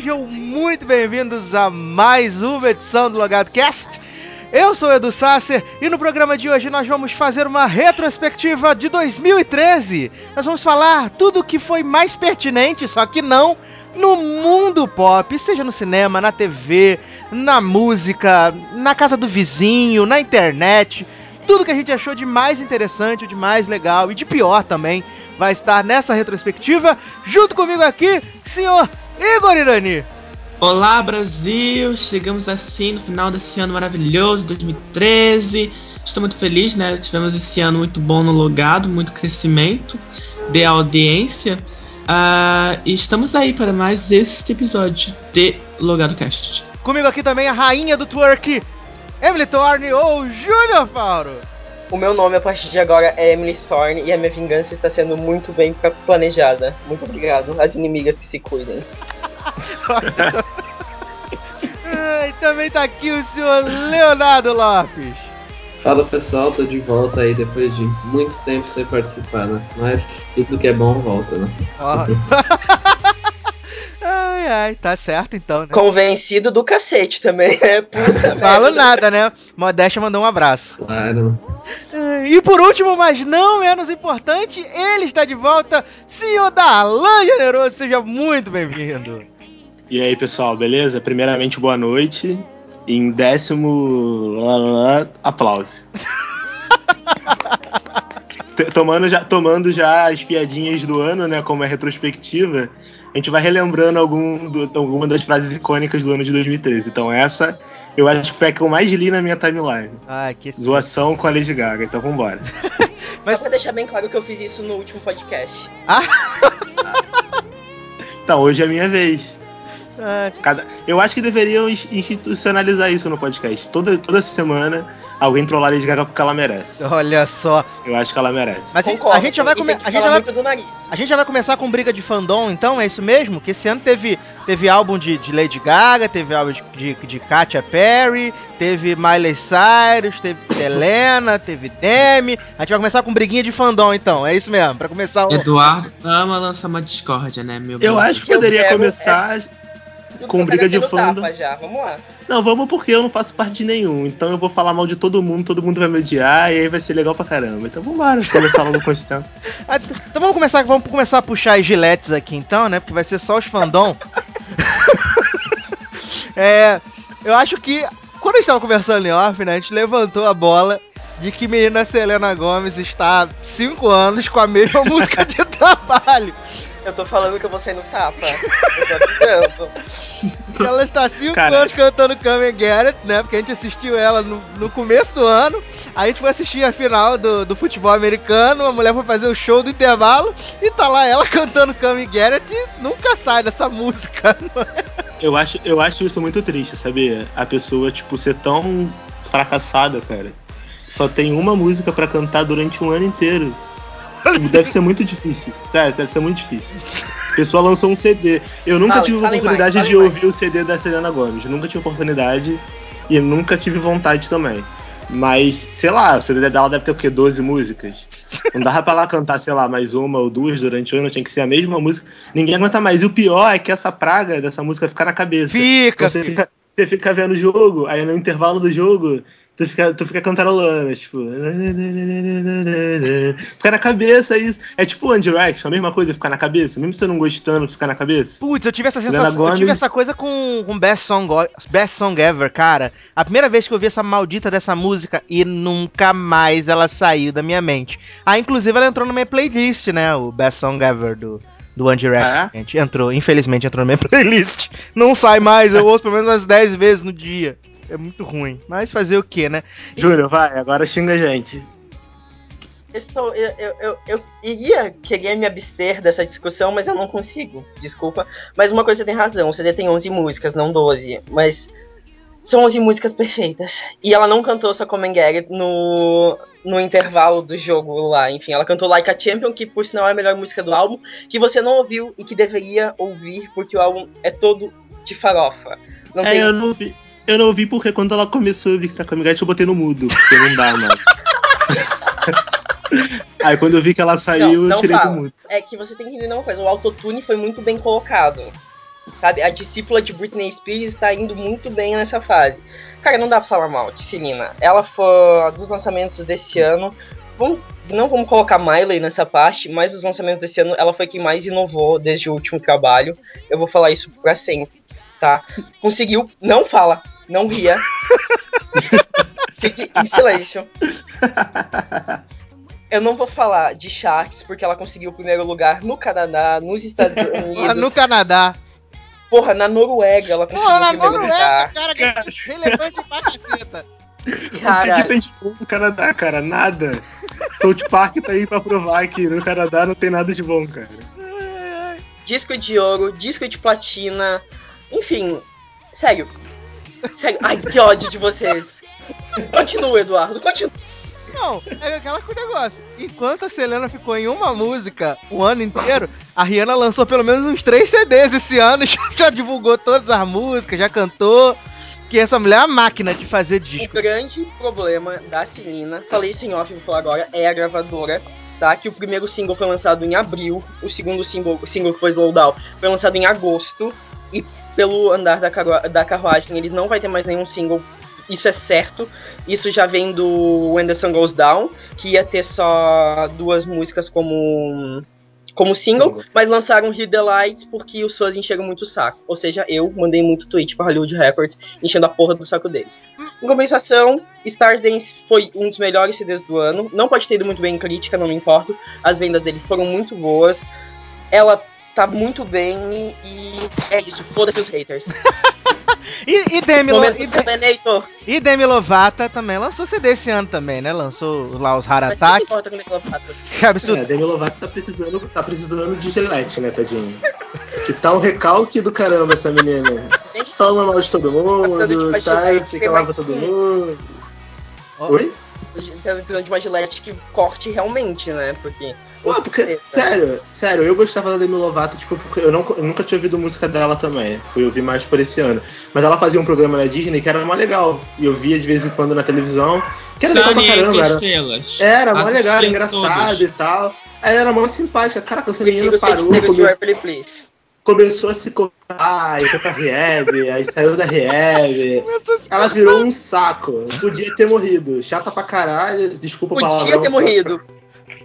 Sejam muito bem-vindos a mais uma edição do Logado Cast. Eu sou Edu Sasser e no programa de hoje nós vamos fazer uma retrospectiva de 2013. Nós vamos falar tudo o que foi mais pertinente, só que não no mundo pop, seja no cinema, na TV, na música, na casa do vizinho, na internet. Tudo que a gente achou de mais interessante, de mais legal e de pior também vai estar nessa retrospectiva. Junto comigo aqui, senhor Igor Irani. Olá Brasil, chegamos assim no final desse ano maravilhoso, 2013. Estou muito feliz, né? Tivemos esse ano muito bom no logado, muito crescimento de audiência. Ah, e estamos aí para mais este episódio de Logado Cast. Comigo aqui também a rainha do twerk, Emily Thorne ou Júnior Fauro. O meu nome a partir de agora é Emily Thorne e a minha vingança está sendo muito bem planejada. Muito obrigado às inimigas que se cuidem. E também tá aqui o senhor Leonardo Lopes. Fala pessoal, tô de volta aí depois de muito tempo sem participar, né? Mas tudo que é bom volta, né? Ó. ai, ai, tá certo então, né? Convencido do cacete também. É puta Falo nada, né? Modéstia mandou um abraço. Claro. E por último, mas não menos importante, ele está de volta, senhor Darlan Generoso, seja muito bem-vindo. E aí, pessoal, beleza? Primeiramente, boa noite. Em décimo. aplauso. Tomando, já, tomando já as piadinhas do ano, né? Como é retrospectiva, a gente vai relembrando algum do, alguma das frases icônicas do ano de 2013. Então, essa eu acho que foi a que eu mais li na minha timeline. Ai, que Zoação com a Lady Gaga. Então, vambora. Mas, Só pra deixar bem claro que eu fiz isso no último podcast. Então, hoje é a minha vez. ah, Cada- Eu acho que deveriam ins- institucionalizar isso no podcast. Toda, toda semana alguém trollar a Lady Gaga porque ela merece. olha só. Eu acho que ela merece. Mas a, Concordo, a gente já vai come- tem que a vai muito do nariz. A gente já vai começar com briga de fandom, então, é isso mesmo? Que esse ano teve, teve álbum de, de Lady Gaga, teve álbum de, de, de Katy Perry, teve Miley Cyrus, teve Selena, teve Demi. A gente vai começar com briguinha de fandom, então, é isso mesmo, pra começar o... Eduardo ama lançar uma discórdia, né, meu Eu Brasil? acho que poderia Eu quero Com tá briga de fandom. já, vamos lá. Não, vamos porque eu não faço parte de nenhum. Então eu vou falar mal de todo mundo, todo mundo vai me odiar e aí vai ser legal pra caramba. Então vambora, começar logo com esse tempo. Ah, Então vamos começar, vamos começar a puxar as giletes aqui, então, né? Porque vai ser só os fandom. é, eu acho que quando a gente tava conversando em off, né? A gente levantou a bola de que menina Selena Gomes está há 5 anos com a mesma música de trabalho. Eu tô falando que eu vou sair no tapa. Eu tô avisando. Ela está há 5 Caraca. anos cantando Come and Get It, né? Porque a gente assistiu ela no, no começo do ano. A gente foi assistir a final do, do futebol americano. A mulher foi fazer o show do intervalo. E tá lá ela cantando Come and Get It e nunca sai dessa música. Eu acho, eu acho isso muito triste, sabia? A pessoa, tipo, ser tão fracassada, cara. Só tem uma música pra cantar durante um ano inteiro. Deve ser muito difícil. Sério, deve ser muito difícil. A pessoa lançou um CD. Eu nunca Fale, tive fale oportunidade mais, de fale ouvir o CD da Selena Gomez. Nunca tive oportunidade e nunca tive vontade também. Mas, sei lá, o CD dela deve ter o quê? 12 músicas? Não dava pra ela cantar, sei lá, mais uma ou duas durante o ano, tinha que ser a mesma música. Ninguém aguenta mais. E o pior é que essa praga dessa música fica na cabeça. Fica, Você fica. fica, você fica vendo o jogo, aí no intervalo do jogo, tu fica, tu fica cantarolando, tipo. Fica na cabeça isso. É tipo One Direction, a mesma coisa, ficar na cabeça. Mesmo você não gostando, ficar na cabeça. Putz, eu tive essa sensação, eu tive essa coisa com, com Best Song, Best Song Ever, cara. A primeira vez que eu vi essa maldita dessa música e nunca mais ela saiu da minha mente. Ah, inclusive ela entrou na minha playlist, né? O Best Song Ever do, do One Direction. Ah, Gente, entrou, infelizmente entrou na minha playlist. Não sai mais, eu ouço pelo menos umas 10 vezes no dia. É muito ruim. Mas fazer o quê, né? Júnior, vai, agora xinga a gente. Eu, estou, eu, eu, eu, eu iria querer me abster dessa discussão, mas eu não consigo. Desculpa. Mas uma coisa você tem razão: o CD tem 11 músicas, não 12. Mas são 11 músicas perfeitas. E ela não cantou só Come no, no intervalo do jogo lá. Enfim, ela cantou Like a Champion, que por sinal é a melhor música do álbum, que você não ouviu e que deveria ouvir, porque o álbum é todo de farofa. Não É, tem eu não vi. Eu não vi porque quando ela começou a vir pra Kamigate eu botei no mudo, porque não dá, mano. Aí quando eu vi que ela saiu, Não, eu tirei fala. do mudo. É que você tem que entender uma coisa, o autotune foi muito bem colocado. Sabe? A discípula de Britney Spears está indo muito bem nessa fase. Cara, não dá pra falar mal de Celina. Ela foi dos lançamentos desse ano. Vamos, não vamos colocar Miley nessa parte, mas dos lançamentos desse ano, ela foi quem mais inovou desde o último trabalho. Eu vou falar isso pra sempre, tá? Conseguiu, não fala, não ria. Fique em silêncio. Eu não vou falar de Sharks, porque ela conseguiu o primeiro lugar no Canadá, nos Estados Ah, Unidos. no Canadá. Porra, na Noruega ela conseguiu Porra, na o primeiro Noruega, lugar. cara, que é relevante pra caceta. O que Cara, tem de bom no Canadá, cara? Nada. South Park tá aí pra provar que no Canadá não tem nada de bom, cara. disco de ouro, disco de platina. Enfim, sério. Sério, ai que ódio de vocês. Continua, Eduardo, continua. Não, é aquela que o negócio. Enquanto a Selena ficou em uma música o ano inteiro, a Rihanna lançou pelo menos uns três CDs esse ano, já, já divulgou todas as músicas, já cantou. Que essa mulher é a máquina de fazer O disco. grande problema da Celina, falei isso em off, vou falar agora, é a gravadora. Tá, que o primeiro single foi lançado em abril, o segundo single, o single que foi Slowdown, foi lançado em agosto, e pelo andar da, carua- da carruagem eles não vai ter mais nenhum single, isso é certo. Isso já vem do When the Sun Goes Down, que ia ter só duas músicas como como single, Single. mas lançaram Hit the Lights porque os fãs encheram muito o saco. Ou seja, eu mandei muito tweet pra Hollywood Records enchendo a porra do saco deles. Em compensação, Stars Dance foi um dos melhores CDs do ano. Não pode ter ido muito bem em crítica, não me importo. As vendas dele foram muito boas. Ela tá muito bem e, e é isso. Foda-se os haters. E, e, Demi, Lo- e, Semenator. e Demi Lovato também lançou CD esse ano também, né? Lançou lá os Heart Mas se Attack. importa com Demi Lovato? Que absurdo. É, Demi Lovato tá precisando, tá precisando de gelete, né, tadinho? Que tá um recalque do caramba essa menina. Fala mal de todo de mundo, tá? Gillette, Sei tem que lava mais todo um. mundo. Oi? tá precisando de uma gilete que corte realmente, né? Porque. Ué, porque, sério, sério, eu gostava da Demi Lovato, tipo, porque eu, não, eu nunca tinha ouvido música dela também. Fui ouvir mais por esse ano. Mas ela fazia um programa na Disney que era mó legal. E eu via de vez em quando na televisão. Que era legal pra Sunny caramba. Era, era mó legal, era engraçado todos. e tal. Aí era mó simpática. Caraca, essa menina parou, feiticeiros de come- Waverly Place. começou a se copiar, e foi pra Rehab, aí saiu da Rehab. Ela virou um saco. Podia ter morrido. Chata pra caralho, desculpa o Podia palavrão. ter morrido.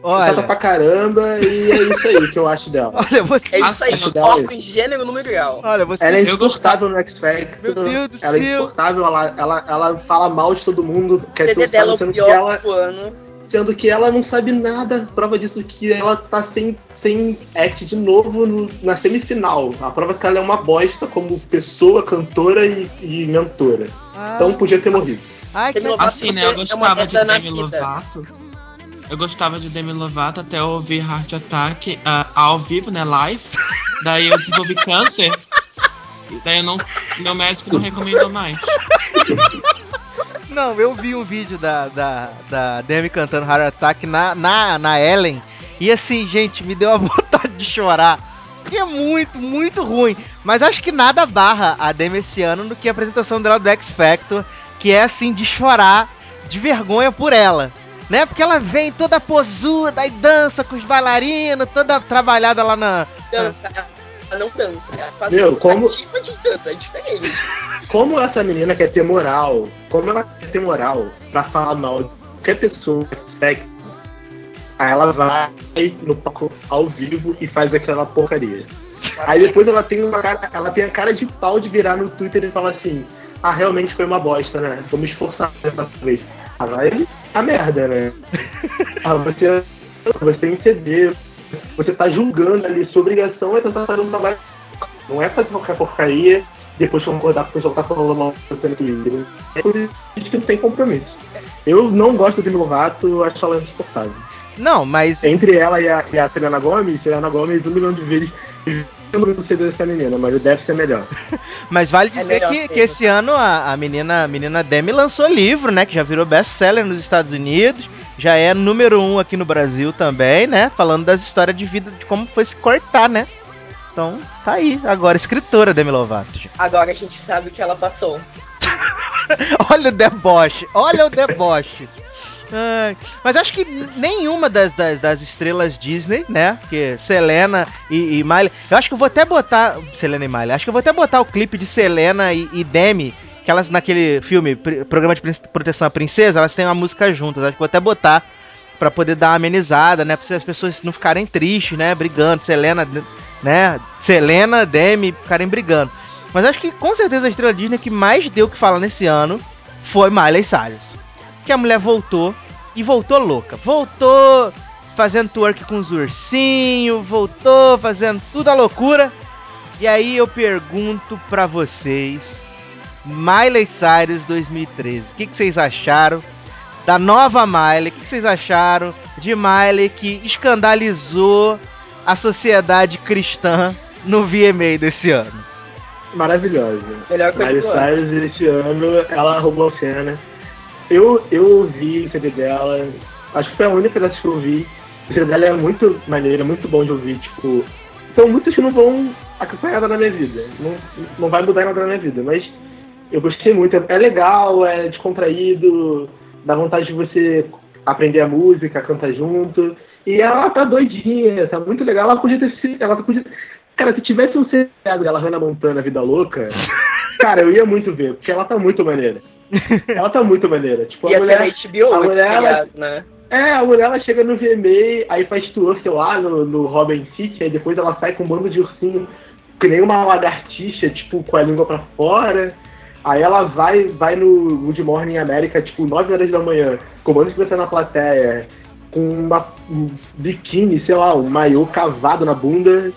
Chata pra Olha, caramba, e é isso aí que eu acho dela. olha, você. É isso aí, Assim, foco em gênero número grau. Olha, você. Ela é Eu insuportável no X Factor. Meu Deus do ela é céu. insuportável, ela, ela, ela fala mal de todo mundo, O quer CD ser dela é sendo o que pior ela, do ano. sendo que ela não sabe nada. Prova disso que ela tá sem, sem act de novo no- na semifinal. A prova é que ela é uma bosta como pessoa, cantora e, e mentora. Ah, Então podia ter morrido. ai, que Assim, né? Eu é uma gostava de merda na Demi. Lovato. Eu gostava de Demi Lovato até eu ouvir Heart Attack ah, ao vivo, né? Live. Daí eu desenvolvi câncer. Daí eu não, meu médico não recomendou mais. Não, eu vi um vídeo da, da, da Demi cantando Heart Attack na, na, na Ellen. E assim, gente, me deu a vontade de chorar. Porque é muito, muito ruim. Mas acho que nada barra a Demi esse ano do que a apresentação dela do X Factor. Que é assim, de chorar de vergonha por ela. Né? Porque ela vem toda posuda e dança com os bailarinos, toda trabalhada lá na. Dança. Ela não dança. Ela faz Meu, como- tipo de dança, é diferente. Como essa menina quer ter moral, como ela quer ter moral pra falar mal de qualquer pessoa que aí ela vai no palco ao vivo e faz aquela porcaria. Aí depois ela tem uma cara, ela tem a cara de pau de virar no Twitter e falar assim: "Ah, realmente foi uma bosta, né? Vou me esforçar dessa vez". Ah, vai a merda, né? Ah, você você CD, você tá julgando ali, sua obrigação é tentar fazer um trabalho, não é fazer qualquer porcaria depois concordar com o pessoal que tá falando mal do Twitter. É por isso que não tem compromisso. Eu não gosto de Lovato, eu acho ela insuportável. Não, mas. Entre ela e a, e a Selena Gomez, Selena Gomez um milhão de vezes eu não sei dessa menina, mas deve ser melhor. Mas vale É dizer melhor que, que esse ano a, a menina, a menina Demi lançou livro, né? Que já virou best-seller nos Estados Unidos. Já é número um aqui no Brasil também, né? Falando das histórias de vida, de como foi se cortar, né? Então, tá aí. Agora, escritora Demi Lovato. Agora a gente sabe o que ela passou. Olha o deboche, olha o deboche. Mas acho que nenhuma das, das, das estrelas Disney, né? Que Selena e, e Miley. Eu acho que eu vou até botar. Selena e Miley. Acho que eu vou até botar o clipe de Selena e, e Demi. Que elas naquele filme, Programa de Proteção à Princesa, elas têm uma música juntas. Acho que vou até botar pra poder dar uma amenizada, né? Pra as pessoas não ficarem tristes, né? Brigando. Selena, né? Selena, Demi ficarem brigando. Mas acho que com certeza a estrela Disney que mais deu o que falar nesse ano foi Miley Cyrus. Que a mulher voltou e voltou louca. Voltou fazendo twerk com os ursinhos, voltou fazendo tudo a loucura. E aí eu pergunto pra vocês, Miley Cyrus 2013, o que, que vocês acharam da nova Miley? O que, que vocês acharam de Miley que escandalizou a sociedade cristã no VMA desse ano? Maravilhosa. Melhor coisa Miley. Cyrus, esse ano, ela roubou a cena. Eu, eu ouvi o CD dela, acho que foi a única das que eu ouvi. O CD dela é muito maneiro, muito bom de ouvir, tipo... São muitas que não vão acompanhar nada na minha vida. Não, não vai mudar nada na minha vida, mas eu gostei muito. É legal, é descontraído, dá vontade de você aprender a música, cantar junto. E ela tá doidinha, tá muito legal. Ela podia ter sido. Ela podia. Cara, se tivesse um seriado dela, Hannah Montana, Vida Louca, cara, eu ia muito ver, porque ela tá muito maneira. Ela tá muito maneira. Tipo, a Ia ter mulher. HBO a esse mulher, ela- né? É, a mulher ela chega no VMA, aí faz twerk lá no, no Robin City, aí depois ela sai com um bando de ursinho, que nem uma lagartixa, tipo, com a língua pra fora. Aí ela vai, vai no Good Morning América, tipo, 9 horas da manhã, com um bando de pessoas na plateia, com uma, um biquíni, sei lá, um maiô cavado na bunda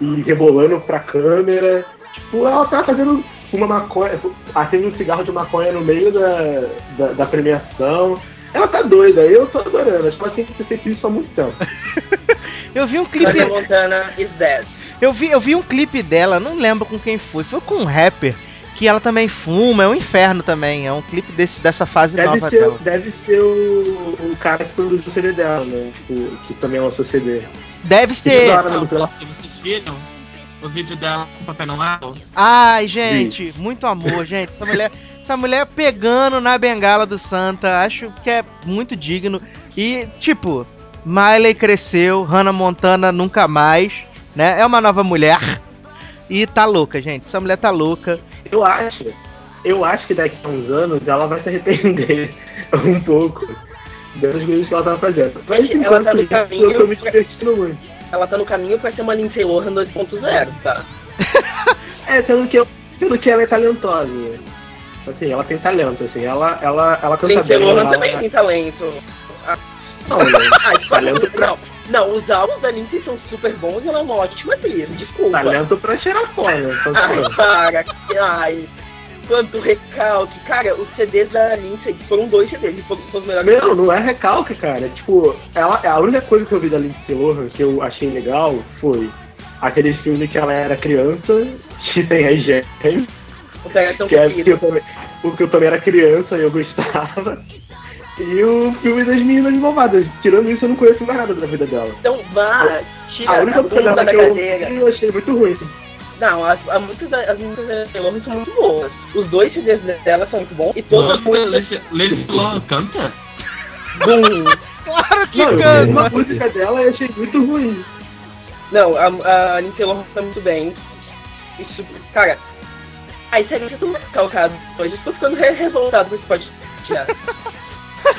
e rebolando pra câmera. Tipo, ela tá fazendo uma maconha, acende um cigarro de maconha no meio da, da, da premiação. Ela tá doida, eu tô adorando. Acho que ela tem que ter feito isso há muito tempo. Eu vi um clipe. Montana is dead. Eu vi, eu vi um clipe dela, não lembro com quem foi. Foi com um rapper que ela também fuma, é um inferno também. É um clipe desse, dessa fase Deve nova ser, dela. deve ser o, o cara que produziu o CD dela, né? Tipo, que também lançou CD. Deve ser. Não, vocês viram o vídeo dela com o Papai Noel? Ai, gente, muito amor, gente. Essa mulher, essa mulher pegando na bengala do Santa, acho que é muito digno. E, tipo, Miley cresceu, Hannah Montana nunca mais, né? É uma nova mulher. E tá louca, gente. Essa mulher tá louca. Eu acho, eu acho que daqui a uns anos ela vai se arrepender um pouco das coisas que ela tava fazendo. Mas Ela enquanto tá no caminho eu tô me divertindo muito. Ela tá no caminho pra ser uma Lindsay Lohan 2.0, tá? É, sendo que, eu, sendo que ela é talentosa. Assim, ela tem talento, assim, ela, ela, ela canta Lindsay bem. Lohan ela- também tem talento. Não, né? Ah, Talento não. Não, os álbuns da Lindsay são super bons e ela é uma ótima atriz, desculpa. talento pra cheirar fora. então tá Ai, para, ai. Quanto recalque. Cara, os CDs da Lindsay foram dois CDs foram, foram os melhores. Não, não é recalque, cara. Tipo, ela, a única coisa que eu vi da Lindsay Lohan que eu achei legal foi aqueles filmes que ela era criança, que tem as gêmeas, que, é, que eu também, o que eu também era criança e eu gostava. E o filme das meninas malvadas. Tirando isso, eu não conheço mais nada da vida dela. Então vá, tira A única bunda da que eu, cadeira. eu achei muito ruim. Não, as, as músicas da- as músicas da Lindsay Lohan são muito boas. Os dois CDs dela são muito bons e todas as músicas. Lady Lohan canta? Boom. Claro que Não, eu canta! uma música dela e achei muito ruim. Não, a, a Lindsay Lohan tá muito bem. Isso, cara. Ai, sério, eu tô muito calcado hoje. Eu tô ficando re revoltado com esse podcast.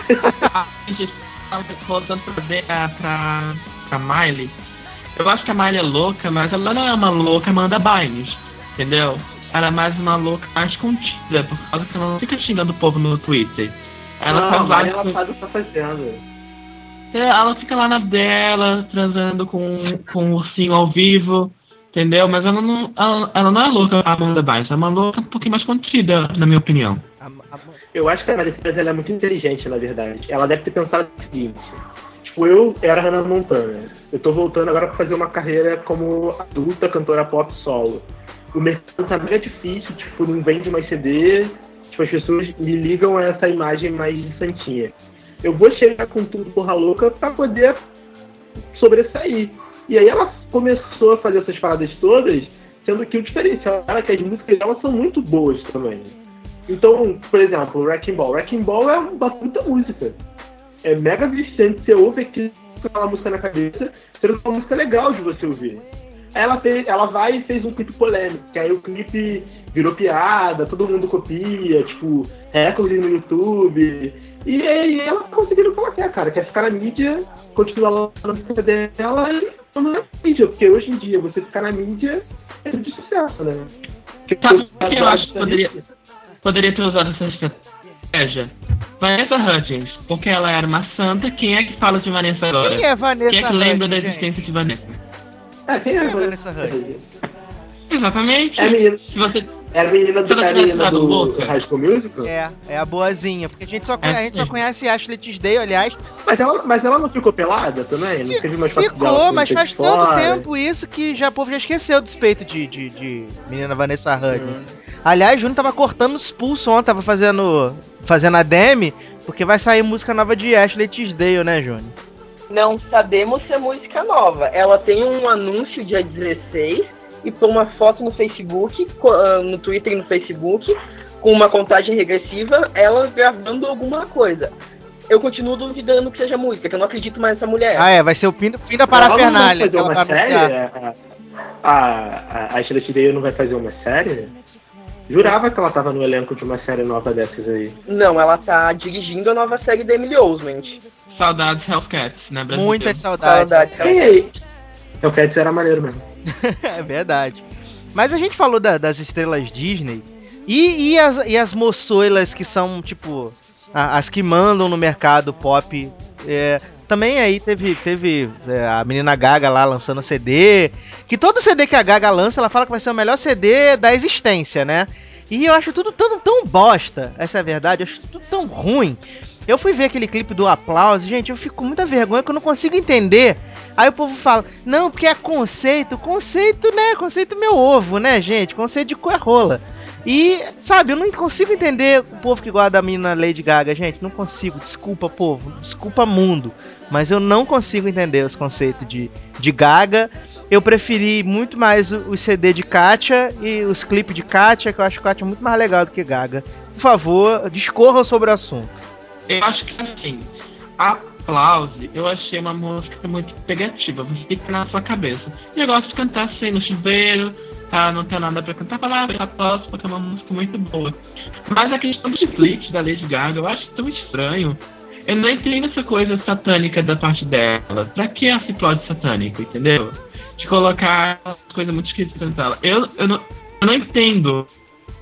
a gente tava voltando pra, ah, pra, pra Miley. Eu acho que a Miley é louca, mas ela não é uma louca Amanda Bynes, entendeu? Ela é mais uma louca mais contida, por causa que ela não fica xingando o povo no Twitter. Ela não, faz mas várias ela faz o que tá fazendo. É, ela fica lá na dela, transando com, com um ursinho ao vivo, Entendeu? Mas ela não, ela, ela não é louca a Amanda Bynes, é uma louca um pouquinho mais contida, na minha opinião. Eu acho que a Miley Cyrus ela é muito inteligente, na verdade. Ela deve ter pensado o seguinte: tipo, eu era Hannah Montana. Eu tô voltando agora pra fazer uma carreira como adulta cantora pop solo. O mercado tá mega difícil, tipo, não vende mais CD, tipo, as pessoas me ligam a essa imagem mais santinha. Eu vou chegar com tudo porra louca pra poder sobressair. E aí ela começou a fazer essas paradas todas, sendo que o diferencial era que as músicas dela são muito boas também. Então, por exemplo, Wrecking Ball. Wrecking Ball é uma puta música. É mega viciante, você ouve aqui com aquela música na cabeça, sendo uma música legal de você ouvir. Ela, fez, ela vai e fez um clipe polêmico, que aí o clipe virou piada, todo mundo copia, tipo, recorde no YouTube. E aí ela tá conseguindo o que quer, cara, quer ficar na mídia, continuar lançando a música dela e na mídia, porque hoje em dia você ficar na mídia é de sucesso, né? Sabe o que eu acho que poderia, poderia ter usado essa estratégia? Vanessa Hudgens, porque ela era uma santa, quem é que fala de Vanessa agora? Quem é Vanessa Quem é que lembra da Hudgens, existência de Vanessa? É, quem é, Quem é essa? Vanessa Hudgens? Exatamente. É a menina, Se você. é a menina do, Se ela a tivesse menina dado do louca. High School Musical? É, é a boazinha, porque a gente só, conhe- É, a gente só conhece Ashley Tisdale, aliás. Mas ela, mas ela não ficou pelada também? Não teve dela Ficou, mas faz peito fora? tanto tempo isso que já o povo já esqueceu do peito de, de, de menina Vanessa Hudgens. Aliás, Júnior tava cortando os pulsos ontem, tava fazendo, fazendo a Demi, porque vai sair música nova de Ashley Tisdale, né, Júnior? Não sabemos se é música nova. Ela tem um anúncio dia 16 e põe uma foto no Facebook, ah, no Twitter e no Facebook, com uma contagem regressiva, ela gravando alguma coisa. Eu continuo duvidando que seja música, que eu não acredito mais nessa mulher. Ah, é, vai ser o fim, fim da parafernália que ela vai vai fazer uma anunciar. série? A, a, a Ashley Tisdale não vai fazer uma série? Jurava que ela tava no elenco de uma série nova dessas aí. Não, ela tá dirigindo a nova série da Emily Osment. Saudades Hellcats, né, Brasil? Muitas saudades. Saudades. Aí? O Cats era maneiro mesmo. é verdade. Mas a gente falou da- das estrelas Disney e, e, as, e as moçoilas que são, tipo, a- as que mandam no mercado pop. é, também aí teve, teve é, a menina Gaga lá lançando CD. Que todo CD que a Gaga lança, ela fala que vai ser o melhor CD da existência, né? E eu acho tudo tão, tão bosta, essa é a verdade, eu acho tudo tão ruim. Eu fui ver aquele clipe do aplauso, gente, eu fico com muita vergonha que eu não consigo entender. Aí o povo fala, não, porque é conceito. Conceito, né? Conceito meu ovo, né, gente? Conceito de cu é rola. E, sabe, eu não consigo entender o povo que gosta da menina Lady Gaga, gente. Não consigo. Desculpa, povo. Desculpa, mundo. Mas eu não consigo entender os conceitos de, de Gaga. Eu preferi muito mais o, o CD de Katia e os clipes de Katia, que eu acho Katia muito mais legal do que Gaga. Por favor, discorram sobre o assunto. Eu acho que assim, Aplause, eu achei uma música muito pegativa, você fica na sua cabeça. E eu gosto de cantar assim no chuveiro, tá? Não tem nada pra cantar, falar ah, aplauso porque é uma música muito boa. Mas a questão dos clipes da Lady Gaga eu acho tão estranho. Eu não entendo essa coisa satânica da parte dela. Pra que esse plot satânico, entendeu? De colocar coisa muito esquisita dela. Eu, eu, não, eu não entendo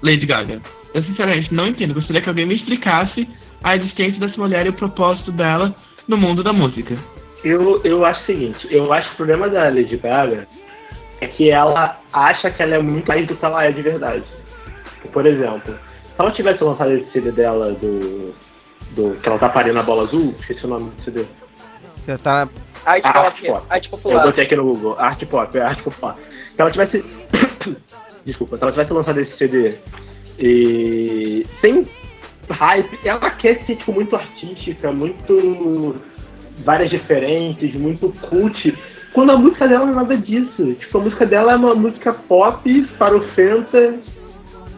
Lady Gaga. Eu sinceramente não entendo. Gostaria que alguém me explicasse a existência dessa mulher e o propósito dela no mundo da música. Eu, eu acho o seguinte, eu acho que o problema da Lady Gaga é que ela acha que ela é muito mais do que ela é de verdade. Por exemplo, se ela tivesse lançado esse CD dela do. do que ela tá parindo a bola azul, esqueci o nome do CD. Você tá Arte pop, arte pop. arte Eu popular. botei aqui no Google, Art Pop, é Art Pop. Se ela tivesse. Desculpa, se ela tivesse lançado esse CD e. sem hype, ela quer ser tipo, muito artística, muito. várias diferentes, muito cult. Quando a música dela não é nada disso. Tipo, a música dela é uma música pop, farofenta,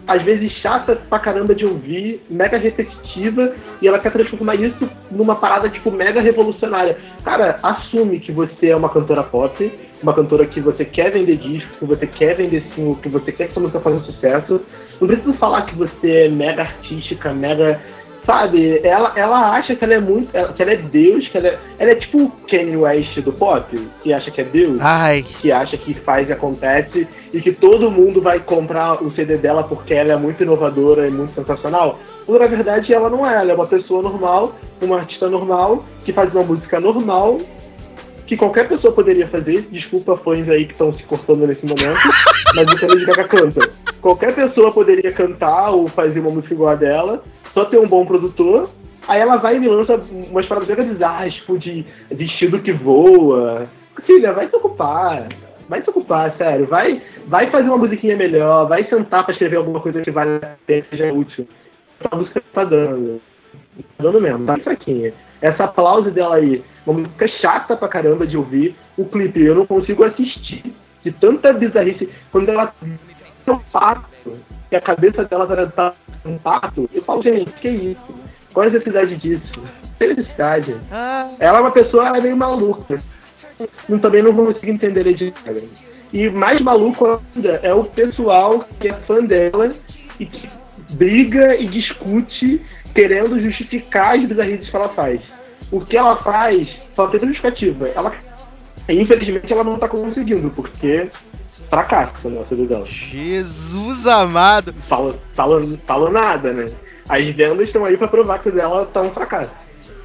às vezes chata pra caramba de ouvir, mega repetitiva, e ela quer transformar isso numa parada, tipo, mega revolucionária. Cara, assume que você é uma cantora pop, uma cantora que você quer vender disco, que você quer vender single, que você quer que sua música faça sucesso. Não precisa falar que você é mega artística, mega. Sabe, ela, ela acha que ela é muito. que ela é Deus, que ela é. Ela é tipo o Kanye West do pop, que acha que é Deus Ai, que acha que faz e acontece e que todo mundo vai comprar o CD dela porque ela é muito inovadora e muito sensacional. Quando na verdade ela não é, ela é uma pessoa normal, uma artista normal, que faz uma música normal que qualquer pessoa poderia fazer. Desculpa fãs aí que estão se cortando nesse momento, mas o a Lady Gaga canta. Qualquer pessoa poderia cantar ou fazer uma música igual a dela, só ter um bom produtor. Aí ela vai e me lança umas paradas mega bizarras, tipo de vestido que voa. Filha, vai se ocupar. Vai se ocupar, sério. Vai, vai fazer uma musiquinha melhor, vai sentar pra escrever alguma coisa que vale a pena, seja útil. A música tá dando. Tá dando mesmo, tá fraquinha. Essa aplauso dela aí, uma música chata pra caramba de ouvir. O clipe eu não consigo assistir. De tanta bizarrice. Quando ela tem um pato, que a cabeça dela tá um pato, eu falo, gente, que isso? Qual a necessidade disso? Tem necessidade. Ah, Ela é uma pessoa ela é meio maluca. Eu também não consigo entender Lady Gaga. E mais maluco ainda é o pessoal que é fã dela e que briga e discute querendo justificar as bizarrices que ela faz. O que ela faz só tem justificativa. Ela, infelizmente, ela não tá conseguindo, porque fracassa né, a CD dela. Jesus amado. Fala, fala, fala nada, né? As vendas estão aí pra provar que dela tá um fracasso.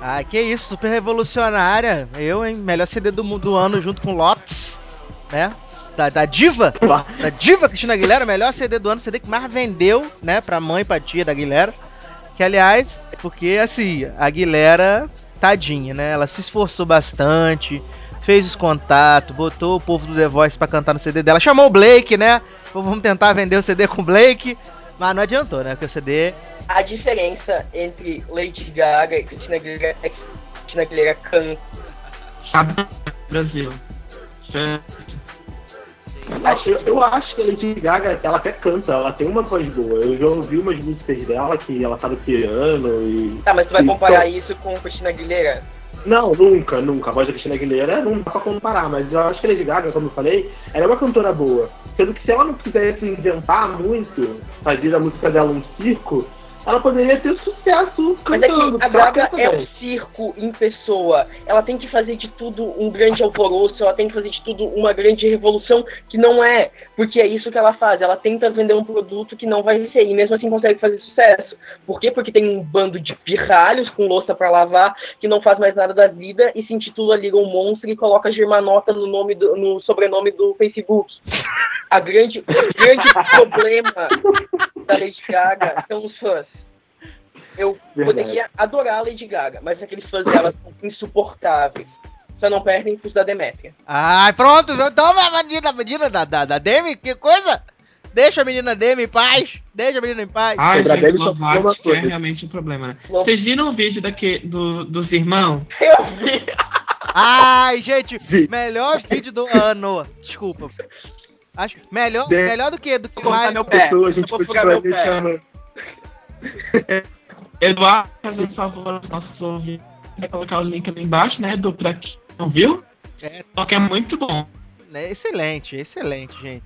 Ah, que isso, super revolucionária. Eu, hein? Melhor CD do, do ano junto com Lotus, né? Da, da Diva. Da Diva Cristina Aguilera, melhor CD do ano, CD que mais vendeu, né? Pra mãe e pra tia da Aguilera. Que aliás, porque assim, a Aguilera, tadinha, né? Ela se esforçou bastante, fez os contatos, botou o povo do The Voice pra cantar no CD dela, chamou o Blake, né? Vamos tentar vender o CD com o Blake. Mas não adiantou, né? Porque o CD. A diferença entre Lady Gaga e Christina Aguilera é que Christina Aguilera canta. Brasil. É, Eu, eu acho que a Lady Gaga, ela até canta, ela tem uma voz boa. Eu já ouvi umas músicas dela que ela tá no piano e. Tá, mas tu vai Então- comparar isso com Christina Aguilera? Não, nunca, nunca. A voz da Cristina Aguilera não dá pra comparar, mas eu acho que a Lady Gaga, como eu falei, ela é uma cantora boa. Sendo que se ela não quisesse inventar muito, fazer a música dela um circo, ela poderia ter sucesso Mas é cantando. que a Gaga é um circo em pessoa. Ela tem que fazer de tudo um grande alvoroço, ela tem que fazer de tudo uma grande revolução, que não é. Porque é isso que ela faz. Ela tenta vender um produto que não vai ser, e mesmo assim consegue fazer sucesso. Por quê? Porque tem um bando de pirralhos com louça pra lavar, que não faz mais nada da vida, e se intitula Little Monster e coloca Germanota no, nome do- no sobrenome do Facebook. A grande, o grande problema da Lady Gaga são os fãs. Eu Verdade. poderia adorar a Lady Gaga, mas aqueles fãs dela são insuportáveis. Só não perdem pros da Demetria. Ai, pronto, toma a menina, a menina da, da, da Demi, que coisa! Deixa a menina Demi em paz, deixa a menina em paz. Ai, Sobre a gente, Demi só falou uma Lovato que é realmente um problema, né? Vocês viram o vídeo daqui, do, dos irmãos? Eu vi! Ai, gente, Vi. melhor vídeo do ano, desculpa. Acho melhor, melhor do que do que mais. meu pé. Pessoa, a gente Vou furar meu pé. Eduardo, fazendo um favor aos nossos ouvintes, vai colocar o link ali embaixo, né? Do pra quem não viu. É. Só que é muito bom. É excelente, excelente, gente.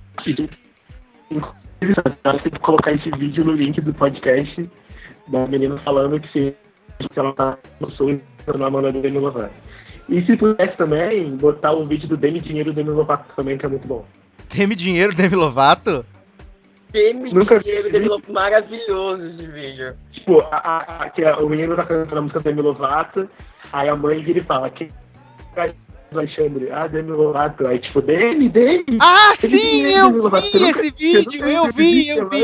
Inclusive, que colocar esse vídeo no link do podcast da menina falando que se, ela tá no sul na mão da Demi Lovato. E se pudesse também, botar o vídeo do Demi Dinheiro Demi Lovato também, que é muito bom. Demi Dinheiro, Demi Lovato? Demi vi. Demi Lovato, maravilhoso esse vídeo. Tipo, a, a, a- que a- o menino tá cantando a música Demi Lovato, aí a mãe vira e fala, quem é o Alexandre? Ah, Demi Lovato. Aí tipo, Demi, Demi! Ah, Demi sim, Dinheiro, eu Demi Lovato. Vi nunca- esse vídeo, eu viu esse vi, vídeo? eu É vi,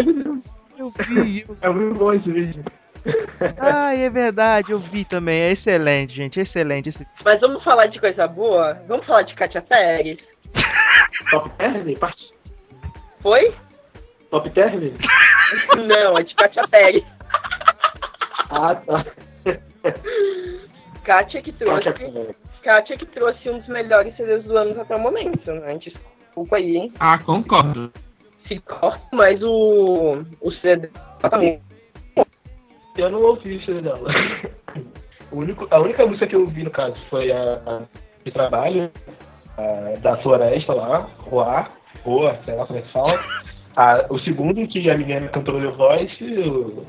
eu vi. eu- É muito bom esse vídeo. Ai, é verdade, eu vi também. É excelente, gente, excelente. esse- Mas vamos falar de coisa boa? Vamos falar de Katia Pérez? Top? Part- Foi? Top Term? Não, é de Katia Pérez. Ah, tá. Katia que trouxe. Katia Perry. Katia que trouxe um dos melhores CDs do ano até o momento, né? Desculpa aí, hein? Ah, concordo. Se corta, mas o. O CD. Eu não ouvi o CD dela. O único, a única música que eu ouvi, no caso, foi a, a de trabalho, a da Floresta lá, Roar, Roa, sei lá como é que fala. A- o segundo, que a menina cantou The Voice, o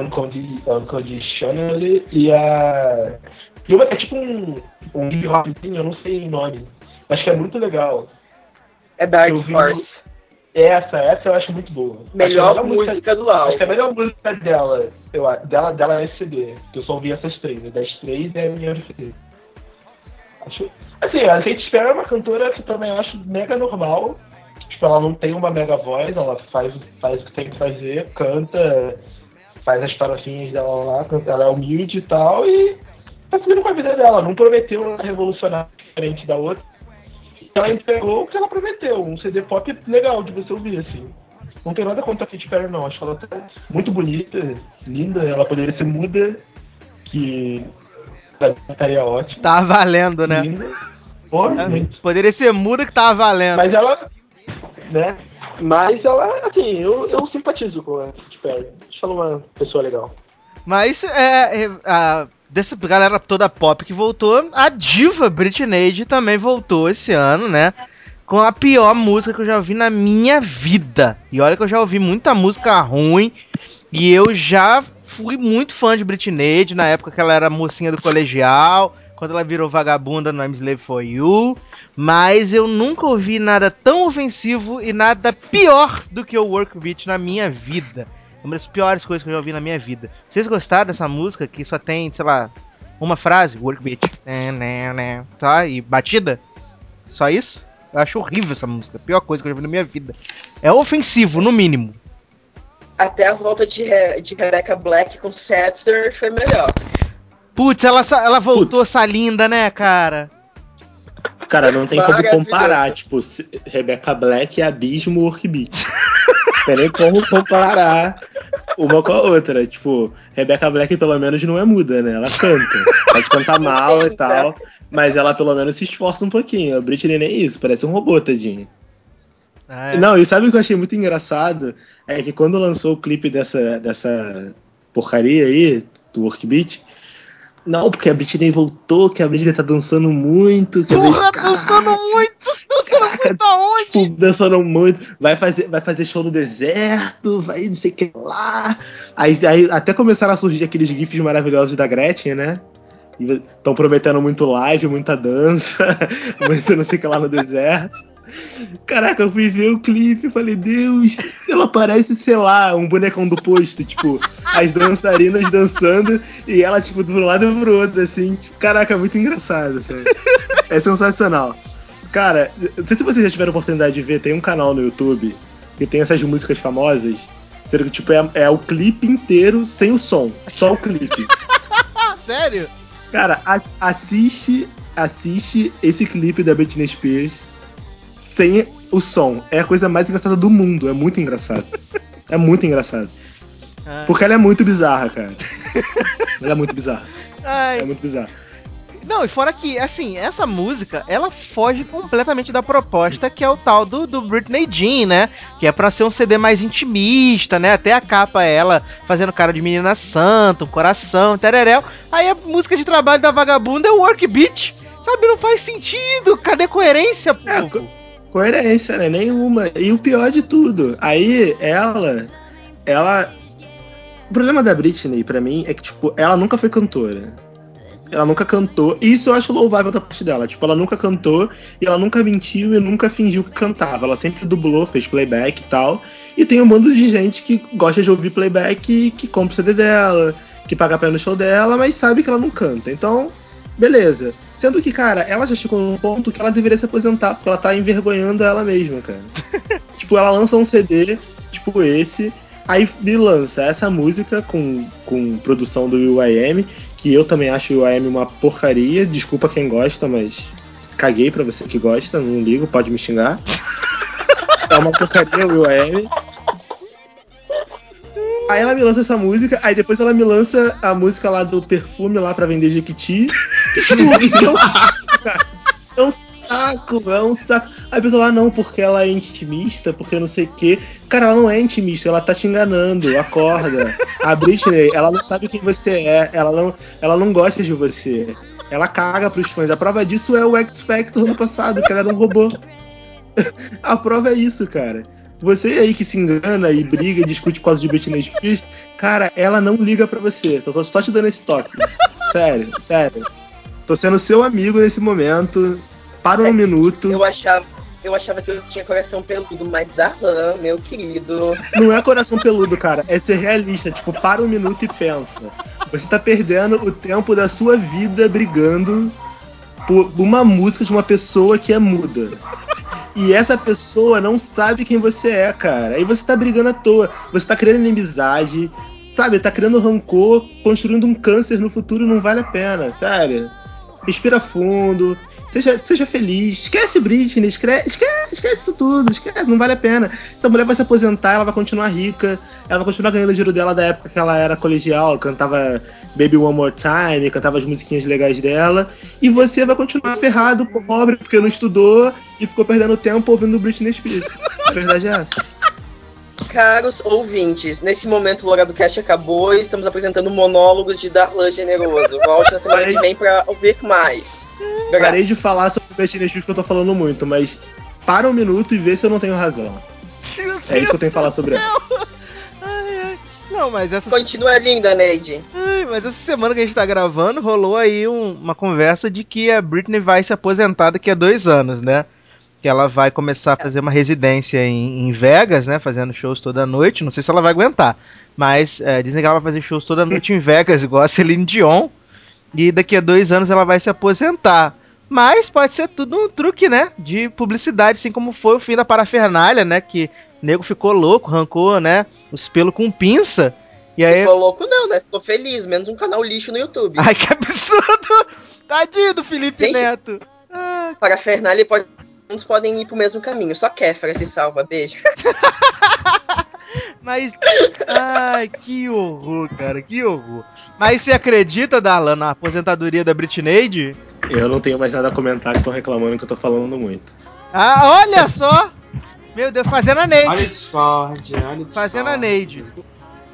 Uncondi- Unconditionally, e a. E uma é tipo um, um hip hopzinho, eu não sei o nome, mas que é muito legal. É Dark Horse. Essa, essa eu acho muito boa. Acho a Melhor música do Acho álbum. que a melhor música dela, eu, acho, dela, dela nesse CD, que eu só ouvi essas três, das três é a minha preferida. Acho, assim, a gente espera uma cantora que também eu acho mega normal. Tipo, ela não tem uma mega voz, ela faz, faz o que tem que fazer, canta, faz as farofinhas dela lá, ela é humilde e tal, e tá seguindo com a vida dela. Não prometeu uma revolucionária diferente da outra. Ela entregou o que ela prometeu, um CD pop legal de você ouvir, assim. Não tem nada contra a Katy Perry, não. Acho ela até muito bonita, linda. Ela poderia ser muda, que estaria ótimo. Tá valendo, né? Linda. Pô, É. Poderia ser muda que tava valendo. Mas ela, né? Mas ela, assim, eu, eu simpatizo com a Katy Perry. Acho ela uma pessoa legal. Mas é, é, a- dessa galera toda pop que voltou, a diva Britney também voltou esse ano, né? Com a pior música que eu já ouvi na minha vida. E olha que eu já ouvi muita música ruim. E eu já fui muito fã de Britney, na época que ela era mocinha do colegial, quando ela virou vagabunda no I'm Slave For You. Mas eu nunca ouvi nada tão ofensivo e nada pior do que o Work Beat na minha vida. Uma das piores coisas que eu já ouvi na minha vida. Vocês gostaram dessa música que só tem, sei lá, uma frase? Work Beat. Né, né, né, Tá? E batida? Só isso? Eu acho horrível essa música. A pior coisa que eu já vi na minha vida. É ofensivo, no mínimo. Até a volta de, de Rebecca Black com Setzer foi melhor. Putz, ela, ela voltou Putz. essa linda, né, cara? Cara, não tem como comparar, tipo, Rebecca Black e Abismo Workbeat. Não tem nem como comparar uma com a outra. Tipo, Rebecca Black pelo menos não é muda, né? Ela canta. Pode cantar mal e tal, mas ela pelo menos se esforça um pouquinho. A Britney nem isso, parece um robô, tadinho. É. Não, e sabe o que eu achei muito engraçado? É que quando lançou o clipe dessa, dessa porcaria aí, do Workbeat, não, porque a Britney voltou, que a Britney tá dançando muito. Que a Porra, Britney- dançando muito! Dançando muito aonde? tipo, dançando muito, vai fazer, vai fazer show no deserto, vai não sei o que lá. Aí, aí até começaram a surgir aqueles gifs maravilhosos da Gretchen, né? Estão prometendo muito live, muita dança, muito não sei o que lá no deserto. Caraca, eu fui ver o clipe e falei, Deus, ela parece, sei lá, um bonecão do posto, tipo, as dançarinas dançando e ela, tipo, de um lado e pro outro, assim. Tipo, caraca, muito engraçado, sabe? É sensacional. Cara, não sei se vocês já tiveram a oportunidade de ver, tem um canal no YouTube que tem essas músicas famosas. Sendo que, tipo, é, é o clipe inteiro sem o som. Só o clipe. Sério? Cara, as- assiste, assiste esse clipe da Britney Spears sem o som. É a coisa mais engraçada do mundo. É muito engraçado. É muito engraçado. Ah. Porque ela é muito bizarra, cara. Ela é muito bizarra. Ai, É muito bizarra. Não, e fora que, assim, essa música, ela foge completamente da proposta que é o tal do, do Britney Jean, né? Que é pra ser um CD mais intimista, né? Até a capa é ela fazendo cara de menina santa, um coração, tereréu. Aí a música de trabalho da vagabunda é o Work Beat. Sabe, não faz sentido. Cadê coerência, É, povo? co- coerência, né? Nenhuma. E o pior de tudo, aí ela. Ela. O problema da Britney, pra mim, é que, tipo, ela nunca foi cantora. Ela nunca cantou. E isso eu acho louvável da parte dela. Tipo, ela nunca cantou e ela nunca mentiu e nunca fingiu que cantava. Ela sempre dublou, fez playback e tal. E tem um bando de gente que gosta de ouvir playback e que compra o CD dela, que paga pra ir no show dela, mas sabe que ela não canta. Então, beleza. Sendo que, cara, ela já chegou num ponto que ela deveria se aposentar, porque ela tá envergonhando ela mesma, cara. tipo, ela lança um CD, tipo esse, aí me lança essa música com, com produção do Will.i.am, que eu também acho o Will.i.am uma porcaria, desculpa quem gosta, mas caguei pra você que gosta, não ligo, pode me xingar. é uma porcaria o Will.i.am. Aí ela me lança essa música, aí depois ela me lança a música lá do perfume lá pra vender Jequiti. É um saco. É um saco. Aí a pessoa lá, não, porque ela é intimista, porque não sei o quê. Cara, ela não é intimista, ela tá te enganando, acorda. A Britney, ela não sabe quem você é, ela não, ela não gosta de você. Ela caga pros fãs. A prova disso é o X Factor no passado, que ela era um robô. A prova é isso, cara. Você aí que se engana e briga e discute por causa de Britney Spears, cara, ela não liga pra você. Só só te dando esse toque. Sério, sério. Tô sendo seu amigo nesse momento. Para um minuto. Eu achava, eu achava que eu tinha coração peludo, mas Darlan, meu querido. Não é coração peludo, cara. É ser realista. Tipo, para um minuto e pensa. Você tá perdendo o tempo da sua vida brigando por uma música de uma pessoa que é muda. E essa pessoa não sabe quem você é, cara. Aí você tá brigando à toa. Você tá criando inimizade, sabe? Tá criando rancor, construindo um câncer no futuro não vale a pena, sério. Respira fundo, seja, seja feliz. Esquece Britney, esquece, esquece, esquece isso tudo, esquece, não vale a pena. Essa mulher vai se aposentar, ela vai continuar rica, ela vai continuar ganhando o dinheiro dela da época que ela era colegial, cantava Baby One More Time, cantava as musiquinhas legais dela, e você vai continuar ferrado, pobre, porque não estudou e ficou perdendo tempo ouvindo Britney Spears. A verdade é essa. Caros ouvintes, nesse momento o Logado do Cast acabou e estamos apresentando monólogos de Darlan Generoso. Volte na semana que vem pra ouvir mais. Obrigado. Parei de falar sobre Britney Spears porque eu tô falando muito, mas para um minuto e vê se eu não tenho razão. É isso que eu tenho que falar sobre ela. Não, mas essa, Continua linda, Neide. ai, mas essa semana que a gente tá gravando, rolou aí um- uma conversa de que a Britney vai se aposentar daqui a dois anos, né? Que ela vai começar a fazer uma residência em, em Vegas, né? Fazendo shows toda noite. Não sei se ela vai aguentar. Mas é, dizem que ela vai fazer shows toda noite em Vegas, igual a Celine Dion. E daqui a dois anos ela vai se aposentar. Mas pode ser tudo um truque, né? De publicidade, assim como foi o fim da parafernália, né? Que o nego ficou louco, arrancou, né? Os pelos com pinça. E aí. Ficou louco não, né? Ficou feliz, menos um canal lixo no YouTube. Ai, que absurdo! Tadinho do Felipe Gente. Neto. Ah, Para a Fernalha pode, uns podem ir pro mesmo caminho. Só Kéfera se salva. Beijo. mas. Ai, que horror, cara, que horror. Mas você acredita, Dalan, na aposentadoria da Britney? Eu não tenho mais nada a comentar, que tô reclamando que eu tô falando muito. Ah, olha só! Meu Deus, fazendo a Neide. Olha Discord, olha. Fazendo a Neide.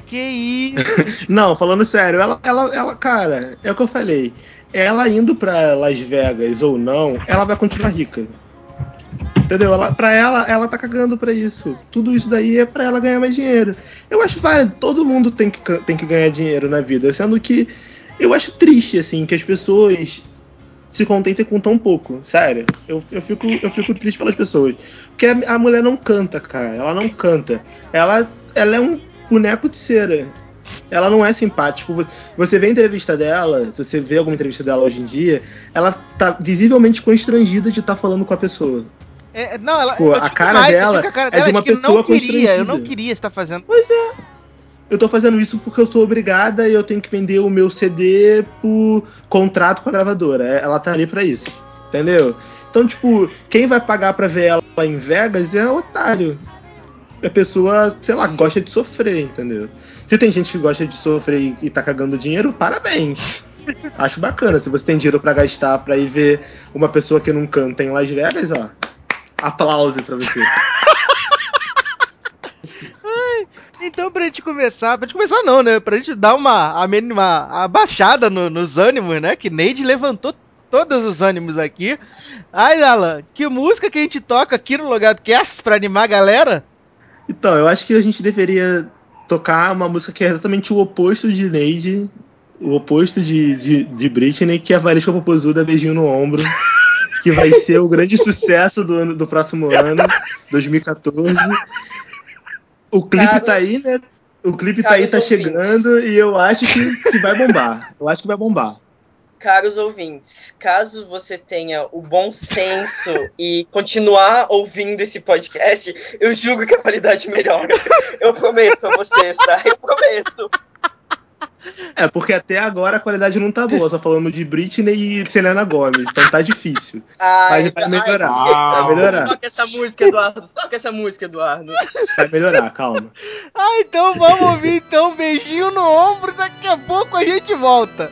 Que isso? Não, falando sério, ela, ela, ela, cara, é o que eu falei. Ela indo pra Las Vegas ou não, ela vai continuar rica. Entendeu? Ela, pra ela, ela tá cagando pra isso. Tudo isso daí é pra ela ganhar mais dinheiro. Eu acho válido, todo mundo tem que, tem que ganhar dinheiro na vida. Sendo que eu acho triste, assim, que as pessoas se contentem com tão pouco. Sério. Eu, eu, fico, eu fico triste pelas pessoas. Porque a, a mulher não canta, cara. Ela não canta. Ela, ela é um boneco de cera. Ela não é simpática. Você- Você vê a entrevista dela, se você vê alguma entrevista dela hoje em dia, ela tá visivelmente constrangida de estar falando com a pessoa. É, não, ela, Pô, eu a cara mais, eu dela a cara é dela de uma que não pessoa queria, eu não queria estar fazendo. Pois é. Eu tô fazendo isso porque eu sou obrigada e eu tenho que vender o meu CD por contrato com a gravadora. É, Ela tá ali pra isso. Entendeu? Então, tipo, quem vai pagar pra ver ela em Vegas é otário. A pessoa, sei lá, gosta de sofrer, entendeu? Se tem gente que gosta de sofrer e, tá cagando dinheiro, parabéns. Acho bacana. Se você tem dinheiro pra gastar pra ir ver uma pessoa que não canta em Las Vegas, ó. Aplauso pra você. Então, pra gente começar, pra gente começar não, né? Pra gente dar uma, uma abaixada no- nos ânimos, né? Que Neide levantou todos os ânimos aqui. Ai, Alan, que música que a gente toca aqui no Logado Cast pra animar a galera? Então, eu acho que a gente deveria tocar uma música que é exatamente o oposto de Neide, o oposto de, de, de Britney, que é a Varisca Popozuda Beijinho no Ombro, que vai ser o grande sucesso do, ano, do próximo ano, 2014. O clipe Carlos- tá aí, né? O clipe tá aí, tá ouvintes. chegando e eu acho que, que vai bombar. Eu acho que vai bombar. Caros ouvintes, caso você tenha o bom senso e continuar ouvindo esse podcast, eu julgo que a qualidade melhora. Eu prometo a vocês, tá? Eu prometo. É, porque até agora a qualidade não tá boa, só falando de Britney e Selena Gomes, então tá difícil. Ai, Mas vai melhorar, ai, vai melhorar. Toca essa música, Eduardo. Toca essa música, Eduardo. Vai melhorar, calma. Ah, então vamos ouvir então, beijinho no ombro, daqui a pouco a gente volta.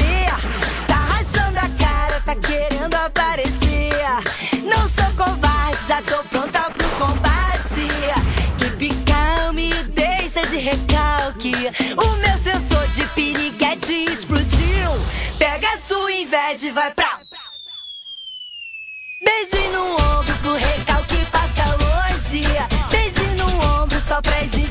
Inveja vai pra. Beijo no ombro pro recalque passa longe. Beijo no ombro só pras invejosas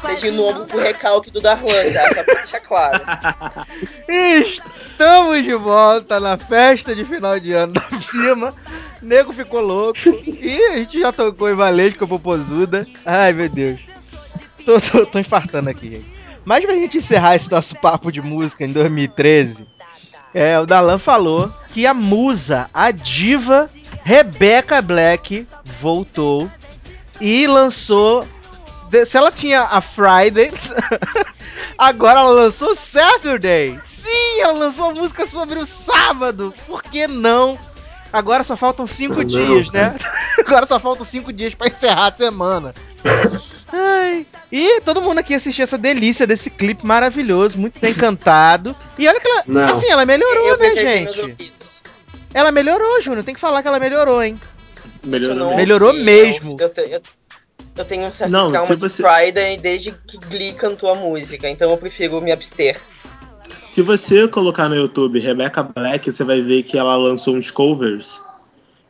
quase Beijinho no ombro não pro recalque do Darlan, tá? Só pra deixar claro. Estamos de volta na festa de final de ano da firma. Nego ficou louco. E a gente já tocou em Valesca Popozuda. Ai, meu Deus. Tô, tô, tô infartando aqui, gente. Mas pra gente encerrar esse nosso papo de música em 2013, é, o Dalan falou que a musa, a diva Rebecca Black voltou e lançou. Se ela tinha a Friday, agora ela lançou Saturday. Sim, ela lançou a música sobre o sábado. Por que não? Agora só faltam cinco Ah, não, dias, né? Agora só faltam cinco dias pra encerrar a semana. Ai. E todo mundo aqui assistiu essa delícia desse clipe maravilhoso, muito bem cantado. E olha que ela. Não. Assim, ela melhorou, eu né, gente? Ela melhorou, Júnior. Tem que falar que ela melhorou, hein? Melhorou não. Melhorou mesmo. Eu, eu, eu, tenho um certo Não, trauma se de você- Friday desde que Glee cantou a música, então eu prefiro me abster. Se você colocar no YouTube Rebecca Black, você vai ver que ela lançou uns covers.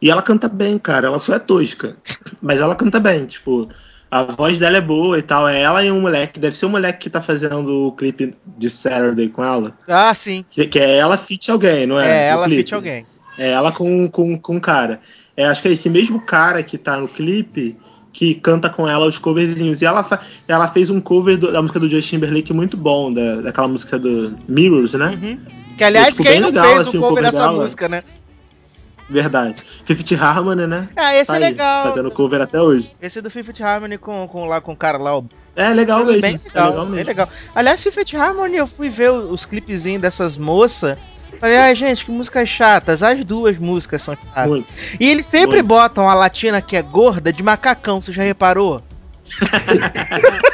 E ela canta bem, cara. Ela só é tosca. Mas ela canta bem, tipo. A voz dela é boa e tal. É ela e um moleque. Deve ser o moleque que tá fazendo o clipe de Saturday com ela. Ah, sim. Que, que é ela fit alguém, não é? É, ela fit alguém. É ela com, com, com um cara. É, acho que é esse mesmo cara que tá no clipe que canta com ela os coverzinhos. E ela, ela fez um cover do- da música do Justin Timberlake muito bom, da, daquela música do Mirrors, né? Uhum. Que aliás, tipo, quem não legal, fez assim, o cover cover dessa dela. música, né? Verdade. Fifth Harmony, né? Ah, esse Tá é aí, legal. Fazendo cover até hoje. Esse é do Fifth Harmony com, com, lá, com o cara lá, o É legal mesmo. bem é legal, legal bem mesmo. legal. Aliás, Fifth Harmony, eu fui ver os clipezinhos dessas moças. Falei, ai gente, que músicas chatas. As duas músicas são chatas. Muito. E eles sempre Muito. botam a latina que é gorda de macacão, você já reparou?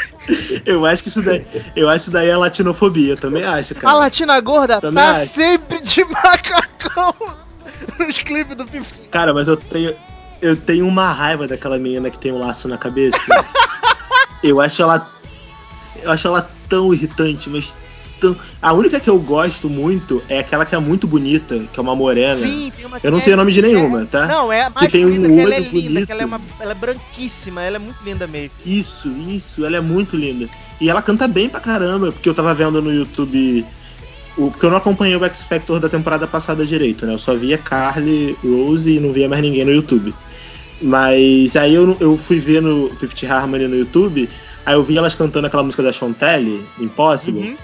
Eu acho que isso daí, eu acho daí é latinofobia, também acho, A cara. latina gorda Também tá acho. sempre de macacão nos clipes do Fifth. Cara, mas eu tenho eu tenho uma raiva daquela menina que tem um laço na cabeça. eu acho ela eu acho ela tão irritante, mas a única que eu gosto muito é aquela que é muito bonita, que é uma morena. Sim, tem uma Eu não que sei é- o nome de é- nenhuma, tá? Não, é a mais tem um bonita que ela é olho linda, bonito. que ela é, uma, ela é branquíssima, ela é muito linda mesmo. Isso, isso, ela é muito linda. E ela canta bem pra caramba, porque eu tava vendo no YouTube. O, porque eu não acompanhei o X Factor da temporada passada direito, né? Eu só via Carly, Rose e não via mais ninguém no YouTube. Mas aí eu, eu fui ver no Fifth Harmony no YouTube, aí eu vi elas cantando aquela música da Chantelle, Impossible. Uhum.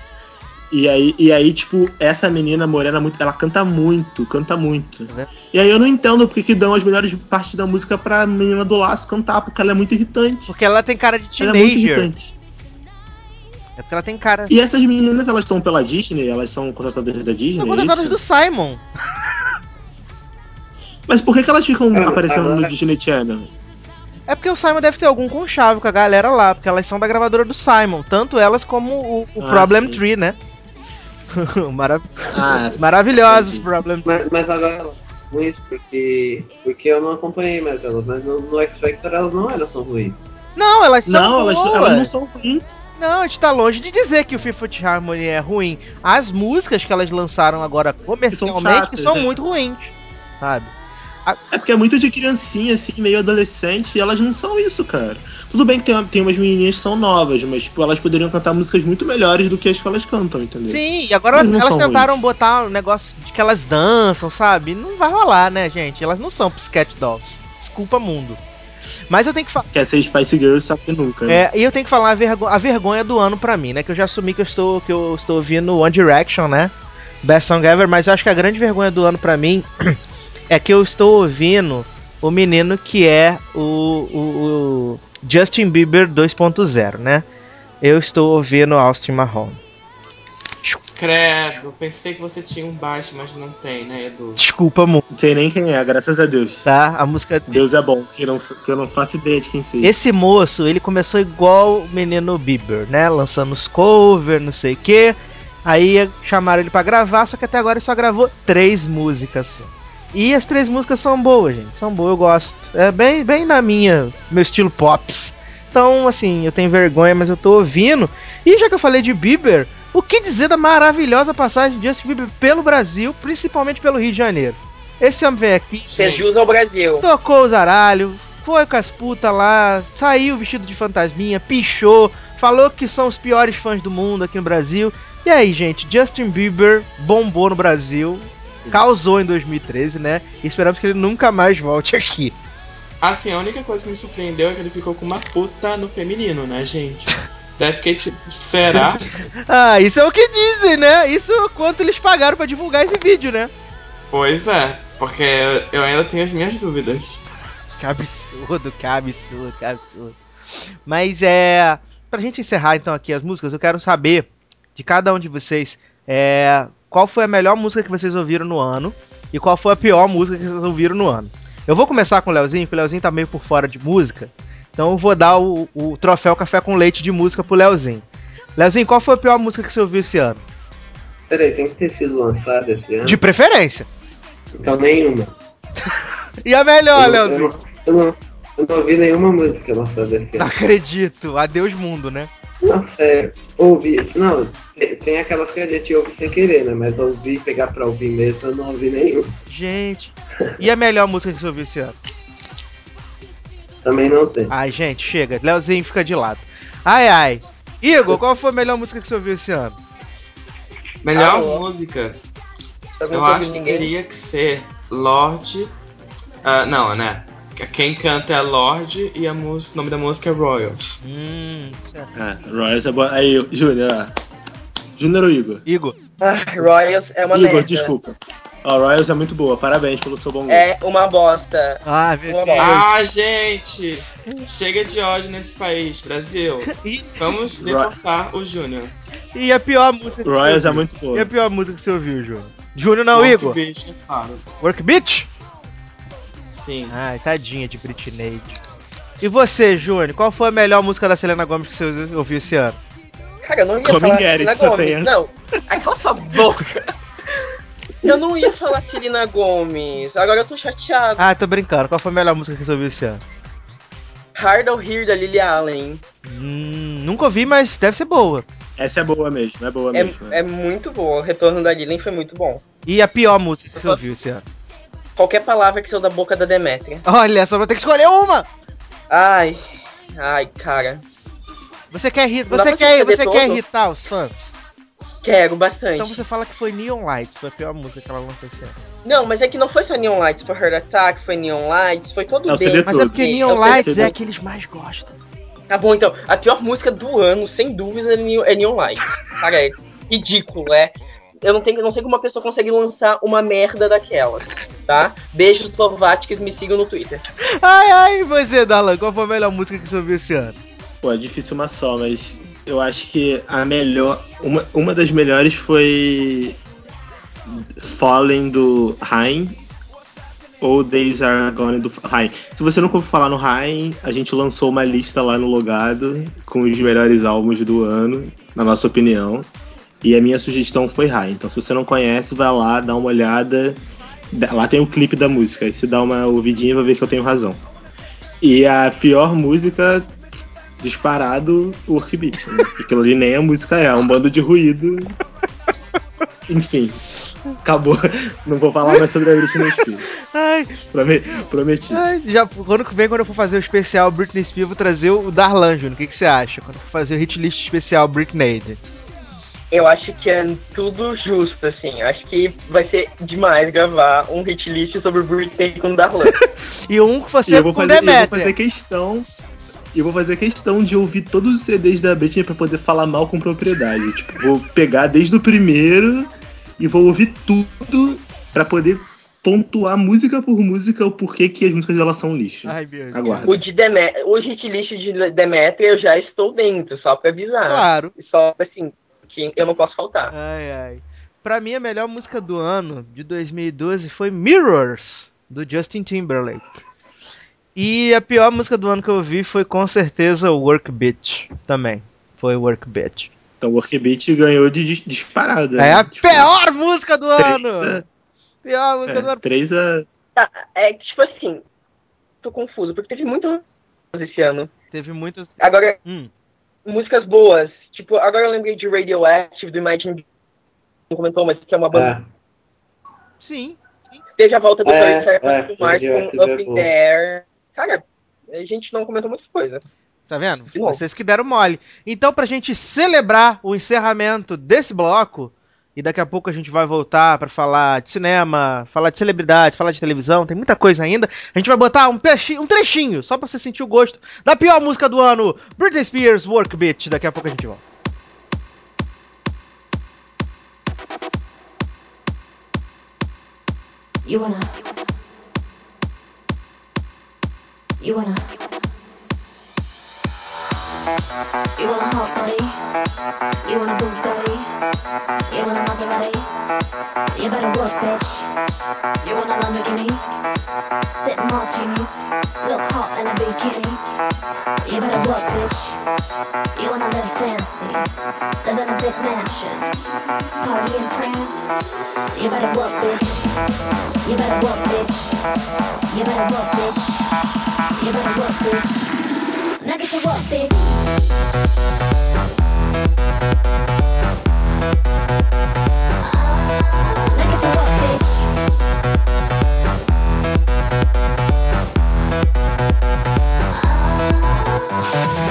E aí, e aí, tipo, essa menina morena, muito, ela canta muito, canta muito. Vendo? E aí eu não entendo porque que dão as melhores partes da música pra menina do laço cantar, porque ela é muito irritante. Porque ela tem cara de Ela é muito teenager. irritante. É porque ela tem cara. E essas meninas, elas estão pela Disney? Elas são contratadas da Disney? São é contratadas isso? do Simon. Mas por que, que elas ficam Cara, aparecendo no agora- Disney Channel? É porque o Simon deve ter algum conchavo com a galera lá, porque elas são da gravadora do Simon, tanto elas como o, o Ah, Problem sim. Tree, né? Marav- Ah, Os maravilhosos entendi. Problem Tree. Mas, mas agora elas são ruins porque, porque eu não acompanhei mais elas, mas no, no X Factor elas não eram tão ruins. Não, elas são não, elas, boas. elas não são ruins. Não, a gente tá longe de dizer que o Fifth Harmony é ruim. As músicas que elas lançaram agora comercialmente que chatas, são né? muito ruins, sabe? É porque é muito de criancinha, assim, meio adolescente, e elas não são isso, cara. Tudo bem que tem, tem umas menininhas que são novas, mas, tipo, elas poderiam cantar músicas muito melhores do que as que elas cantam, entendeu? Sim, e agora Elas elas, tentaram ruins. botar um negócio de que elas dançam, sabe? Não vai rolar, né, gente? Elas não são Pussycat Dolls. Desculpa, mundo. Mas eu tenho que falar. Quer ser Spice Girl, sabe nunca, né? É, e eu tenho que falar a, vergo- a vergonha do ano pra mim, né? Que eu já assumi que eu estou, que eu estou ouvindo One Direction, né? Best Song Ever, mas eu acho que a grande vergonha do ano pra mim é que eu estou ouvindo o menino que é o, o, o Justin Bieber 2.0, né? Eu estou ouvindo Austin Mahone. Credo, pensei que você tinha um baixo, mas não tem, né, Edu? Desculpa, muito, Não sei nem quem é, graças a Deus. tá? A música Deus é bom, que, não, que eu não faço ideia de quem seja. Esse moço, ele começou igual o menino Bieber, né? Lançando os covers, não sei o quê. Aí chamaram ele pra gravar, só que até agora ele só gravou três músicas só. E as três músicas são boas, gente. São boas, eu gosto. É bem, bem na minha, meu estilo pops. Então, assim, eu tenho vergonha, mas eu tô ouvindo. E já que eu falei de Bieber, o que dizer da maravilhosa passagem de Justin Bieber pelo Brasil, principalmente pelo Rio de Janeiro? Esse homem veio aqui, Fez jus ao Brasil. tocou os aralhos, foi com as putas lá, saiu vestido de fantasminha, pichou, falou que são os piores fãs do mundo aqui no Brasil. E aí, gente, Justin Bieber bombou no Brasil, causou em 2013, né? E esperamos que ele nunca mais volte aqui. Assim, a única coisa que me surpreendeu é que ele ficou com uma puta no feminino, né, gente? Deve fiquei tipo, será? Ah, isso é o que dizem, né? Isso é quanto eles pagaram pra divulgar esse vídeo, né? pois é, porque eu ainda tenho as minhas dúvidas. Que absurdo, que absurdo, que absurdo. Mas é. Pra gente encerrar então aqui as músicas, eu quero saber de cada um de vocês é, qual foi a melhor música que vocês ouviram no ano e qual foi a pior música que vocês ouviram no ano. Eu vou começar com o Leozinho, porque o Leozinho tá meio por fora de música. Então eu vou dar o, o troféu Café com Leite de música pro Leozinho. Leozinho, qual foi a pior música que você ouviu esse ano? Peraí, tem que ter sido lançado esse ano? De preferência. Então nenhuma. E a melhor, eu, Leozinho? eu, eu, não, eu não ouvi nenhuma música lançada esse Não ano. acredito. Adeus mundo, né? Não, sério. Ouvi. Não, tem- aquelas que a gente ouve sem querer, né? Mas ouvir, pegar pra ouvir mesmo, eu não ouvi nenhum. Gente. E a melhor música que você ouviu esse ano? Também não tem. Ai, gente, chega. Leozinho fica de lado. Ai, ai. Igor, qual foi a melhor música que você ouviu esse ano? Melhor Alô? música, Eu não eu acho que teria que ser Lorde. ah, não, né? Quem canta é Lorde e a música, o nome da música é Royals. Hum, certo. Ah, Royals é bom. Aí, Júnior, ó. Júnior ou Igor? Igor. Ah, Royals é uma Igor, merda. desculpa. Ó, Royals é muito boa, parabéns pelo seu bom gosto. É uma bosta. Ah, Uma Deus. Ah, gente! Chega de ódio nesse país, Brasil. Vamos deportar o Júnior. e a pior música que Royals você é ouviu? muito E a boa. pior música que você ouviu, Júnior? Júnior não, Work Igor. Beat, é claro. Work Beat? Sim. Ai, tadinha de Britney. E você, Júnior, qual foi a melhor música da Selena Gomez que você ouviu esse ano? Cara, eu não ia Come falar Selena Gomes. essa. Não, ai, cala sua boca. Eu não ia falar Selena Gomes. Agora eu tô chateado. Ah, tô brincando. Qual foi a melhor música que você ouviu esse ano? Hard or Here da Lily Allen. Hum, nunca ouvi, mas deve ser boa. Essa é boa mesmo, é boa É, mesmo. né? é muito boa. O retorno da Lily foi muito bom. E a pior música que você ouviu esse ano? Qualquer palavra que saiu da boca da Demetria. Olha, só vou ter que escolher uma! Ai. Ai, cara. Você quer, ri- você quer, você todo? quer irritar os fãs? Quero bastante. Então você fala que foi Neon Lights, foi a pior música que ela lançou esse ano. Não, mas é que não foi só Neon Lights. Foi Heart Attack, foi Neon Lights, foi todo É o. CD Mas é porque Sim, Neon sei Lights é a que eles mais gostam. Tá bom, então. A pior música do ano, sem dúvidas, é Neon, é Neon Lights. Cara, é ridículo, é. Eu não, tenho, não sei como uma pessoa consegue lançar uma merda daquelas, tá? Beijos Slováticos, me sigam no Twitter. Ai, ai, você, Dalan, qual foi a melhor música que você ouviu esse ano? Pô, é difícil uma só, mas eu acho que a melhor. Uma, uma das melhores foi. Fallen do Rain. Ou Days Are Gone do Rain. Se você nunca ouviu falar no Rain, a gente lançou uma lista lá no Logado com os melhores álbuns do ano, na nossa opinião. E a minha sugestão foi Rain. Então se você não conhece, vai lá, dá uma olhada. Lá tem o clipe da música. Aí você dá uma ouvidinha e vai ver que eu tenho razão. E a pior música disparado o Workbeat. Né? Aquilo ali nem a música é, é um bando de ruído. Enfim, acabou. Não vou falar mais sobre a Britney Spears. Ai, Prome- Prometi. ai, já, quando que vem, quando eu for fazer o especial Britney Spears, eu vou trazer o Darlan, Júnior. O que, que você acha? Quando eu for fazer o hit list especial Britney. Eu acho que é tudo justo, assim. Acho que vai ser demais gravar um hit list sobre Britney com Darlan. E um que E você eu vou fazer, eu vou Demetria. fazer questão. Eu vou fazer questão de ouvir todos os CDs da Britney pra poder falar mal com propriedade. Tipo, vou pegar desde o primeiro e vou ouvir tudo pra poder pontuar música por música o porquê que as músicas delas são um lixo. Ai, meu Deus. Aguarda. O, de Deme o hit list de Demetria eu já estou dentro, só pra avisar. Claro. Só assim, que eu não posso faltar. Ai, ai. Pra mim, a melhor música do ano, de 2012, foi Mirrors, do Justin Timberlake. E a pior música do ano que eu ouvi foi, com certeza, Work Bitch, também. Foi Work Bitch. Então o Workbeat ganhou de dis- disparada. É né? a Tipo, pior música do ano! Pior música do a, é, ano. três a. Tá, é que, tipo assim, tô confuso, porque teve muito esse ano. Teve muitas. Agora, Hum, músicas boas. Tipo, agora eu lembrei de Radioactive, do Imagine não comentou, mas que é uma banda. É. sim. Teve a volta do É, Kurt Serpa é, com é Up in boa. the Air. Cara, a gente não comentou muitas coisas. Tá vendo? Vocês que deram mole. Então, pra gente celebrar o encerramento desse bloco, e daqui a pouco a gente vai voltar pra falar de cinema, falar de celebridades, falar de televisão, tem muita coisa ainda. A gente vai botar um, um trechinho, só pra você sentir o gosto da pior música do ano, Britney Spears Work Bitch. Daqui a pouco a gente volta. You wanna. You wanna. You want a hot body? You want a Bugatti? You want a Maserati? You better work, bitch. You want a Lamborghini? Sip martinis, look hot in a bikini. You better work, bitch. You wanna live fancy, live in a big mansion, party in France. You better work, bitch. You better work, bitch. You better work, bitch. You better work, bitch. Now get to work, bitch.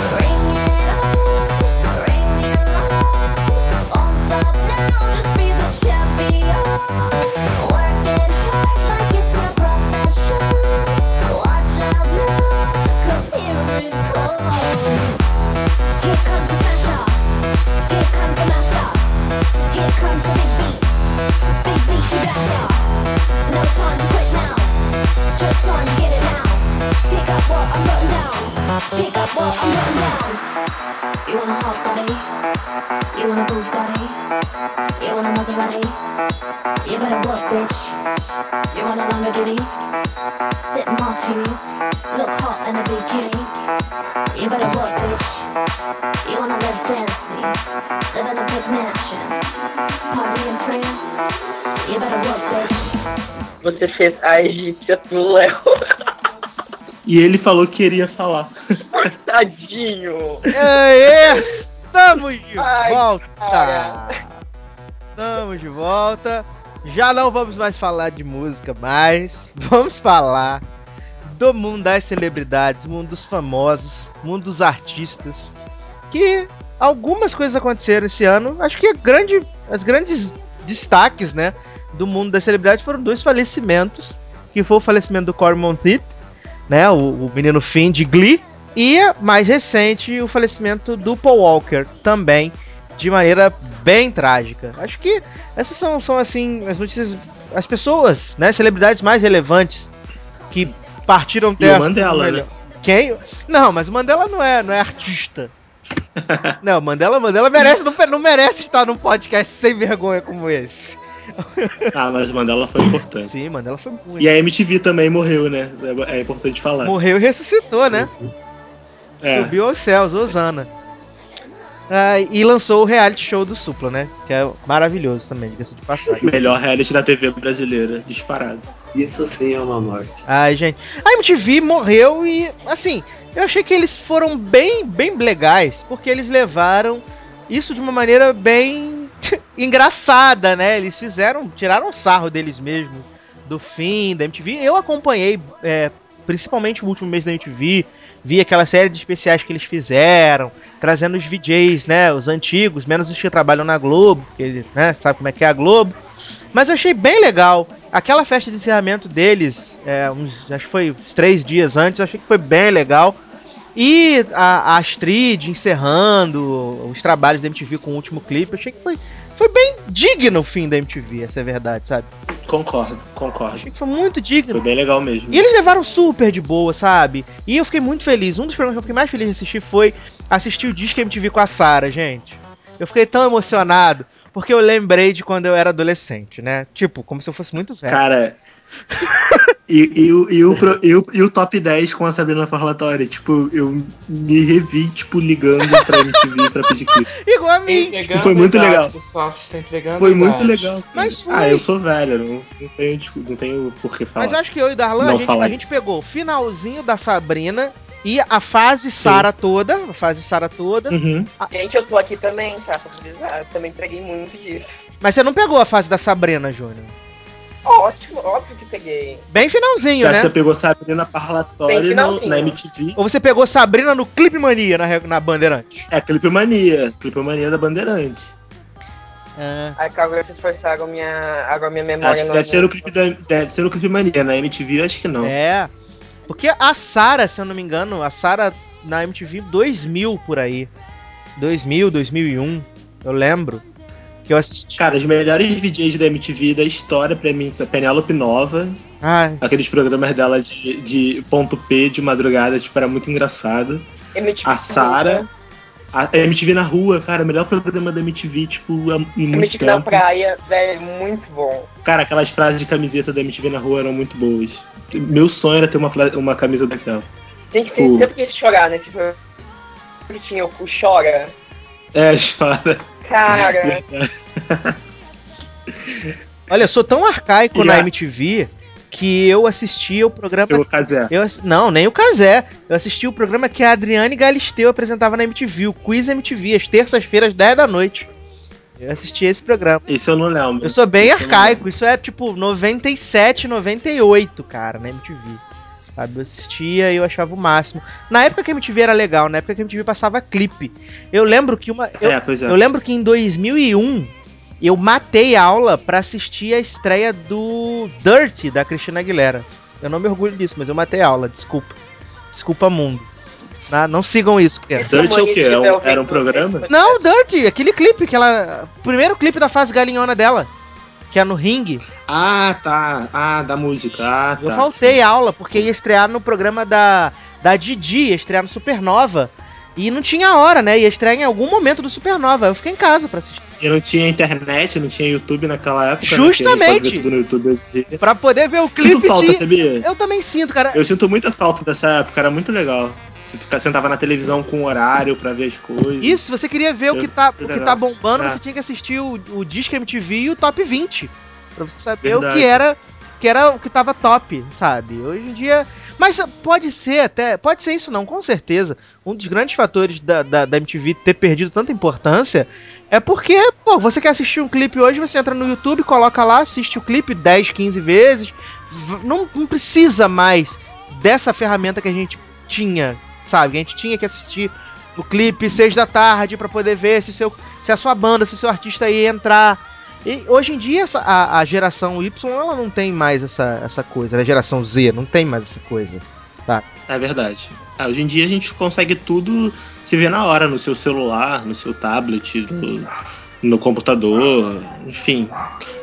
Bring Você fez a egípcia pro Léo. E ele falou que queria falar. Tadinho. É, estamos de Ai, volta! cara. Estamos de volta. Já não vamos mais falar de música, mas vamos falar do mundo das celebridades, mundo dos famosos, mundo dos artistas. Que algumas coisas aconteceram esse ano. Acho que a grande, as grandes destaques, né, do mundo das celebridades foram dois falecimentos, que foi o falecimento do Corey Monteith, né, o, o menino Finn de Glee, e mais recente o falecimento do Paul Walker, também de maneira bem trágica. Acho que essas são, são assim as notícias, as pessoas, né, celebridades mais relevantes que partiram E o dessa. Mandela, né? Quem? Não, mas o Mandela não é, não é artista. não, Mandela, Mandela merece, não, não merece estar num podcast sem vergonha como esse. Ah, mas o Mandela foi importante. Sim, Mandela foi muito. E a MTV também morreu, né? É, é importante falar. Morreu e ressuscitou, né? É. Subiu aos céus, Osana. Ah, e lançou o reality show do Supla, né? Que é maravilhoso também, diga-se de passagem. Melhor reality da TV brasileira, disparado. Isso sim é uma morte. Ai, gente. A MTV morreu e, assim, eu achei que eles foram bem, bem legais, porque eles levaram isso de uma maneira bem engraçada, né? Eles fizeram, tiraram sarro deles mesmos, do fim da MTV. Eu acompanhei, é, principalmente o último mês da MTV, vi aquela série de especiais que eles fizeram, trazendo os VJs, né? Os antigos, menos os que trabalham na Globo, porque, né? Sabe como é que é a Globo. Mas eu achei bem legal. Aquela festa de encerramento deles, é, uns, acho que foi uns três dias antes, eu achei que foi bem legal. E a, a Astrid encerrando os trabalhos da MTV com o último clipe, eu achei que foi, foi bem digno o fim da MTV, essa é a verdade, sabe? Concordo, concordo. Achei que foi muito digno. Foi bem legal mesmo. E eles levaram super de boa, sabe? E eu fiquei muito feliz. Um dos programas que eu fiquei mais feliz de assistir foi assistir o Disque MTV com a Sara, gente. Eu fiquei tão emocionado porque eu lembrei de quando eu era adolescente, né? Tipo, como se eu fosse muito velho. Cara. E, e, o- e, o, e, o, e o top 10 com a Sabrina Parlatória, tipo, eu me revi, tipo, ligando pra MTV pra pedir clipe. Igual a mim. Entregando Foi muito a idade, legal. Pessoal, vocês estão entregando Foi a muito idade. legal. Mas foi. Ah, eu sou velho, não, não tenho, discu- não tenho por que falar. Mas eu acho que eu e o Darlan, a gente, a gente pegou o finalzinho da Sabrina e a fase Sara toda. A fase Sara toda. Uhum. Gente, eu tô aqui também, tá? Eu também peguei muito disso. Mas você não pegou a fase da Sabrina, Júnior. Ótimo, óbvio que peguei. Bem finalzinho, Já né? Você pegou Sabrina Parlatória Bem no, na MTV. Ou você pegou Sabrina no Clipe Mania na, na Bandeirante? É, Clipe Mania. Clipe Mania da Bandeirante. É. Aí que agora vocês forçaram minha, agora minha memória. Acho que deve ser, o clipe da, deve ser o Clipe Mania. Na MTV, eu acho que não. É. Porque a Sara, se eu não me engano, a Sara na MTV 2000 por aí. 2000, 2001. Eu lembro. Que eu assisti. Cara, os melhores VJs da MTV da história pra mim são a Penélope Nova, Ai, aqueles programas dela de, de ponto P de madrugada, tipo, era muito engraçado. MTV A Sara, a MTV na rua, cara, o melhor programa da MTV, tipo, há em muito MTV na tempo. praia, velho, muito bom. Cara, aquelas frases de camiseta da MTV na rua eram muito boas. Meu sonho era ter uma, uma camisa daquela. Tem Uh. sempre que chorar, né? Tipo, que tinha o, o Chora. É, chora. Cara, olha, eu sou tão arcaico na MTV que eu assistia o programa. Eu casé. Eu, não, nem o Casé. Eu assisti o programa que a Adriane Galisteu apresentava na MTV, o Quiz MTV, às terças-feiras, 10 da noite. Eu assisti esse programa. Esse eu não lembro. Eu sou bem não arcaico, isso é tipo 97, 98, cara, na MTV. Sabe, eu assistia e eu achava o máximo. Na época que a MTV era legal, na época que a MTV passava clipe. Eu lembro que uma. Eu, É, pois é. eu lembro que em 2001 eu matei aula pra assistir a estreia do Dirt da Cristina Aguilera. Eu não me orgulho disso, mas eu matei aula, desculpa. Desculpa, mundo. Não sigam isso, cara. Dirt é o quê? É um- era um programa? Não, Dirt, aquele clipe que ela. O primeiro clipe da fase galinhona dela. Que é no ringue. Ah, tá. Ah, da música. Ah, tá. Eu faltei aula porque ia estrear no programa da, da Didi, ia estrear no Supernova. E não tinha hora, né? Ia estrear em algum momento do Supernova. Eu fiquei em casa pra assistir. E não tinha internet, não tinha YouTube naquela época. Justamente. Né, tudo no YouTube. Pra poder ver o Sinto clipe falta, de... sabia? Eu também sinto, cara. Eu sinto muita falta dessa época, era muito legal. Você fica- sentava na televisão com horário pra ver as coisas. Isso, se você queria ver o que tá, o que tá bombando, É. você tinha que assistir o, o Disque MTV e o Top 20. Pra você saber o Verdade. que era que era o que tava top, sabe? Hoje em dia. Mas pode ser até. Pode ser isso não, com certeza. Um dos grandes fatores da, da, da MTV ter perdido tanta importância é porque, pô, você quer assistir um clipe hoje, você entra no YouTube, coloca lá, assiste o clipe 10, 15 vezes. Não, não precisa mais dessa ferramenta que a gente tinha, sabe? A gente tinha que assistir o clipe 6 da tarde pra poder ver se, seu, se a sua banda, se o seu artista ia entrar. E hoje em dia essa, a, a geração Y ela não tem mais essa, essa coisa, né? a geração Z não tem mais essa coisa. É verdade. Ah, hoje em dia a gente consegue tudo se ver na hora, no seu celular, no seu tablet, no, no computador, enfim,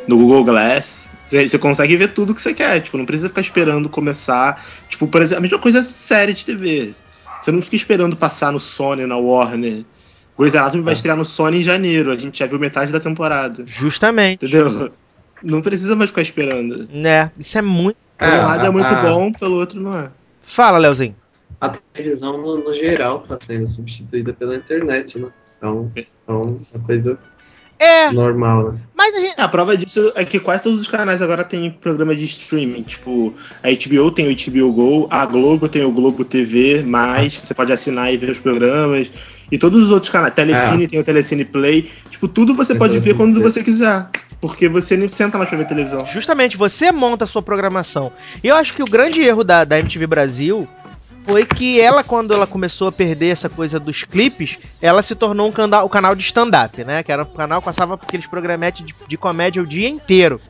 no Google Glass. Você consegue ver tudo que você quer, tipo, não precisa ficar esperando começar. Tipo, por exemplo, a mesma coisa é série de TV. Você não fica esperando passar no Sony, na Warner. Grey's Anatomy vai estrear no Sony em janeiro, a gente já viu metade da temporada. Justamente. Entendeu? Não precisa mais ficar esperando. Né? Isso é muito. É, lado é a- muito a- bom, pelo outro não é. Fala, Leozinho. A televisão, no, no geral, está sendo substituída pela internet, né? Então, então é uma coisa É, normal, né? mas a gente. É, A prova disso é que quase todos os canais agora têm programa de streaming. Tipo, a HBO tem o HBO Go, a Globo tem o Globo TV, mais, que você pode assinar e ver os programas. E todos os outros canais. Telecine tem o Telecine Play. Tipo, tudo você Tem pode ver Telecine quando Play. você quiser. Porque você nem senta mais pra ver televisão. Justamente, você monta a sua programação. E eu acho que o grande erro da, da MTV Brasil foi que ela, quando ela começou a perder essa coisa dos clipes, ela se tornou um cana o canal de stand-up, né? Que era um canal que passava por aqueles programetes de, de comédia o dia inteiro.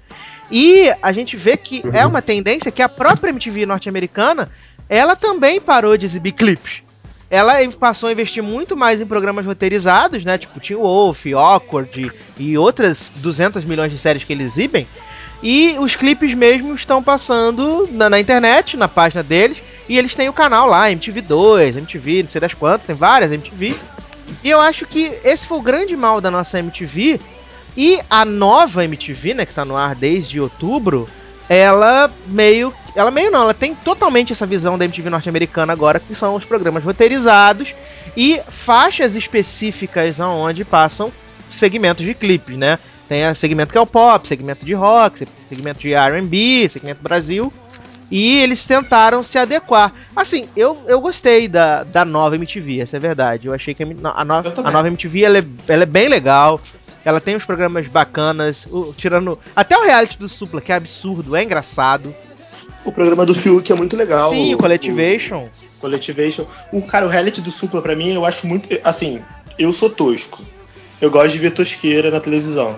E a gente vê que é uma tendência que a própria MTV norte-americana, ela também parou de exibir clipes. ela passou a investir muito mais em programas roteirizados, né? Tipo, Teen Wolf, Awkward e outras 200 milhões de séries que eles exibem. E os clipes mesmo estão passando na, na, internet, na página deles. E eles têm o canal lá, MTV2, MTV, não sei das quantas, tem várias MTV. E eu acho que esse foi o grande mal da nossa MTV. E a nova MTV, né, que tá no ar desde outubro, ela meio. Ela meio não, ela tem totalmente essa visão da MTV norte-americana agora, que são os programas roteirizados e faixas específicas aonde passam segmentos de clipes, né? Tem a segmento que é o pop, segmento de rock, segmento de R&B, segmento Brasil. E eles tentaram se adequar. Assim, eu, eu gostei da, da nova MTV, essa é a verdade. Eu achei que a, a, no, a nova MTV ela é, ela é bem legal. Ela tem uns programas bacanas, o, tirando. Até o reality do Supla, que é absurdo, é engraçado. O programa do Fiuk é muito legal. Sim, o, Collectivation. O Collectivation. O cara, o reality do Supla, pra mim, eu acho muito. Assim, eu sou tosco. Eu gosto de ver tosqueira na televisão.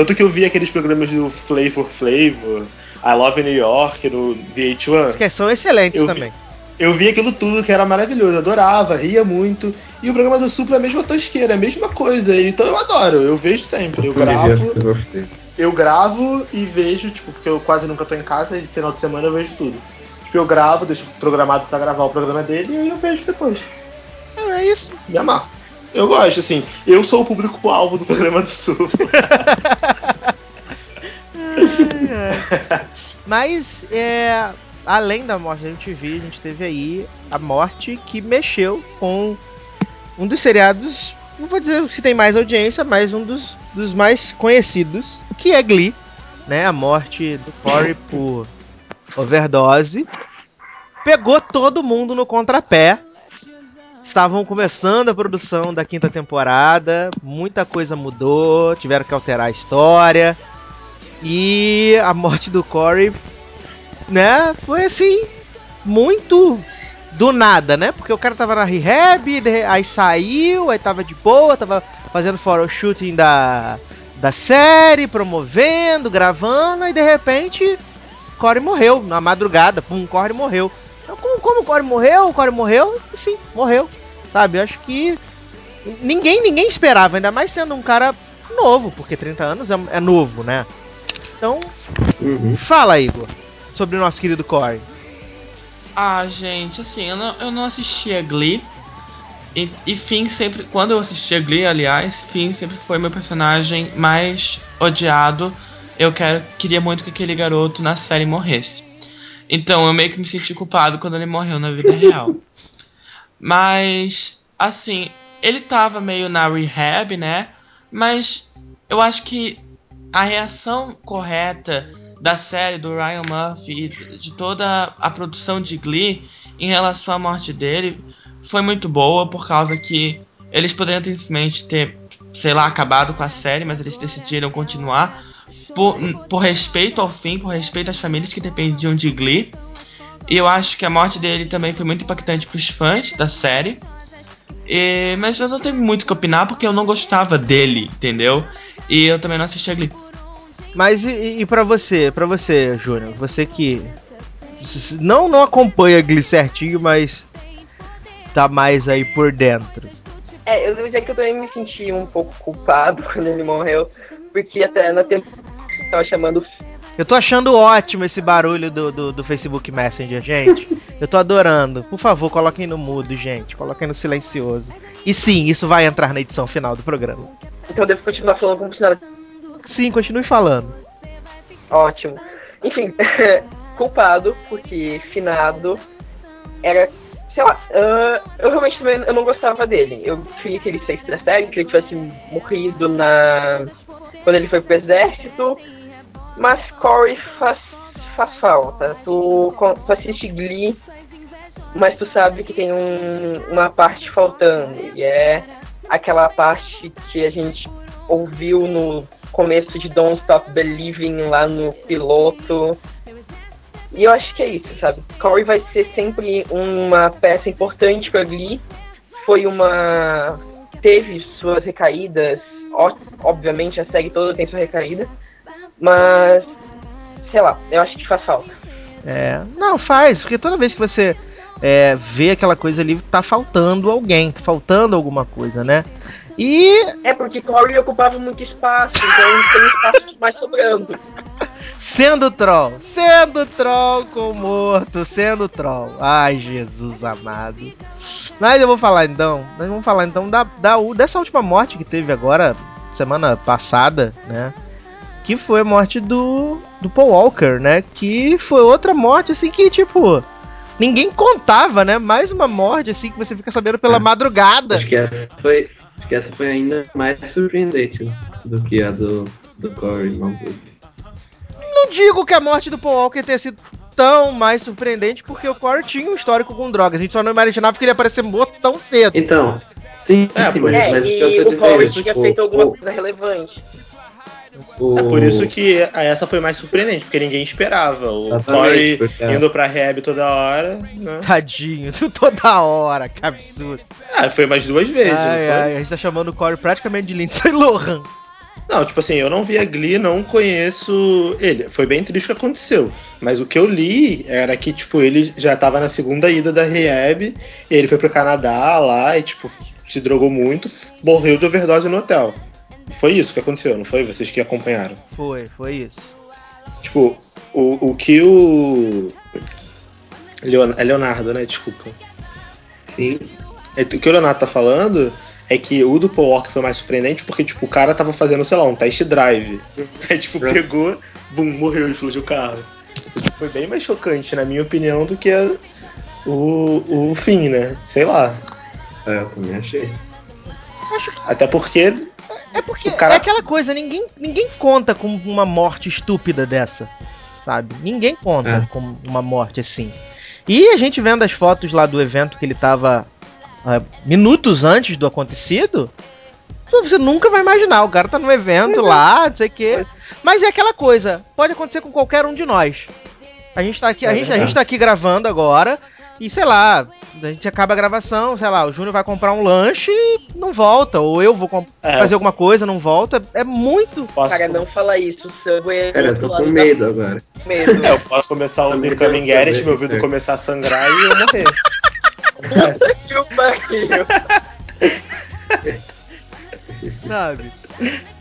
Tanto que eu vi aqueles programas do Flavor Flavor, I Love New York, no VH1. Que são excelentes eu também. Vi, eu vi aquilo tudo que era maravilhoso, adorava, ria muito. E o programa do Supla é a mesma tosqueira, é a mesma coisa. Então eu adoro, eu vejo sempre. Eu gravo. Eu gravo e vejo, tipo, porque eu quase nunca tô em casa, e final de semana eu vejo tudo. Tipo, eu gravo, deixo programado pra gravar o programa dele e aí eu vejo depois. É isso. Me amar. Eu gosto, assim. Eu sou o público-alvo do programa do Supla. Mas, é, além da morte da MTV, a gente teve aí a morte que mexeu com um dos seriados, não vou dizer se tem mais audiência, mas um dos, dos mais conhecidos, que é Glee, né? A morte do Corey por overdose. Pegou todo mundo no contrapé. Estavam começando a produção da quinta temporada, muita coisa mudou, tiveram que alterar a história. E a morte do Corey, né, foi assim, muito do nada, né? Porque o cara tava na rehab, aí saiu, aí tava de boa, tava fazendo shooting da, da série, promovendo, gravando, e de repente Corey morreu na madrugada, pum, Corey morreu. Então, como, como o Corey morreu? O Corey morreu? Sim, morreu. Sabe? Eu acho que ninguém ninguém esperava, ainda mais sendo um cara novo, porque 30 anos é, é novo, né? Então, uhum. fala, Igor, sobre o nosso querido Corey. Ah, gente, assim, eu não, eu não assistia Glee. E, e Finn sempre. Quando eu assistia Glee, aliás, Finn sempre foi meu personagem mais odiado. Eu quero, queria muito que aquele garoto na série morresse. Então eu meio que me senti culpado quando ele morreu na vida real. Mas, assim, ele tava meio na rehab, né? Mas eu acho que a reação correta da série do Ryan Murphy e de toda a produção de Glee em relação à morte dele foi muito boa por causa que eles poderiam simplesmente ter, sei lá, acabado com a série, mas eles decidiram continuar por, por respeito ao fim, por respeito às famílias que dependiam de Glee. E eu acho que a morte dele também foi muito impactante para os fãs da série. E, mas eu não tenho muito o que opinar porque eu não gostava dele, entendeu? E eu também não assisti a Glee. Mas e, e para você, para você, Júnior, você que não não acompanha Glee certinho, mas tá mais aí por dentro. É, eu devo dizer que eu também me senti um pouco culpado quando ele morreu, porque até na tempo tava chamando eu tô achando ótimo esse barulho do, do, do, Facebook Messenger, gente. Eu tô adorando. Por favor, coloquem no mudo, gente. Coloquem no silencioso. E sim, isso vai entrar na edição final do programa. Então eu devo continuar falando como se nada. Sim, continue falando. Ótimo. Enfim, culpado, porque finado era. Sei lá, uh, eu realmente também eu não gostava dele. Eu queria que ele da série, que ele tivesse morrido na. quando ele foi pro exército. Mas Corey faz, faz falta. Tu, tu assiste Glee, mas tu sabe que tem um, uma parte faltando. E é aquela parte que a gente ouviu no começo de Don't Stop Believing lá no piloto. E eu acho que é isso, sabe? Corey vai ser sempre uma peça importante para Glee. Foi uma. teve suas recaídas. Obviamente a série toda tem sua recaída. Mas. sei lá, eu acho que faz falta. É. Não, faz, porque toda vez que você é, vê aquela coisa ali, tá faltando alguém, tá faltando alguma coisa, né? E É porque Corey ocupava muito espaço, então tem espaço mais sobrando. sendo troll, sendo troll com morto, sendo troll. Ai, Jesus amado. Mas eu vou falar então, nós vamos falar então da, da dessa última morte que teve agora, semana passada, né? Que foi a morte do, do Paul Walker, né? Que foi outra morte assim que, tipo, ninguém contava, né? Mais uma morte assim que você fica sabendo pela É. madrugada. Acho que essa foi, acho que essa foi ainda mais surpreendente né, do que a do, do Corey Malbrook. Não digo que a morte do Paul Walker tenha sido tão mais surpreendente, porque o Corey tinha um histórico com drogas. A gente só não imaginava que ele ia aparecer morto tão cedo. Então, sim, É, sim, mas, mas É, o que eu e tô o Corey dizendo, tinha tipo, feito alguma o- coisa relevante. O- É por isso que essa foi mais surpreendente, porque ninguém esperava. O Exatamente, Corey porque- indo pra rehab toda hora, né? Tadinho, toda hora, que absurdo. Ah, foi mais duas vezes, não Ai, foi? ai, a gente tá chamando o Corey praticamente de Lindsay Lohan. Não, tipo assim, eu não vi a Glee, não conheço ele. Foi bem triste o que aconteceu. Mas o que eu li era que, tipo, ele já tava na segunda ida da rehab, e ele foi pro Canadá lá e, tipo, se drogou muito, morreu de overdose no hotel. Foi isso que aconteceu, não foi? Vocês que acompanharam. Foi, foi isso. Tipo, o, o que o. Leon- é Leonardo, né? Desculpa. Sim, É, O que o Leonardo tá falando é que o do Paul Walker foi mais surpreendente porque, tipo, o cara tava fazendo, sei lá, um test drive. Aí, tipo, pegou, bum, morreu, explodiu o carro. Foi bem mais chocante, na minha opinião, do que a- o, o fim, né? Sei lá. é, eu também achei. Acho que Até porque. É porque cara- é aquela coisa, ninguém, ninguém conta com uma morte estúpida dessa, sabe? Ninguém conta É. com uma morte assim. E a gente vendo as fotos lá do evento que ele tava ah, minutos antes do acontecido, você nunca vai imaginar, o cara tá num evento lá, não sei o quê. Mas é aquela coisa, pode acontecer com qualquer um de nós. A gente tá aqui, a, É gente, a gente tá aqui gravando agora, e sei lá, a gente acaba a gravação, sei lá, o Júnior vai comprar um lanche e não volta, ou eu vou É, fazer alguma coisa, não volta. É muito. posso, Cara, não fala isso, o Subway é Cara, eu tô com da- medo agora. medo. É, eu posso começar a ouvir Coming Garrett, meu ouvido certo. começar a sangrar e eu morrer. Puta que o pariu. Sabe?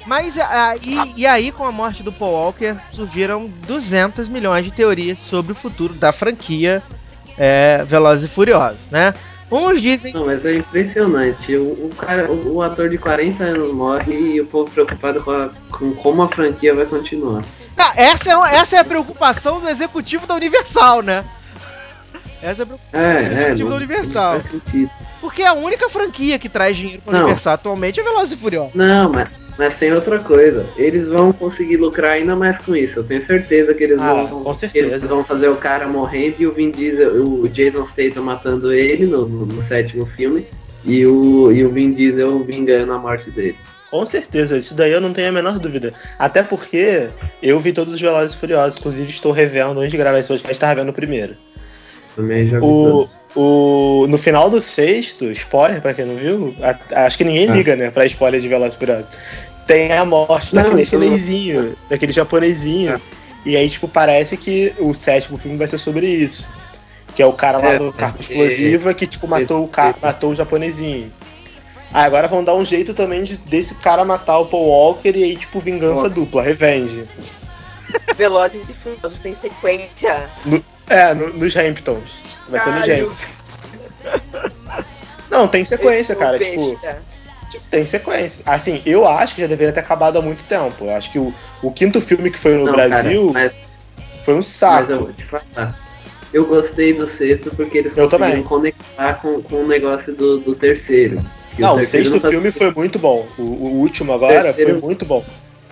Mas ah, e, e aí, com a morte do Paul Walker, surgiram 200 milhões de teorias sobre o futuro da franquia é, Velozes e Furiosos, né? Uns dizem. Não, mas é impressionante. O, o cara, o, o ator de 40 anos morre e o povo preocupado com, a- com como a franquia vai continuar. Ah, essa, é, essa é a preocupação do executivo da Universal, né? Essa é a preocupação É, do é. executivo Não, da Universal. Porque a única franquia que traz dinheiro pra Não. Universal atualmente é Velozes e Furiosos. Não, mas, mas tem outra coisa. Eles vão conseguir lucrar ainda mais com isso. Eu tenho certeza que eles Ah, vão. com certeza. Eles vão fazer o cara morrendo e o Vin Diesel, o Jason Statham matando ele no, no- sétimo filme. E o, e o Vin Diesel vingando a morte dele. Com certeza, isso daí eu não tenho a menor dúvida. Até porque eu vi todos os Velozes e Furiosos, inclusive estou revendo, antes de gravar esse podcast, estava vendo o primeiro. Também já vi O, o, no final do sexto, spoiler pra quem não viu, a- acho que ninguém Ah. liga, né, pra spoiler de Velozes e Furiosos. Tem a morte Não, daquele chinesinho, daquele japonesinho. E aí, tipo, parece que o sétimo filme vai ser sobre isso. Que é o cara lá É, do carro é, explosiva que, tipo, matou o, ca matou o japonesinho. Ah, agora vão dar um jeito também de, desse cara matar o Paul Walker e aí, tipo, vingança dupla, revenge. Velozes e Furiosos tem sequência. É, no- nos Hamptons. Vai ser nos Caralho, Hamptons. Não, tem sequência, cara. Tipo, tipo, tem sequência. Assim, eu acho que já deveria ter acabado há muito tempo. Eu acho que o, o quinto filme que foi no Não, cara, Brasil mas, foi um mas saco. eu vou te falar. Eu gostei do sexto porque eles Eu conseguiram também. conectar com, com o negócio do, do terceiro. Não, o terceiro sexto não filme foi muito bom. O, o último agora Terceiro- foi muito bom.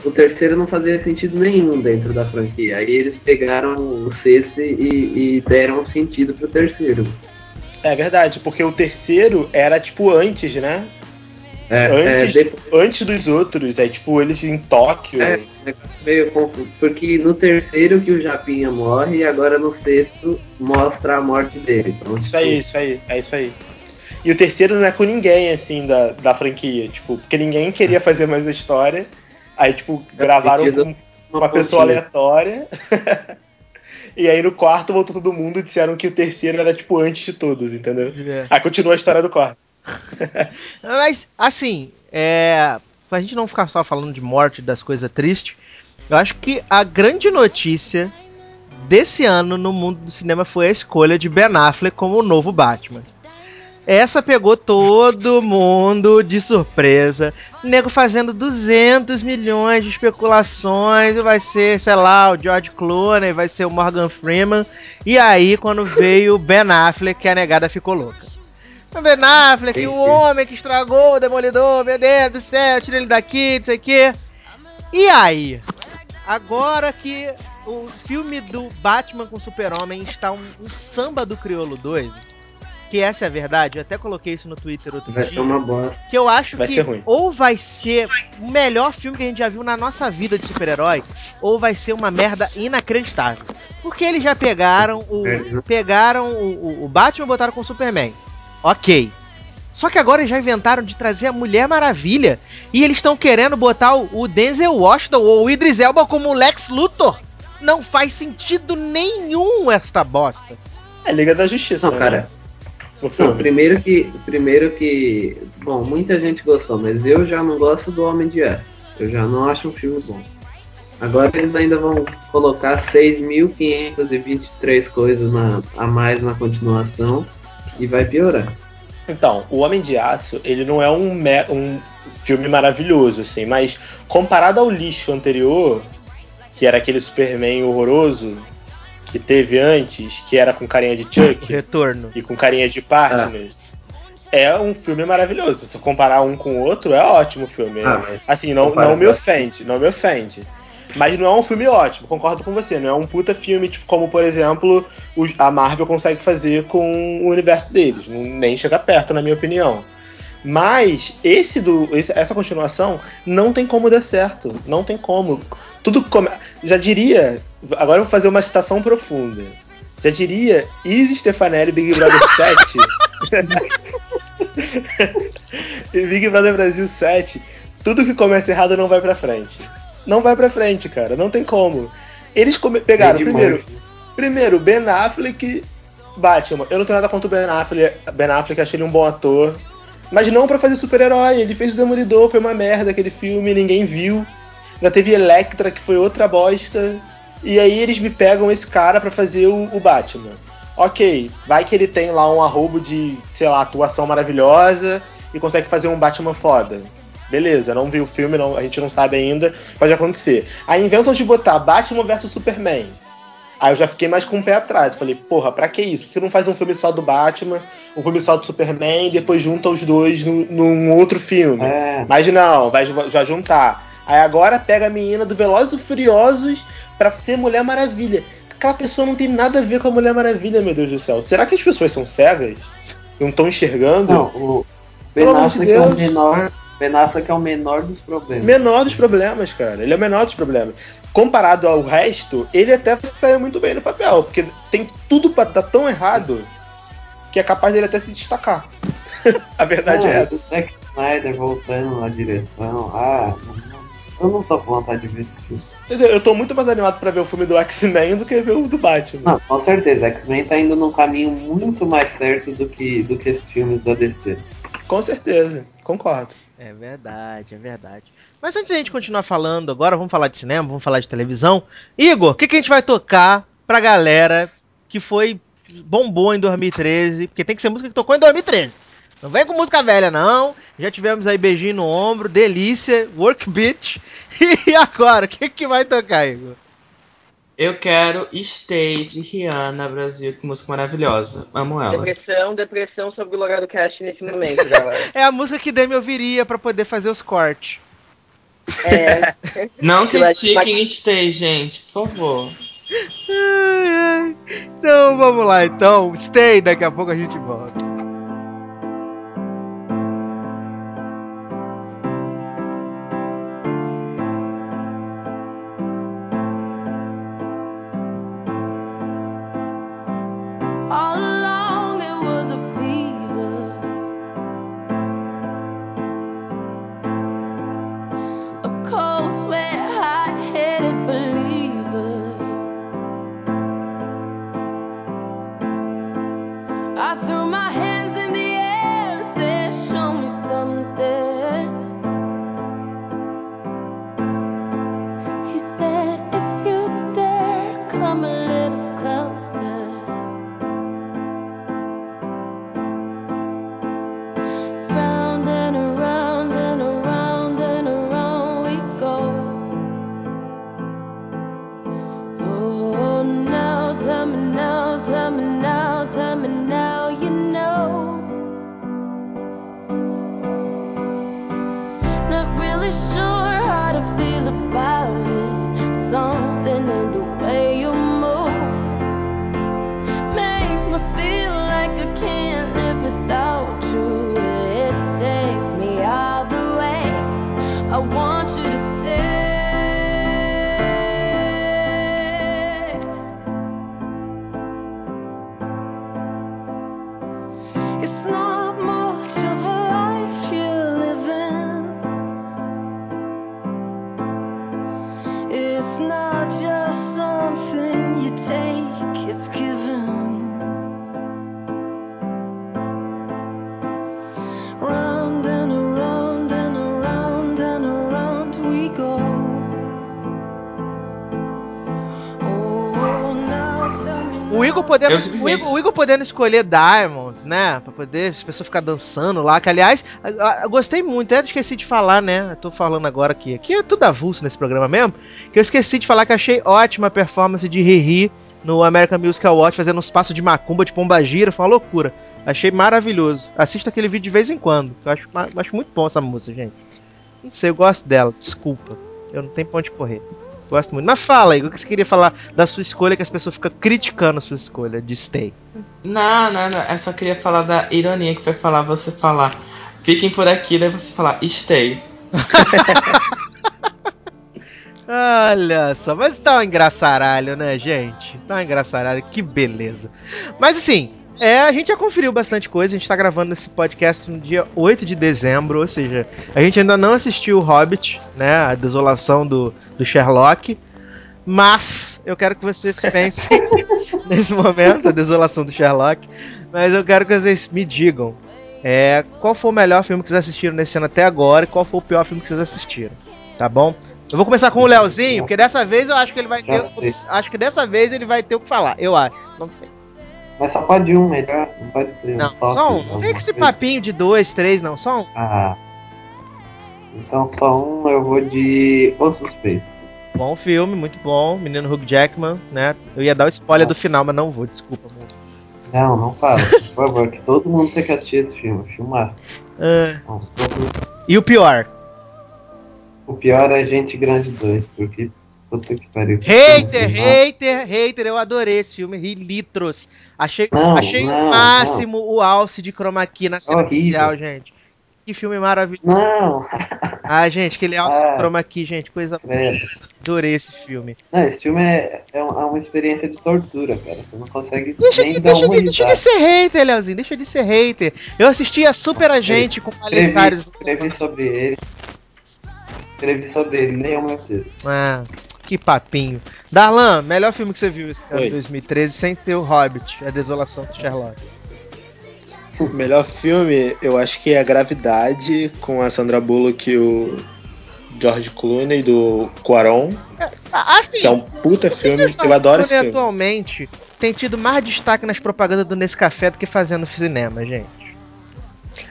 O terceiro não fazia sentido nenhum dentro da franquia. Aí eles pegaram o sexto e, e deram sentido pro terceiro. É verdade, porque o terceiro era tipo antes, né? É, Antes, é, depois- antes dos outros. É tipo eles em Tóquio. é, é meio confuso. Porque no terceiro que o Japinha morre e agora no sexto mostra a morte dele. Então, Isso aí, isso aí, é isso aí. E o terceiro não é com ninguém, assim, da, da franquia, tipo, porque ninguém queria fazer mais a história. Aí, tipo, gravaram com uma pessoa pontinha. aleatória. E aí no quarto voltou todo mundo e disseram que o terceiro era tipo antes de todos, entendeu? É. Aí continua a história do quarto. Mas, assim, é. Pra gente não ficar só falando de morte, das coisas tristes, eu acho que a grande notícia desse ano no mundo do cinema foi a escolha de Ben Affleck como o novo Batman. Essa pegou todo mundo de surpresa. O nego fazendo 200 milhões de especulações. Vai ser, sei lá, o George Clooney, vai ser o Morgan Freeman. E aí, quando veio o Ben Affleck, a negada ficou louca. Ben Affleck, o homem que estragou o Demolidor, meu Deus do céu, tira ele daqui, não sei o quê. E aí? Agora que o filme do Batman com Super-Homem está um, um samba do Criolo 2, que essa é a verdade, eu até coloquei isso no Twitter outro Vai dia, ser uma bosta. que eu acho Vai que ou vai ser o melhor filme que a gente já viu na nossa vida de super-herói, ou vai ser uma merda inacreditável. Porque eles já pegaram o É, né? pegaram o, o- o Batman e botaram com o Superman. Ok. Só que agora eles já inventaram de trazer a Mulher Maravilha e eles estão querendo botar o, Denzel Washington ou o Idris Elba como o Lex Luthor. Não faz sentido nenhum esta bosta. É Liga da Justiça. Não, cara, O Não, primeiro que, primeiro que, bom, muita gente gostou, mas eu já não gosto do Homem de Aço. Eu já não acho um filme bom. Agora eles ainda vão colocar 6.523 coisas na, a mais na continuação e vai piorar. Então, O Homem de Aço, ele não é um, um filme maravilhoso, assim, mas comparado ao lixo anterior, que era aquele Superman horroroso que teve antes, que era com carinha de Chuck retorno. e com carinha de Partners, é um filme maravilhoso. Se você comparar um com o outro, é ótimo o filme. Ah, Assim, não, não me ofende, não me ofende. Mas não é um filme ótimo, concordo com você. Não é um puta filme, tipo, como, por exemplo, a Marvel consegue fazer com o universo deles. Nem chega perto, na minha opinião. Mas esse do, essa continuação não tem como dar certo. Não tem como. Tudo come... Já diria. Agora eu vou fazer uma citação profunda. Já diria Izzy Stefanelli Big Brother 7. E Big Brother Brasil 7. Tudo que começa errado não vai pra frente. Não vai pra frente, cara. Não tem como. Eles come- pegaram, primeiro, morte. primeiro, Ben Affleck, Batman. Eu não tenho nada contra o Ben Affleck. Ben Affleck, achei ele um bom ator. Mas não pra fazer super-herói. Ele fez o Demolidor, foi uma merda aquele filme, ninguém viu. Ainda teve Electra, que foi outra bosta. E aí eles me pegam esse cara pra fazer o, o Batman. Ok, vai que ele tem lá um arrobo de, sei lá, atuação maravilhosa e consegue fazer um Batman foda. Beleza, não vi o filme, não, a gente não sabe ainda, pode acontecer. Aí inventam de botar Batman vs Superman. Aí eu já fiquei mais com o pé atrás. Falei, porra, pra que isso? Por que não faz um filme só do Batman, um filme só do Superman e depois junta os dois no- num outro filme? É, Mas não, vai já juntar. Aí agora pega a menina do Velozes e Furiosos pra ser Mulher Maravilha. Aquela pessoa não tem nada a ver com a Mulher Maravilha, meu Deus do céu. Será que as pessoas são cegas? Não estão enxergando? não, o Ben Pelo amor de Affleck é o Deus. menor, Ben Affleck é o menor dos problemas. Menor dos problemas, cara. Ele é o menor dos problemas. Comparado ao resto, ele até saiu muito bem no papel, porque tem tudo pra dar tão errado que é capaz dele até se destacar. a verdade é Ah, essa. o Zack Snyder voltando na direção. Ah, eu não tô com vontade de ver esse filme. Entendeu? Eu tô muito mais animado pra ver o filme do X-Men do que ver o do Batman. Não, com certeza, X-Men tá indo num caminho muito mais certo do que, do que esses filmes da DC. Com certeza, concordo. É verdade, é verdade. Mas antes da gente continuar falando, agora vamos falar de cinema, vamos falar de televisão. Igor, o que, que a gente vai tocar pra galera que foi bombou em 2013? Porque tem que ser música que tocou em 2013. Não vem com música velha, não. Já tivemos aí beijinho no ombro, delícia, work beat. E agora, o que, que vai tocar, Igor? Eu quero Stay de Rihanna Brasil, que música maravilhosa. Amo ela. Depressão, depressão sobre o Logado Cast nesse momento, galera. É a música que Demi ouviria pra poder fazer os cortes. É, Não Mas- critiquem Stay, gente, por favor. Então vamos lá, então. Stay, daqui a pouco a gente volta. Want you to podendo, o Igor, o Igor podendo escolher Diamond, né? Pra poder as pessoas ficar dançando lá. Que aliás, eu, eu gostei muito, até esqueci de falar, né? Eu tô falando agora aqui. Aqui é tudo avulso nesse programa mesmo. Que eu esqueci de falar que achei ótima a performance de Riri no American Music Awards, fazendo uns passos de macumba de pombagira. Foi uma loucura. Achei maravilhoso. Assista aquele vídeo de vez em quando. Eu acho, acho muito bom essa música, gente. Não sei, eu gosto dela. Desculpa. Eu não tenho pra onde correr. Gosto muito. Mas fala aí, o que você queria falar da sua escolha que as pessoas ficam criticando a sua escolha de stay? Não, não, não. Eu só queria falar da ironia que foi falar você falar. Fiquem por aqui, daí você falar stay. Olha só, mas tá um engraçaralho, né, gente? Tá um engraçaralho, que beleza. Mas assim, é, a gente já conferiu bastante coisa, a gente tá gravando esse podcast no dia 8 de dezembro, ou seja, a gente ainda não assistiu o Hobbit, né, a desolação do, do Sherlock, mas eu quero que vocês pensem nesse momento, a desolação do Sherlock, mas eu quero que vocês me digam é, qual foi o melhor filme que vocês assistiram nesse ano até agora e qual foi o pior filme que vocês assistiram, tá bom? Eu vou começar com o Leozinho, porque dessa vez eu acho que ele vai ter. Acho que dessa vez ele vai ter o que falar. Eu acho. Não sei. Mas só pode um melhor, não pode ser Não, top, só um. Não vem com esse coisa. papinho de dois, três, não. Só um. Ah. Então só um eu vou de O Suspeito. Bom filme, muito bom. Menino Hugh Jackman, né? Eu ia dar o spoiler do final, mas não vou, desculpa, amor. Não, não fala, por favor, que todo mundo tem que assistir esse filme, filmaço. Ah, Não, todo- e o pior? O pior é Gente Grande 2, porque puta que pariu. Hater, Não, hater, hater. Eu adorei esse filme. Ri litros. Achei, Não, achei o não, máximo o alce de chroma key na cena Horrível. inicial, gente. Que filme maravilhoso. Não, Ah, gente, aquele alce Ah. de chroma key, gente. Coisa. credo. Adorei esse filme. Não, esse filme é, é é uma experiência de tortura, cara. Você não consegue Deixa de, deixa, de, deixa de ser hater, Leozinho. Deixa de ser hater. Eu assisti a Super Agente com Miley Escrevi, sobre ele. Escrevi sobre ele, nem o meu texto. Ah, que papinho. Darlan, melhor filme que você viu esse ano Oi. de 2013, sem ser o Hobbit, A Desolação do Sherlock. O melhor filme, eu acho que é a Gravidade, com a Sandra Bullock e o George Clooney do Quaron, Ah, assim, que é um puta filme, eu adoro esse filme. atualmente tem tido mais destaque nas propagandas do Nescafé do que fazendo cinema, gente.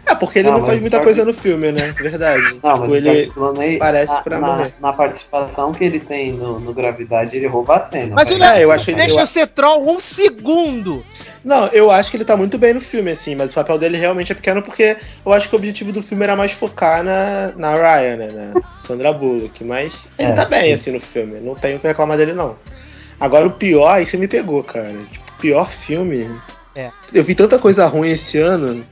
É, porque ele Não, não, mas faz muita coisa que- no filme, né? Verdade. Não, mas Tipo, ele... Clooney, parece na, pra na, morrer. na participação que ele tem no, no Gravidade, ele rouba a cena. Mas o cara. Leozinho, É, eu achei- deixa eu- eu ser troll um segundo. Não, eu acho que ele tá muito bem no filme, assim, mas o papel dele realmente é pequeno porque eu acho que o objetivo do filme era mais focar na, na Ryan, né? Na Sandra Bullock. Mas ele É, tá bem, sim. assim, no filme. Não tenho o que reclamar dele, não. Agora, o pior, aí você me pegou, cara. Tipo, pior filme. É. Eu vi tanta coisa ruim esse ano,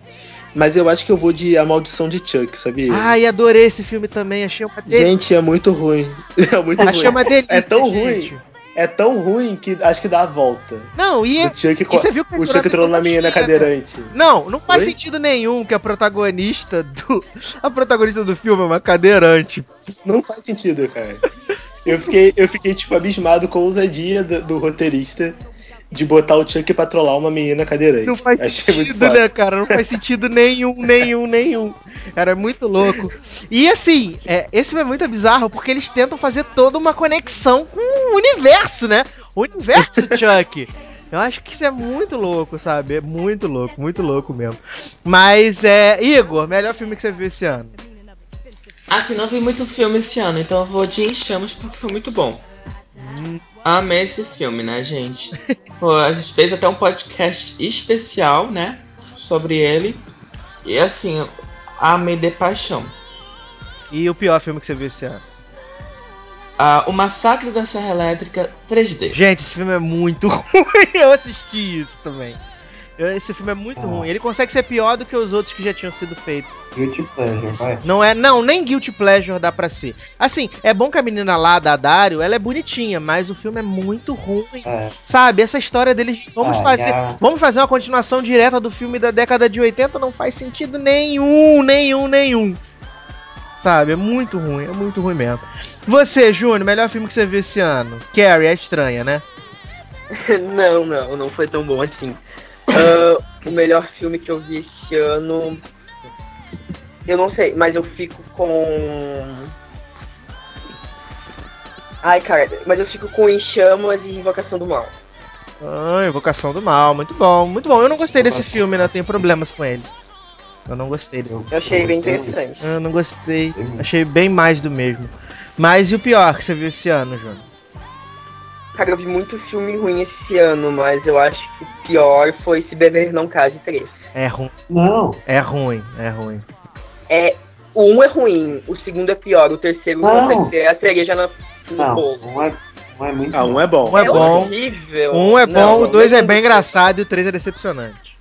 mas eu acho que eu vou de A Maldição de Chuck, sabia? Ai, adorei esse filme também, achei uma delícia. Gente, é muito ruim. É muito achei ruim. uma delícia, É tão gente. ruim. É tão ruim que acho que dá a volta. Não, e, O Chuck, e você viu que o Chuck entrou na menina cadeirante. Não, não faz Oi? sentido nenhum que a protagonista do. A protagonista do filme é uma cadeirante. Não faz sentido, cara. Eu fiquei, eu fiquei tipo, abismado com a ousadia do, do roteirista de botar o Chuck pra trollar uma menina cadeirante. Não faz Achei sentido, né, cara? Não faz sentido nenhum, nenhum, nenhum. Era muito louco. E assim, é, esse filme é muito bizarro porque eles tentam fazer toda uma conexão com o universo, né? O universo Chuck. Eu acho que isso é muito louco, sabe? É muito louco, muito louco mesmo. Mas, é. Igor, melhor filme que você viu esse ano? Assim, não vi muito filme esse ano, então eu vou de Em Chamas porque foi muito bom. Hum. Amei esse filme, né, gente? Foi- a gente fez até um podcast especial, né? Sobre ele. E assim, amei de paixão. E o pior filme que você viu esse ano? Ah, o Massacre da Serra Elétrica 3D. Gente, esse filme é muito ruim. Eu assisti isso também. Esse filme é muito Ah. ruim. Ele consegue ser pior do que os outros que já tinham sido feitos. Guilty Pleasure, vai. Não é, não, nem Guilty Pleasure dá pra ser. Assim, é bom que a menina lá da Dario, ela é bonitinha, mas o filme é muito ruim. É. Sabe, essa história deles, vamos Ah, fazer, já- vamos fazer uma continuação direta do filme da década de 80, não faz sentido nenhum, nenhum, nenhum. Sabe, é muito ruim, é muito ruim mesmo. Você, Júnior, melhor filme que você viu esse ano? Carrie, é estranha, né? não, não, não foi tão bom assim. Ah, o melhor filme que eu vi esse ano. Eu não sei, mas eu fico com. Ai, cara, mas eu fico com Em Chamas e Invocação do Mal. Ah, Invocação do Mal, muito bom, muito bom. Eu não gostei desse filme, né? Eu tenho problemas com ele. Eu não gostei desse. Eu achei bem interessante. Eu não gostei. Achei bem mais do mesmo. Mas e o pior que você viu esse ano, Júnior? Cara, eu vi muito filme ruim esse ano, mas eu acho que o pior foi Se Beber Não Case 3. É ruim. Não. É ruim, é ruim. É, o um é ruim, o segundo é pior, o terceiro Não. consegue ser a cereja na, no Não, bolo. um é, um é muito Ah, um é bom. Um é bom, horrível. um é bom, o dois é bem engraçado e o três é decepcionante.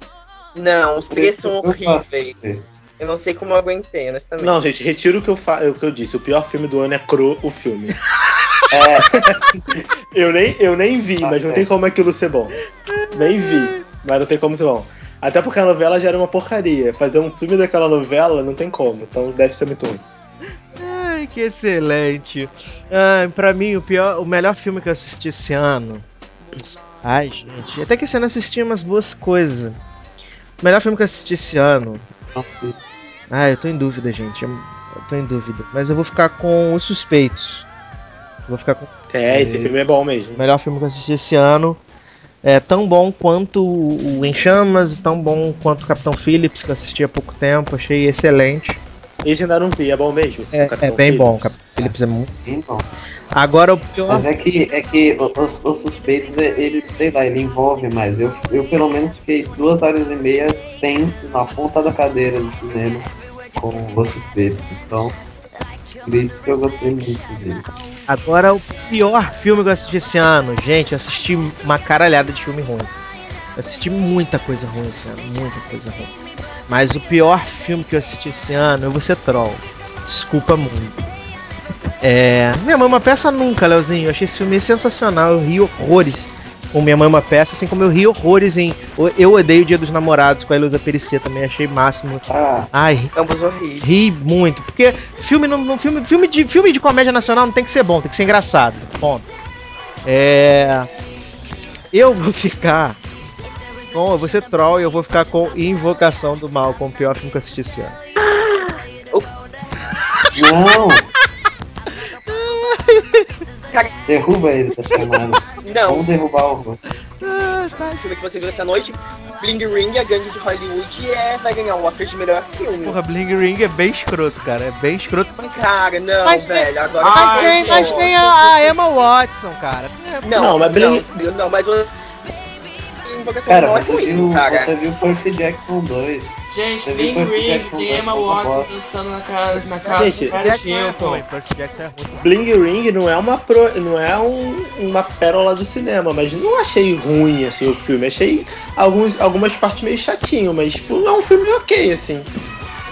Não, os três são horríveis. Eu não sei como eu aguentei, honestamente. Não, gente, retiro o que eu, fa o que eu disse. O pior filme do ano é Cro, o filme. É, Eu nem, eu nem vi, Tá mas não certo. tem como aquilo ser bom. Nem vi, mas não tem como ser bom. Até porque a novela já era uma porcaria. Fazer um filme daquela novela não tem como, então deve ser muito ruim. Ai, que excelente. Ai, pra mim, o pior, o melhor filme que eu assisti esse ano. Ai, gente. Até que esse ano eu assisti umas boas coisas. O melhor filme que eu assisti esse ano. Ah, eu tô em dúvida, gente. Eu, eu tô em dúvida. Mas eu vou ficar com Os Suspeitos. Vou ficar com É, esse filme é bom mesmo. o melhor filme que eu assisti esse ano. É tão bom quanto o Em Chamas, tão bom quanto o Capitão Phillips, que eu assisti há pouco tempo. Achei excelente. Esse ainda não vi, é bom mesmo? É, é bem Phillips? bom, o Capitão Phillips é muito. Então, Agora o pior. mas é que, é que o- os, os suspeitos, ele, sei lá, ele envolve mais. Eu, eu pelo menos fiquei duas horas e meia tenso na ponta da cadeira do cinema com os suspeitos. Então, por isso que eu gostei muito dele. Agora o pior filme que eu assisti esse ano, gente, eu assisti uma caralhada de filme ruim. Eu assisti muita coisa ruim esse ano, muita coisa ruim. Mas o pior filme que eu assisti esse ano, eu vou ser troll. Desculpa muito. É. Minha Mãe é uma peça nunca, Leozinho. Eu achei esse filme sensacional. Eu ri horrores com Minha Mãe é uma peça, assim como eu ri horrores em Eu Odeio o Dia dos Namorados com a Elisa Pericê também. Achei máximo. Ah, Ai, Ambos horríveis. ri muito, porque filme não, não- filme, filme de filme de comédia nacional não tem que ser bom, tem que ser engraçado. Ponto. É, eu vou ficar com, eu vou ser troll e eu vou ficar com Invocação do Mal, com o pior filme que eu assisti esse ano. não! Derruba ele da chamada. não, Vamos derrubar o. Ah, tá. o filme que você viu essa noite, Bling Ring, a gangue de Hollywood, é, vai ganhar o Oscar de melhor filme. Porra, Bling Ring é bem escroto, cara, é bem escroto, mas Cara, não, Mas tem- velho, agora... mas tem, mas tem a, a Emma Watson, cara. Não, Não, não, mas Bling- não, não, mas o... Invocação Cara, Mal é você ruim, viu, cara. você viu Percy Jackson 2. Gente, Percy Ring, tem Emma Watson dançando na cara, na cara Gente, do Paris Jackson é Hilton. é ruim. Bling Ring não é uma pro, não é um- uma pérola do cinema, mas não achei ruim assim o filme. Achei alguns, algumas partes meio chatinho, mas tipo, é um filme ok assim.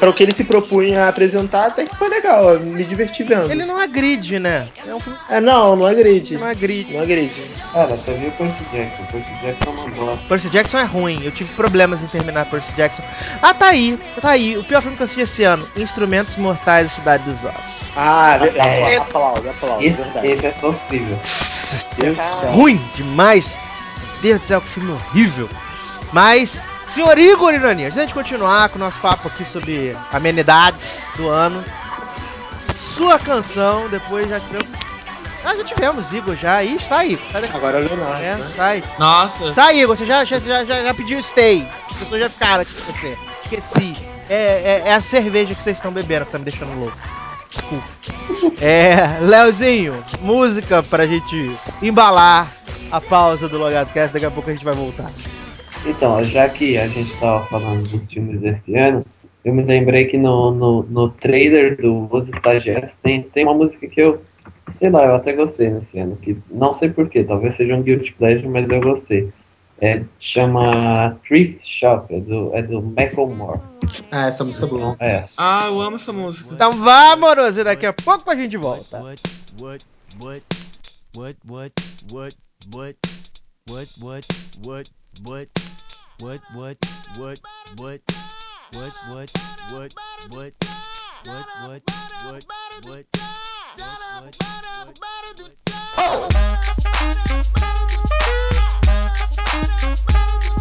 Para o que ele se propunha a apresentar, até que foi legal, me diverti vendo. Ele não agride, né? É um É, não, não agride. não agride. Não agride. Cara, você viu Percy Jackson. Percy Jackson é uma bosta. Percy Jackson é ruim, eu tive problemas em terminar Percy Jackson. Ah, tá aí, tá aí. O pior filme que eu assisti esse ano: Instrumentos Mortais da Cidade dos Ossos. Ah, é, É. aplaudo, aplaudo, Esse, verdade. esse é sofrível. Nossa, ruim demais. Deus do céu, que filme horrível. Mas, senhor Igor Irani, antes de continuar com o nosso papo aqui sobre amenidades do ano, sua canção, depois já tivemos. Ah, já tivemos, Igor, já. Aí, sai. sai daqui. Agora é o Leonardo. É, né? sai. Nossa, Sai, Igor, você já, já, já, já já pediu stay. As pessoas já ficaram aqui com você. Esqueci. É, é, é a cerveja que vocês estão bebendo que tá me deixando louco. Desculpa. É, Leozinho, música pra gente embalar a pausa do Logado Cast, daqui a pouco a gente vai voltar. Então, já que a gente tava falando dos filmes desse ano, eu me lembrei que no, no, no trailer do Os Estagiários tem, tem uma música que eu, sei lá, eu até gostei nesse ano, que não sei porquê, talvez seja um guilty pleasure, mas eu gostei. É, chama Thrift Shop, é do, é do Macklemore. Ah, essa música é boa. É, ah, eu amo essa música. Então vamos, e daqui a pouco a gente volta. What, what, what, what, what, what, what, what, what, what, what, what, what, what, what, what, what, what, what, what, what, what, what, I'm gonna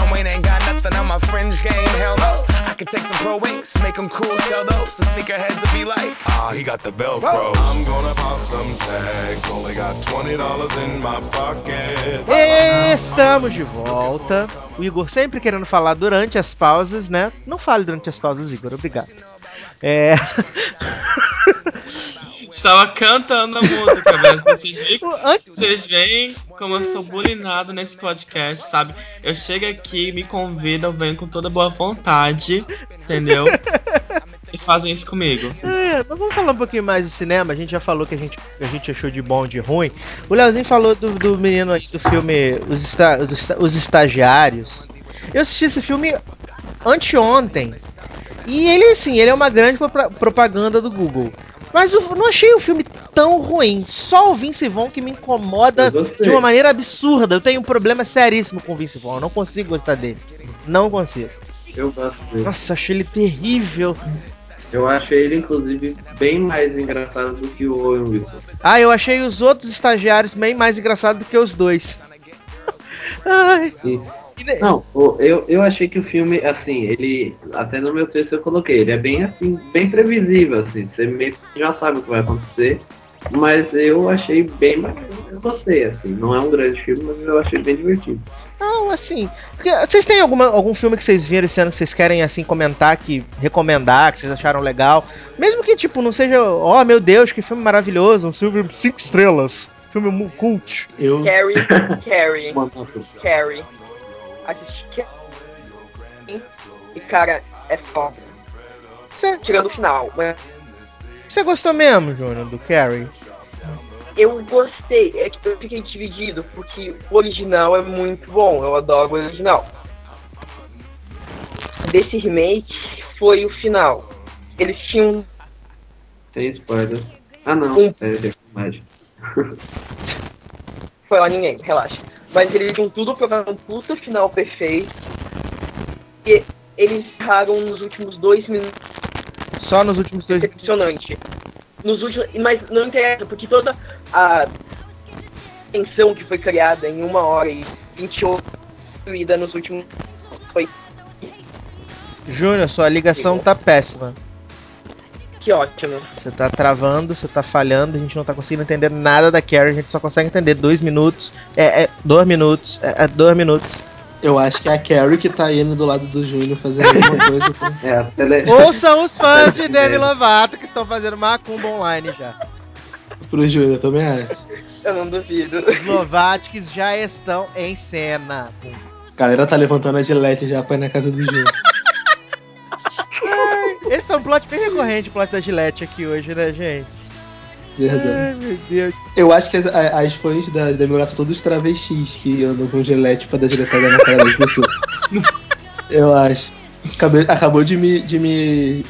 Wayne ain't got nothing on my fringe game, hell no. I could take some pro wings, make them cool, sell those. The sneakerheads will be like, ah, he got the Velcro. I'm gonna pop some tags. Only got twenty dollars in my pocket. Estamos de volta. O Igor sempre querendo falar durante as pausas, né? Não fale durante as pausas, Igor, obrigado. É. Estava cantando a música, velho. Antes- Vocês veem como eu sou bulinado nesse podcast, sabe? Eu chego aqui, me convidam, eu venho com toda boa vontade, entendeu? E fazem isso comigo. É, mas vamos falar um pouquinho mais de cinema. A gente já falou que a gente, a gente achou de bom, de ruim. O Leozinho falou do, do menino aí do filme os, Esta- Os Estagiários. Eu assisti esse filme anteontem. E ele, assim, ele é uma grande propaganda do Google. Mas eu não achei o filme tão ruim. Só o Vince Vaughn que me incomoda de uma maneira absurda. Eu tenho um problema seríssimo com o Vince Vaughn. Eu não consigo gostar dele. Não consigo. eu gosto dele. Nossa, achei ele terrível. Eu achei ele, inclusive, bem mais engraçado do que o Owen Wilson. Ah, eu achei os outros estagiários bem mais engraçados do que os dois. Ai. E- Não, eu, eu achei que o filme, assim, ele. Até no meu texto eu coloquei, ele é bem assim, bem previsível, assim, você meio que já sabe o que vai acontecer. Mas eu achei bem mais. Eu gostei, assim. Não é um grande filme, mas eu achei bem divertido. Não, assim. porque vocês têm alguma, algum filme que vocês viram esse ano que vocês querem assim comentar, que recomendar, que vocês acharam legal? Mesmo que, tipo, não seja, oh meu Deus, que filme maravilhoso, um filme cinco estrelas. Filme cult. Eu. Carrie, Carrie, Uma Carrie. Assisti Carrie. E cara, é foda. Você Tirando o final, mas você gostou mesmo, Júnior, do Carrie? eu gostei. É que eu fiquei dividido, porque o original é muito bom. Eu adoro o original. Desse remake foi o final. Eles tinham Tem spoiler. Ah não, Um- é refilmagem. Foi lá ninguém, relaxa. Mas eles tinham tudo pra um puta final perfeito. E eles erraram nos últimos dois minutos. Só nos últimos dois. Decepcionante. Nos últimos. Mas não interessa, porque toda a tensão que foi criada em uma hora e 28 ida nos últimos. Foi. Júnior, sua ligação tá péssima. Que ótimo. Você tá travando, você tá falhando, a gente não tá conseguindo entender nada da Carrie, a gente só consegue entender dois minutos. É, é dois minutos, é, é dois minutos. Eu acho que é a Carrie que tá indo do lado do Júnior fazendo alguma coisa. É, tele... Ouçam os fãs de Demi Lovato que estão fazendo macumba online já. Pro Júnior, também acho. Eu não duvido. Os Lovatics já estão em cena. A galera tá levantando a gilete já pra ir na casa do Júnior. Um plot bem recorrente, o plot da Gillette aqui hoje, né, gente? Verdade. Ai, meu Deus. Eu acho que as, a- as fãs da Lovato são todos travestis que andam com gilete pra dar giletada na cara das pessoas. Eu acho. Acabei- acabou de me, de me.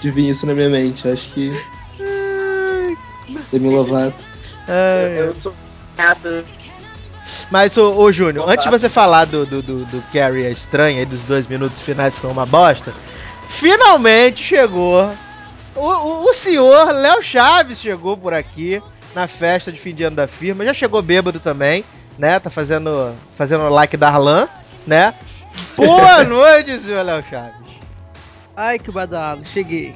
de vir isso na minha mente. Eu acho que. Demi Lovato. Ai, Eu sou gata. Mas, ô, ô Júnior, antes de você falar do, do, do, do Carrie a estranha e dos dois minutos finais que foi uma bosta, finalmente chegou. O, o, o senhor Léo Chaves chegou por aqui na festa de fim de ano da firma. Já chegou bêbado também, né? Tá fazendo, fazendo o like da Arlan, né? Boa noite, senhor Léo Chaves. Ai, que badalo, cheguei.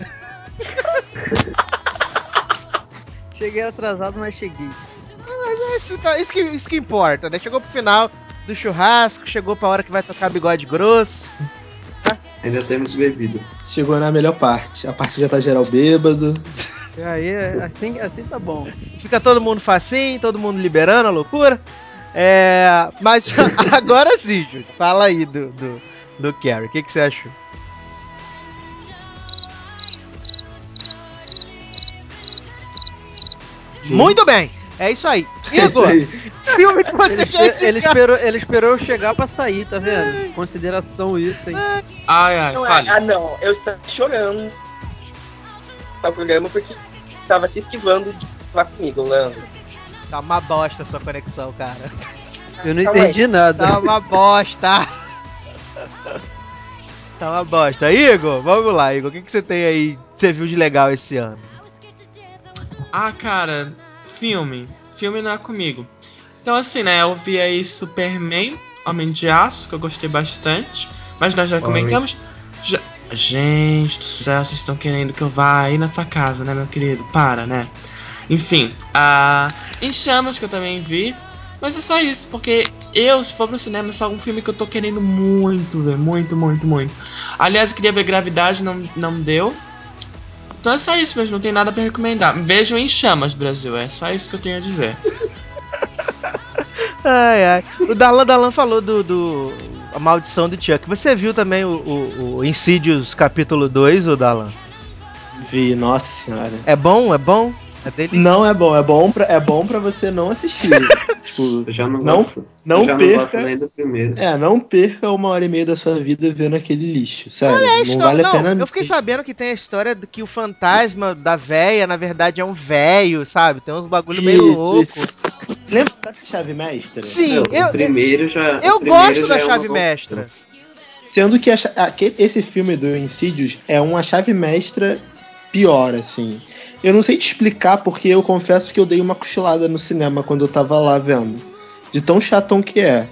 cheguei atrasado, mas cheguei. Mas é isso, tá- isso, que, isso que importa, né? Chegou pro final do churrasco, chegou pra hora que vai tocar bigode grosso. Ainda temos bebido. Chegou na melhor parte. A parte já tá geral bêbado. E aí, assim, assim tá bom. Fica todo mundo facinho, todo mundo liberando a loucura. É, mas agora sim, Júlio, fala aí do, do, do Carrie. O que, que você achou? Muito bem! É isso aí. Igor, filme que você Ele, quer ele esperou, ele esperou eu chegar pra sair, tá vendo? Consideração isso, hein? Ai, ai, Não é- fale. ah, não. Eu estava chorando no programa porque estava se esquivando de falar comigo, Leandro. Tá uma bosta a sua conexão, cara. Eu não Calma entendi nada. Tá uma bosta. Tá uma bosta. Igor, vamos lá, Igor. O que, que você tem aí, que você viu de legal esse ano? Ah, cara, filme. Filme não é comigo. Então, assim, né, eu vi aí Superman, Homem de Aço, que eu gostei bastante. Mas nós já comentamos. Já... Gente do céu, vocês estão querendo que eu vá aí na sua casa, né, meu querido? Para, né? Enfim, a Em Chamas, que eu também vi. Mas é só isso, porque eu, se for pro cinema, é só um filme que eu tô querendo muito ver. Muito, muito, muito. Aliás, eu queria ver Gravidade, não, não deu. Então é só isso mesmo, não tem nada pra recomendar. Vejam em chamas, Brasil, é só isso que eu tenho a dizer. Ai, ai. O Darlan Darlan falou do, do A Maldição do Chuck. Você viu também o, o, o Insidious capítulo 2, o Darlan? Vi, nossa senhora. É bom? É bom? É delícia. Não é bom, é bom pra, é bom pra você não assistir. tipo, Eu já não, Não- gosto. não eu já perca. não gosto nem do primeiro. é, não perca uma hora e meia da sua vida vendo aquele lixo, sério. É, não história- vale a não, pena. eu fiquei sabendo que tem a história do que o fantasma da véia, na verdade, é um véio, sabe? Tem uns bagulho meio Isso, louco. Lembra, sabe a chave mestra? Sim, Não, eu, o primeiro já. eu primeiro gosto já da é chave boa- mestra. Sendo que a aque- esse filme do Insidious é uma chave mestra pior, assim. Eu não sei te explicar porque eu confesso que eu dei uma cochilada no cinema quando eu tava lá vendo. De tão chatão que é.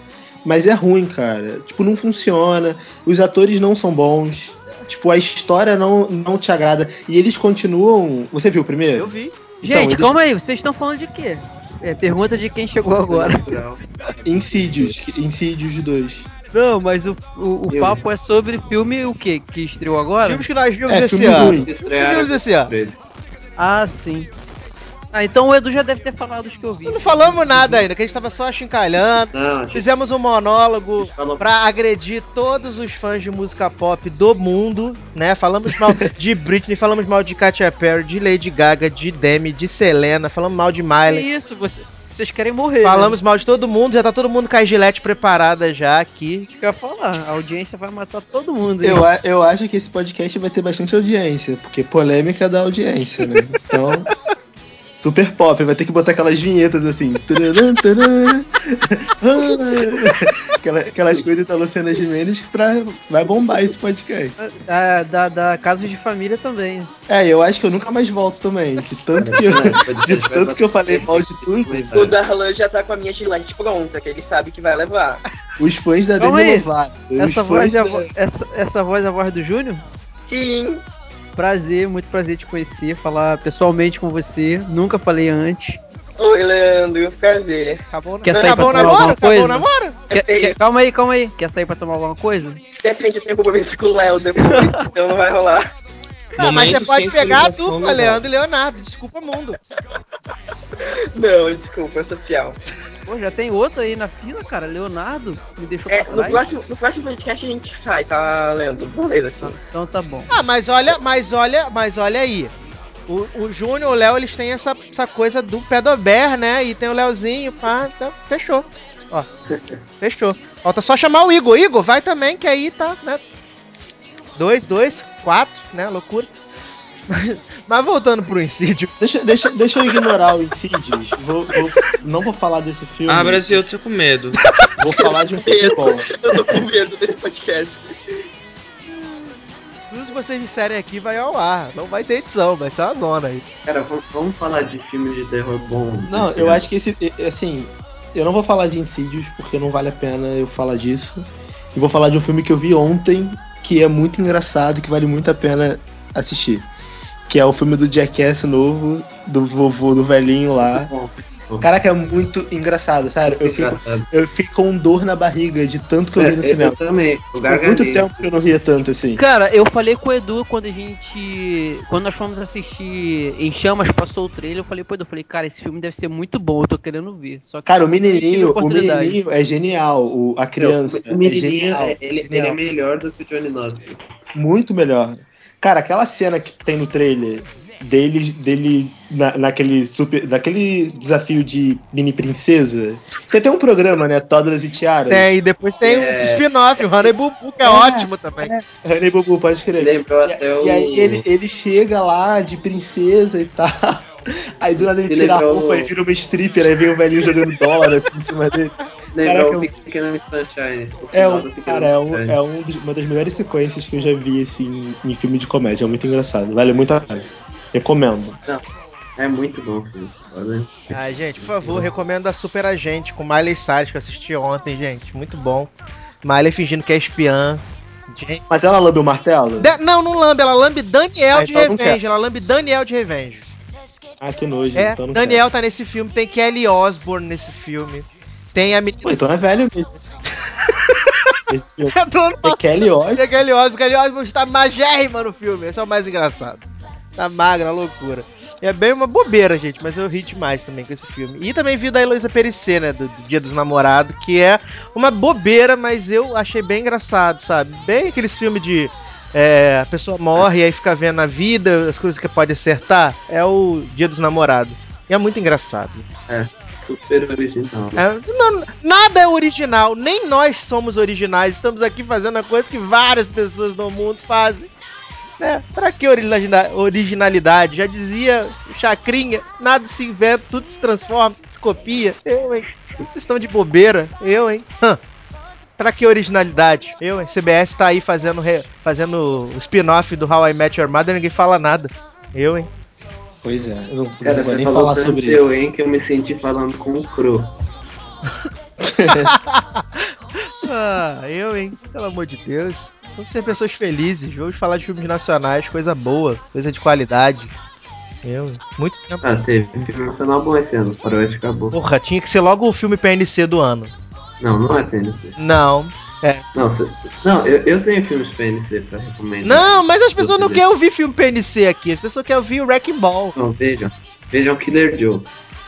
Mas é ruim, cara. Tipo, não funciona. Os atores não são bons. Tipo, a história não, não te agrada. E eles continuam. Você viu o primeiro? Eu vi. Então, Gente, eles- calma aí, vocês estão falando de quê? É, pergunta de quem chegou agora. Que- Insidious 2. Não, mas o, o, o papo é sobre filme o quê? Que estreou agora? Filmes que nós vimos É, esse filme ano. vimos esse ano? Ah, sim. Ah, então o Edu já deve ter falado os que eu vi. Não falamos nada ainda, que a gente tava só achincalhando. Não, gente Fizemos um monólogo pra agredir todos os fãs de música pop do mundo, né? Falamos mal de Britney, falamos mal de Katy Perry, de Lady Gaga, de Demi, de Selena, falamos mal de Que Miley. isso, você- vocês querem morrer. Falamos mal de todo mundo, já tá todo mundo com a gilete preparada já aqui. Né? Isso que eu ia falar. A audiência vai matar todo mundo. hein? Eu, a- eu acho que esse podcast vai ter bastante audiência, porque polêmica dá audiência, né? Então. Super pop, vai ter que botar aquelas vinhetas assim. Tararam, tararam. Aquela- aquelas coisas da Luciana Gimenez pra. Vai bombar esse podcast. Da, da, da Casos de Família também. É, eu acho que eu nunca mais volto também. De tanto que eu, de tanto que eu falei mal de tudo, O Darlan já tá com a minha gilete pronta, que ele sabe que vai levar. os fãs da Demi. Lovato. Essa voz, é a da- vo- essa, essa voz é a voz do Júnior? Sim. Prazer, muito prazer te conhecer, falar pessoalmente com você. Nunca falei antes. Oi, Leandro, prazer. Acabou, Quer sair acabou pra tomar namoro? alguma Acabou coisa? o namoro? Quer- quer- calma aí, calma aí. Quer sair pra tomar alguma coisa? De repente eu tenho compromisso com o Léo depois, então não vai rolar. Ah, mas você pode pegar a dupla. Leandro e Leonardo. Desculpa, mundo. Não, desculpa, é social. Pô, já tem outro aí na fila, cara. Leonardo me deixou É, pra no trás. próximo, no próximo podcast a gente sai, tá, Leandro? Beleza, assim. Então tá bom. Ah, mas olha, mas olha, mas olha aí. O, o Júnior e o Léo, eles têm essa, essa coisa do pedober, né? E tem o Léozinho, pá, então fechou. Ó, fechou. Falta só chamar o Igor. Igor, vai também, que aí tá, né? Dois, dois, quatro, né? Loucura. Mas voltando pro incídio. Deixa, deixa, deixa eu ignorar o Insidious. Vou, vou- não vou falar desse filme. Ah, Brasil, eu tô com medo. Vou falar de um filme bom. Eu tô com medo desse podcast. Tudo que vocês disserem aqui vai ao ar. Não vai ter edição, vai ser uma zona aí. Cara, vamos, falar de filmes de terror bom. Não, eu acho que esse. Assim, eu não vou falar de Insidious porque não vale a pena eu falar disso. E vou falar de um filme que eu vi ontem que é muito engraçado e que vale muito a pena assistir. Que é o filme do Jackass novo, do vovô, do velhinho lá. Caraca, é muito engraçado, sério. Eu fico, eu fico com dor na barriga de tanto que eu É, vi no eu cinema. também. Por Eu muito tempo que eu não ria tanto assim. Cara, eu falei com o Edu quando a gente. Quando nós fomos assistir Em Chamas, passou o trailer. Eu falei pro Edu, eu falei, cara, esse filme deve ser muito bom, eu tô querendo ver. Só que Cara, o eu menininho, o menininho é genial. O, a criança O menininho, é genial. é- ele, ele genial. é melhor do que o Johnny Knoxville. Muito melhor. Cara, aquela cena que tem no trailer dele, dele na, naquele super. naquele desafio de mini princesa. Tem até um programa, né? Toddlers e Tiara. Tem, e depois tem É. um spin-off, o Honey Bubu, que é, É, ótimo também. Honey Bubu, pode crer. Lembrou E, o. e aí ele, ele chega lá de princesa e tal. Aí do nada ele tira a lembrou roupa e vira uma stripper, aí vem o velhinho jogando dólar assim em cima dele. Lembrou Caraca, o Pequeno Miss Sunshine. o É, um, cara, é, um, é um uma das melhores sequências que eu já vi assim, em filme de comédia. É muito engraçado. Vale muito a pena. Recomendo. É muito bom filme. Ai, gente, por favor, recomendo a Super Agente com Miley Cyrus, que eu assisti ontem, gente. Muito bom. Miley fingindo que é espiã. Gente. Mas ela lambe o martelo? Da- não, não lambe, ela lambe Daniel Ah, de então não Revenge. Ela lambe Daniel de Revenge. Ah, que nojo. É, então Daniel tá nesse filme, tem Kelly Osbourne nesse filme. Tem a quero. menina. Pô, então é velho mesmo. É do ano É. Kelly Osbourne. É Kelly Osbourne. Kelly Osbourne está magérrima no filme. Esse é o mais engraçado. Tá magra, loucura. É bem uma bobeira, gente, mas eu ri demais também com esse filme. E também vi da Heloísa Perissé, né, do, do Dia dos Namorados, que é uma bobeira, mas eu achei bem engraçado, sabe? Bem aqueles filmes de é, a pessoa morre e aí fica vendo a vida, as coisas que pode acertar. É o Dia dos Namorados. E é muito engraçado. Super original. É, não- nada é original, nem nós somos originais. Estamos aqui fazendo a coisa que várias pessoas no mundo fazem. Né? Pra que origina- originalidade? Já dizia o Chacrinha: nada se inventa, tudo se transforma, se copia. Eu, hein? Vocês estão de bobeira? Eu, hein? Pra que originalidade? Eu, hein? CBS tá aí fazendo, re- fazendo o spin-off do How I Met Your Mother ninguém fala nada. Eu, hein? Pois é, eu não, Cara, não vou você nem falou falar sobre eu, isso. hein, que eu me senti falando com o Cro. Ah, eu, hein? Pelo amor de Deus. Vamos ser pessoas felizes. Vamos falar de filmes nacionais, coisa boa, coisa de qualidade. Eu, hein? muito tempo. Ah, teve filme nacional bom esse ano, Faroeste acabou. Porra, tinha que ser logo o filme PNC do ano. Não, não é PNC. Não. É. Não, não eu, eu tenho filmes PNC pra recomendar. Não, mas as pessoas não querem ouvir filme PNC aqui. As pessoas querem ouvir o Wrecking Ball. Não, vejam. Vejam Killer Joe.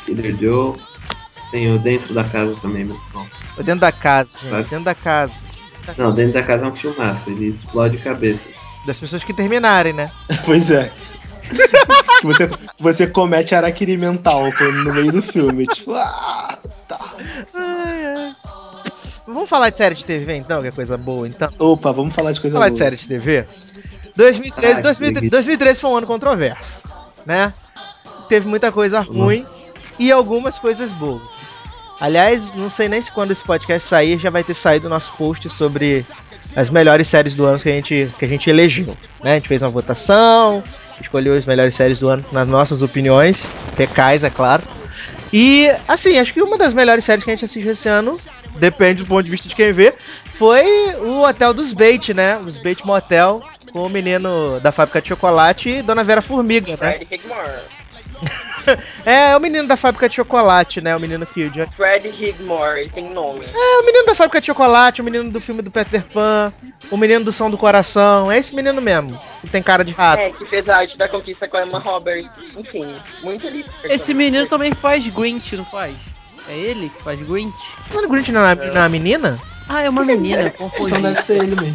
Killer Joe. Tem o Dentro da Casa também, muito bom. Ou Dentro da casa, gente. Dentro da casa. Não, Dentro da Casa é um filmaço, ele explode cabeça. Das pessoas que terminarem, né? Pois é. você, você comete araquiri mental no meio do filme. Tipo, ah, Ai, ai. Vamos falar de série de TV então, que é coisa boa então. opa, vamos falar de coisa falar boa. de série de TV. 2013, Ah, 2013, que 2013 foi um ano controverso, né? Teve muita coisa ruim e algumas coisas boas. Aliás, não sei nem se quando esse podcast sair já vai ter saído o nosso post sobre as melhores séries do ano que a gente, que a gente elegeu. Né? A gente fez uma votação, escolheu as melhores séries do ano nas nossas opiniões, pecais, é claro. E, assim, acho que uma das melhores séries que a gente assistiu esse ano, depende do ponto de vista de quem vê, foi o hotel dos Bait, né? Os Bait Motel, com o menino da fábrica de chocolate e Dona Vera Formiga, né? É, é o menino da fábrica de chocolate, né? O menino que. Fred Rigmore, ele tem nome. É, o menino da fábrica de chocolate, o menino do filme do Peter Pan, o menino do som do coração. É esse menino mesmo, que tem cara de rato. É, que fez a arte da conquista com a Emma Roberts. Enfim, muito lindo. Esse menino também faz Grinch, não faz? É ele que faz Grinch? Mano, o Grinch não é uma, não é uma menina? Ah, é uma menina, confundi. Então deve ser ele mesmo.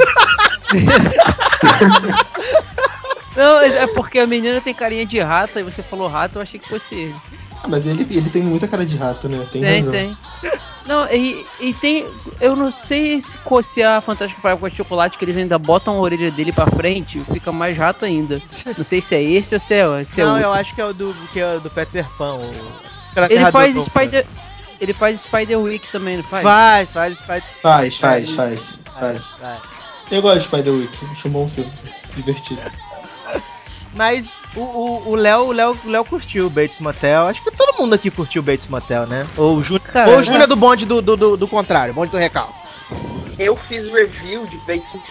Não, é porque a menina tem carinha de rato, aí você falou rato, eu achei que fosse ele. Ah, mas ele, ele tem muita cara de rato, né? Tem, Tem, razão. tem. Não, e, e tem. Eu não sei se, se a Fantástica Fábrica de Chocolate, que eles ainda botam a orelha dele pra frente, fica mais rato ainda. Não sei se é esse ou se é, se é não, outro. eu acho que é o do, que é do Peter Pan. O... Ele faz Spider. Ele faz Spider Week também, não faz? Faz, faz, faz. Faz, faz, faz, faz. faz. Eu gosto de Spider-Week, acho um bom filme. Divertido. Mas o- Léo o Léo, Léo curtiu o Bates Motel. Acho que todo mundo aqui curtiu o Bates Motel, né? Ou o Júnior ou o Júnior do bonde do, do, do, do contrário, bonde do recalque. Eu fiz review de Bates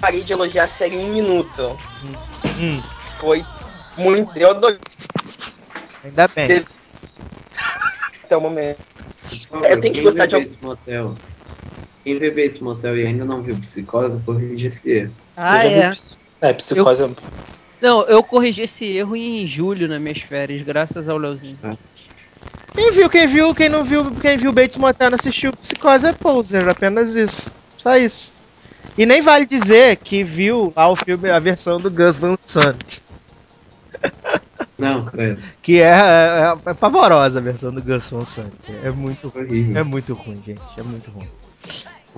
Parei de elogiar a série em um minuto. Hum, Foi muito. Eu adorei ainda bem. até o momento. Eu tenho que Quem gostar de algum. Bates Motel? Quem vê Bates Motel e ainda não viu Psicose, corrige esse erro. Ah, Eu é. É, psicose é. Não, eu corrigi esse erro em julho nas minhas férias, graças ao Leozinho. Quem viu, quem viu, quem não viu, quem viu Bates Motel não assistiu Psicose é poser, apenas isso. Só isso. E nem vale dizer que viu lá o filme, a versão do Gus Van Sant. Não, credo. Que é, é, é pavorosa a versão do Gus Van Sant. É muito, Horrível. é muito ruim, gente. É muito ruim.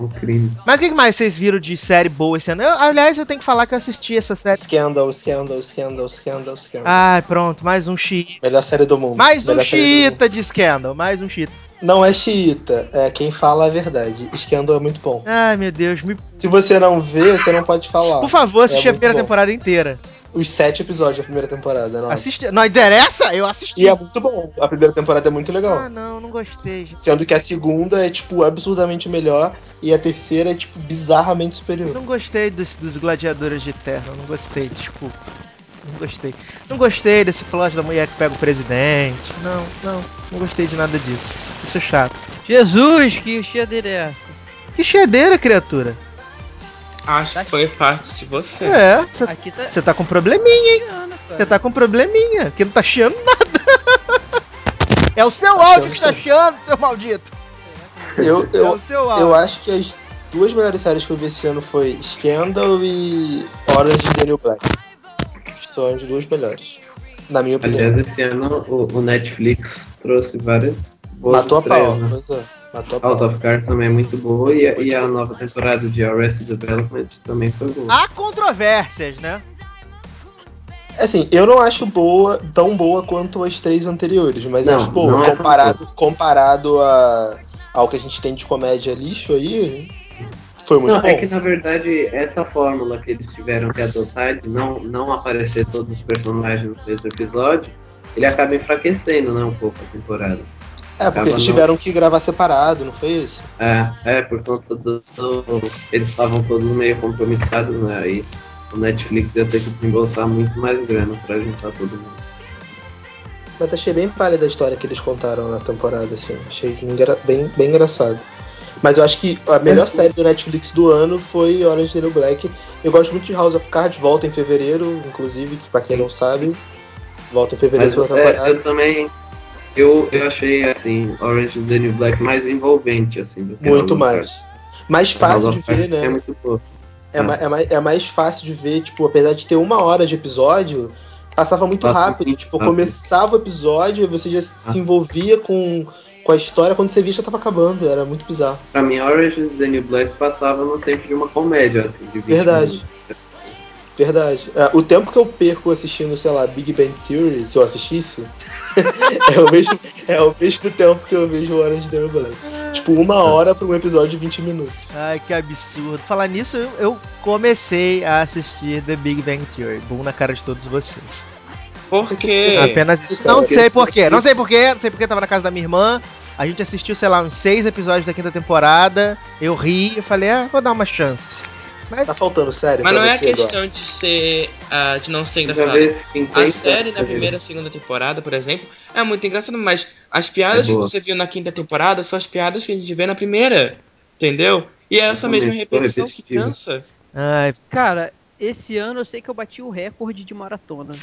Um crime. Mas o que mais vocês viram de série boa esse ano? Eu, aliás, eu tenho que falar que eu assisti essa série. Scandal, Scandal, Scandal, Scandal, Scandal. Ai, pronto, mais um xiita. Melhor série do mundo. Mais um Melhor mundo. xiita de Scandal, mais um xiita. Não é xiita, é quem fala a verdade. Scandal é muito bom. Ai, meu Deus, me... Se você não vê, você não pode falar. por favor, assisti É a primeira bom. temporada inteira. Os sete episódios da primeira temporada, nossa. Assiste... Não interessa? Eu assisti. E é muito bom. A primeira temporada é muito legal. Ah, não, não gostei, gente. Sendo que a segunda é, tipo, absurdamente melhor e a terceira é, tipo, bizarramente superior. Não gostei dos, dos gladiadores de terra, não gostei, desculpa. Não gostei. Não gostei desse plot da mulher que pega o presidente. Não, não, não gostei de nada disso. Isso é chato. Jesus, que cheadeira é essa? Que chedeira, criatura. Acho que foi parte de você. É, você tá. tá com probleminha, hein? Você cara. tá com probleminha, que não tá chiando nada. É o seu Tá áudio que tá chiando, seu maldito. Eu, É eu, o seu áudio. eu acho que as duas melhores séries que eu vi esse ano foi Scandal e Orange New Black. São as duas melhores. Na minha opinião. Aliás, esse ano o, o Netflix trouxe várias boas Matou a pau. né? Pois é, matou a pau. of Cards também é muito boa e a, e a nova temporada de Arrested Development também foi boa. Há controvérsias, né? Assim, eu não acho boa, tão boa quanto as três anteriores, mas Não, acho boa. é comparado comparado a, ao que a gente tem de comédia lixo aí, foi muito não, bom. é que na verdade essa fórmula que eles tiveram que adotar de não, não aparecer todos os personagens no mesmo episódio, ele acaba enfraquecendo né, um pouco a temporada. É, porque acaba eles tiveram que gravar separado, não foi isso? É, é, por conta do. eles estavam todos meio compromissados, né? Aí o Netflix ia ter que desembolsar muito mais grana pra juntar todo mundo. Mas achei bem pálida a história que eles contaram na temporada, assim. Achei bem, bem engraçado. Mas eu acho que a melhor série do Netflix do ano foi Orange the New Black. Eu gosto muito de House of Cards, volta em fevereiro, inclusive, pra quem não sabe. Volta em fevereiro, Mas segunda é, temporada. eu também. Eu, eu achei, assim, Orange is the New Black mais envolvente, assim, Muito mais. Mais fácil de ver, né? É muito boa. É, ma- é mais, é mais fácil de ver, tipo, apesar de ter uma hora de episódio, passava muito Passa rápido. muito tipo, rápido. começava o episódio e você já se envolvia com, com a história, quando você via já tava acabando, era muito bizarro. Pra mim, Orange is the New Black passava no tempo de uma comédia, assim, de 20 Verdade. minutos. Verdade. É, o tempo que eu perco assistindo, sei lá, Big Bang Theory, se eu assistisse, é, o mesmo, é o mesmo tempo que eu vejo Orange is the New Black. Tipo, uma hora pra um episódio de 20 minutos. Ai, que absurdo. Falar nisso, eu, eu comecei a assistir The Big Bang Theory. Boom na cara de todos vocês. Por quê? Apenas isso. Não sei porquê. Não sei porquê. Não sei porquê. Tava na casa da minha irmã. A gente assistiu, sei lá, uns seis episódios da quinta temporada. Eu ri e falei, ah, vou dar uma chance. Mas Tá faltando série Mas pra não é a você agora. questão de ser. ah, de não ser engraçado. vê 50 A série na primeira e segunda temporada, por exemplo, é muito engraçada, mas as piadas É que você viu na quinta temporada são as piadas que a gente vê na primeira. Entendeu? E é essa mesma repetição que cansa. Ai, Cara, esse ano eu sei que eu bati o recorde de maratona.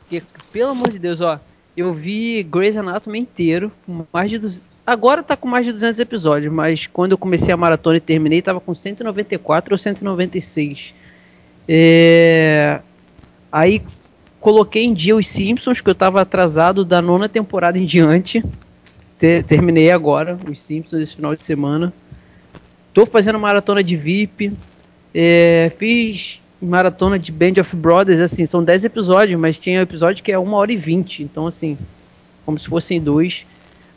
Porque, pelo amor de Deus, ó, eu vi Grey's Anatomy inteiro, com mais de 200... Agora tá com mais de 200 episódios, mas quando eu comecei a maratona e terminei, tava com 194 ou 196. É... Aí coloquei em dia os Simpsons, que eu tava atrasado da nona temporada em diante. Te- terminei agora os Simpsons esse final de semana. Tô fazendo maratona de VIP. É, fiz maratona de Band of Brothers, assim, são 10 episódios, mas tinha episódio que é 1 hora e 20, então assim, como se fossem dois.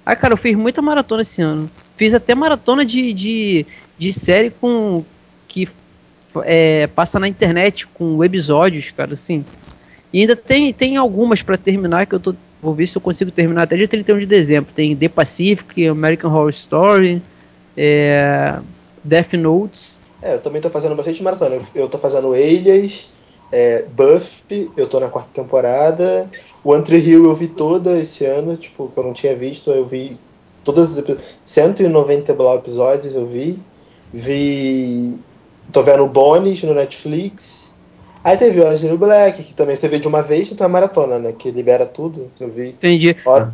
Ah, cara, eu fiz muita maratona esse ano. Fiz até maratona de, de, de série com que é, passa na internet com episódios, cara, assim. E ainda tem, tem algumas pra terminar que eu tô. Vou ver se eu consigo terminar até dia 31 de dezembro. Tem The Pacific, American Horror Story, é, Death Notes. É, eu também tô fazendo bastante maratona. Eu, tô fazendo Elias, é, Buffy, eu tô na quarta temporada. One Tree Hill eu vi toda esse ano, tipo, que eu não tinha visto, eu vi todos os episódios. 190 blá episódios eu vi. Vi. Tô vendo Bones no Netflix. Aí teve Orange New Black, que também você vê de uma vez, então é maratona, né? Que libera tudo. Eu vi. Entendi. Or-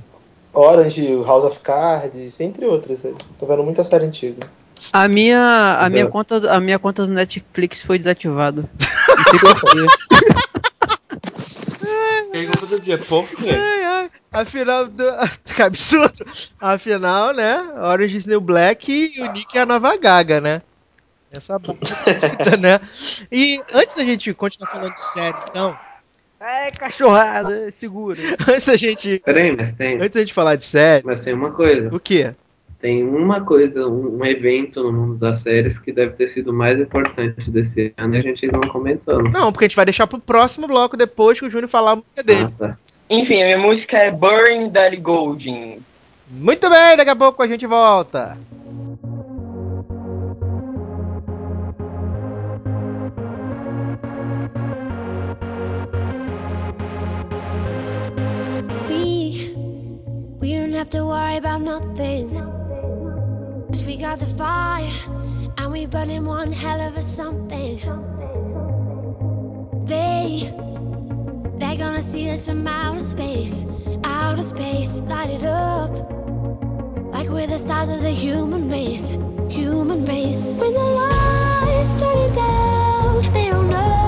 Orange, House of Cards, entre outras. Tô vendo muita série antiga. A minha, a minha conta, a minha conta do Netflix foi desativada. Não sei porquê. Pergunta do dia, por quê? ai, ai. Afinal, do... que absurdo. Afinal, né? Orange is New Black e o Nick é a nova Gaga, né? Essa boca, né? E antes da gente continuar falando de série, então, É, cachorrada, segura. antes da gente, Peraí, mas tem, antes da gente falar de série, mas tem uma coisa. o quê? Tem uma coisa, um, evento no mundo das séries que deve ter sido mais importante desse ano e a gente não comentou. Não, porque a gente vai deixar pro próximo bloco depois que o Júnior falar a música dele. Ah, tá. Enfim, a minha música é Burn Dally Golding. Muito bem, daqui a pouco a gente volta. We we don't have to worry about nothing. 'Cause we got the fire and we burning one hell of a something. They they're gonna see us from outer space, outer space, light it up. Like we're the stars of the human race, human race. When the lights turning down, they don't know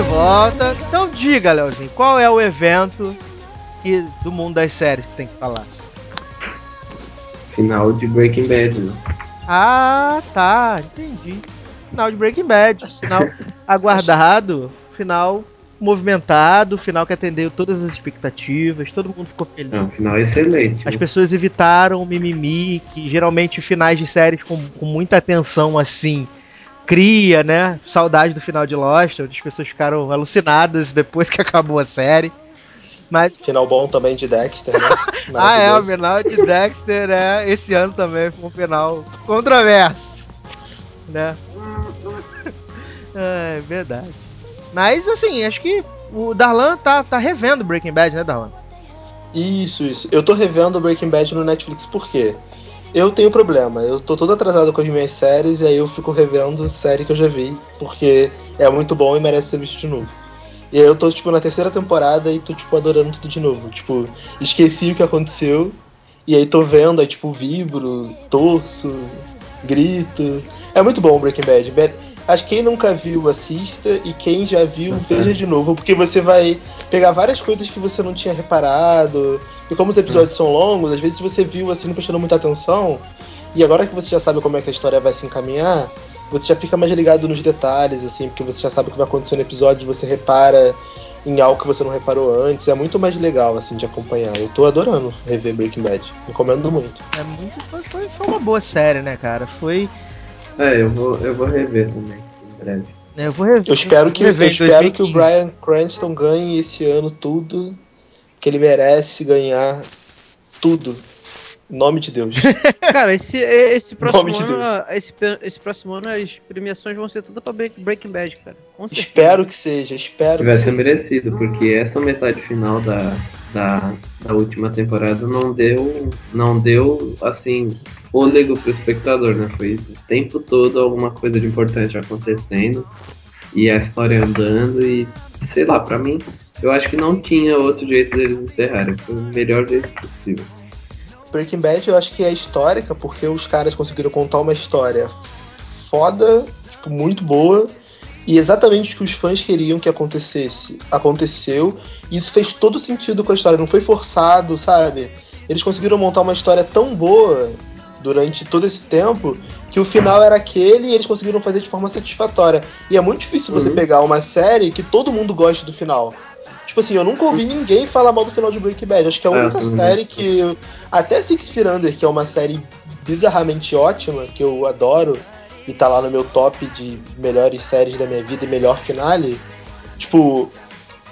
de volta. Então diga, Leozinho, qual é o evento que, do mundo das séries que tem que falar? Final de Breaking Bad, né? Ah, tá, entendi. Final de Breaking Bad, final aguardado, final movimentado, final que atendeu todas as expectativas, todo mundo ficou feliz. É um final excelente. As pessoas evitaram o mimimi, que geralmente finais de séries com, com muita atenção assim cria, né? Saudade do final de Lost, onde as pessoas ficaram alucinadas depois que acabou a série. Mas Final bom também de Dexter, né? Ah, é, o final de Dexter é esse ano também foi um final controverso. Né? É verdade. Mas assim, acho que o Darlan tá, tá revendo Breaking Bad, né, Darlan? Isso, isso. Eu tô revendo Breaking Bad no Netflix por quê? Eu tenho problema, eu tô todo atrasado com as minhas séries e aí eu fico revendo série que eu já vi, porque é muito bom e merece ser visto de novo. E aí eu tô, tipo, na terceira temporada e tô, tipo, adorando tudo de novo. Tipo, esqueci o que aconteceu e aí tô vendo, aí, tipo, vibro, torço, grito. É muito bom Breaking Bad. Be- Acho que quem nunca viu, assista, e quem já viu, veja de novo, porque você vai pegar várias coisas que você não tinha reparado. E como os episódios são longos, às vezes você viu assim, não prestando muita atenção, e agora que você já sabe como é que a história vai se encaminhar, você já fica mais ligado nos detalhes, assim, porque você já sabe o que vai acontecer no episódio, você repara em algo que você não reparou antes. É muito mais legal, assim, de acompanhar. Eu tô adorando rever Breaking Bad. Recomendo muito. É muito. Foi, foi, uma boa série, né, cara? Foi. É, eu vou, eu vou rever também, em breve. Eu vou rever. Eu espero que, eu espero que o 2015. Brian Cranston ganhe esse ano tudo que ele merece ganhar tudo. Em nome de Deus. Cara, esse, esse próximo Nome de ano. Esse, esse próximo ano as premiações vão ser todas pra Break- Breaking Bad, cara. Espero que seja, espero Vai que ser seja. merecido, porque essa metade final da, da, da última temporada não deu, não deu, assim, fôlego pro espectador, né? Foi o tempo todo alguma coisa de importante acontecendo e a história andando e, sei lá, pra mim, eu acho que não tinha outro jeito deles encerrarem. Foi o melhor jeito possível. Breaking Bad eu acho que é histórica porque os caras conseguiram contar uma história foda, tipo, muito boa. E exatamente o que os fãs queriam que acontecesse, aconteceu. E isso fez todo sentido com a história, não foi forçado, sabe? Eles conseguiram montar uma história tão boa durante todo esse tempo que o final era aquele e eles conseguiram fazer de forma satisfatória. E é muito difícil você pegar uma série que todo mundo gosta do final. Tipo assim, eu nunca ouvi ninguém falar mal do final de Breaking Bad. Acho que é a É, única também. série que. Até Six Feet Under, que é uma série bizarramente ótima, que eu adoro, e tá lá no meu top de melhores séries da minha vida e melhor finale. Tipo,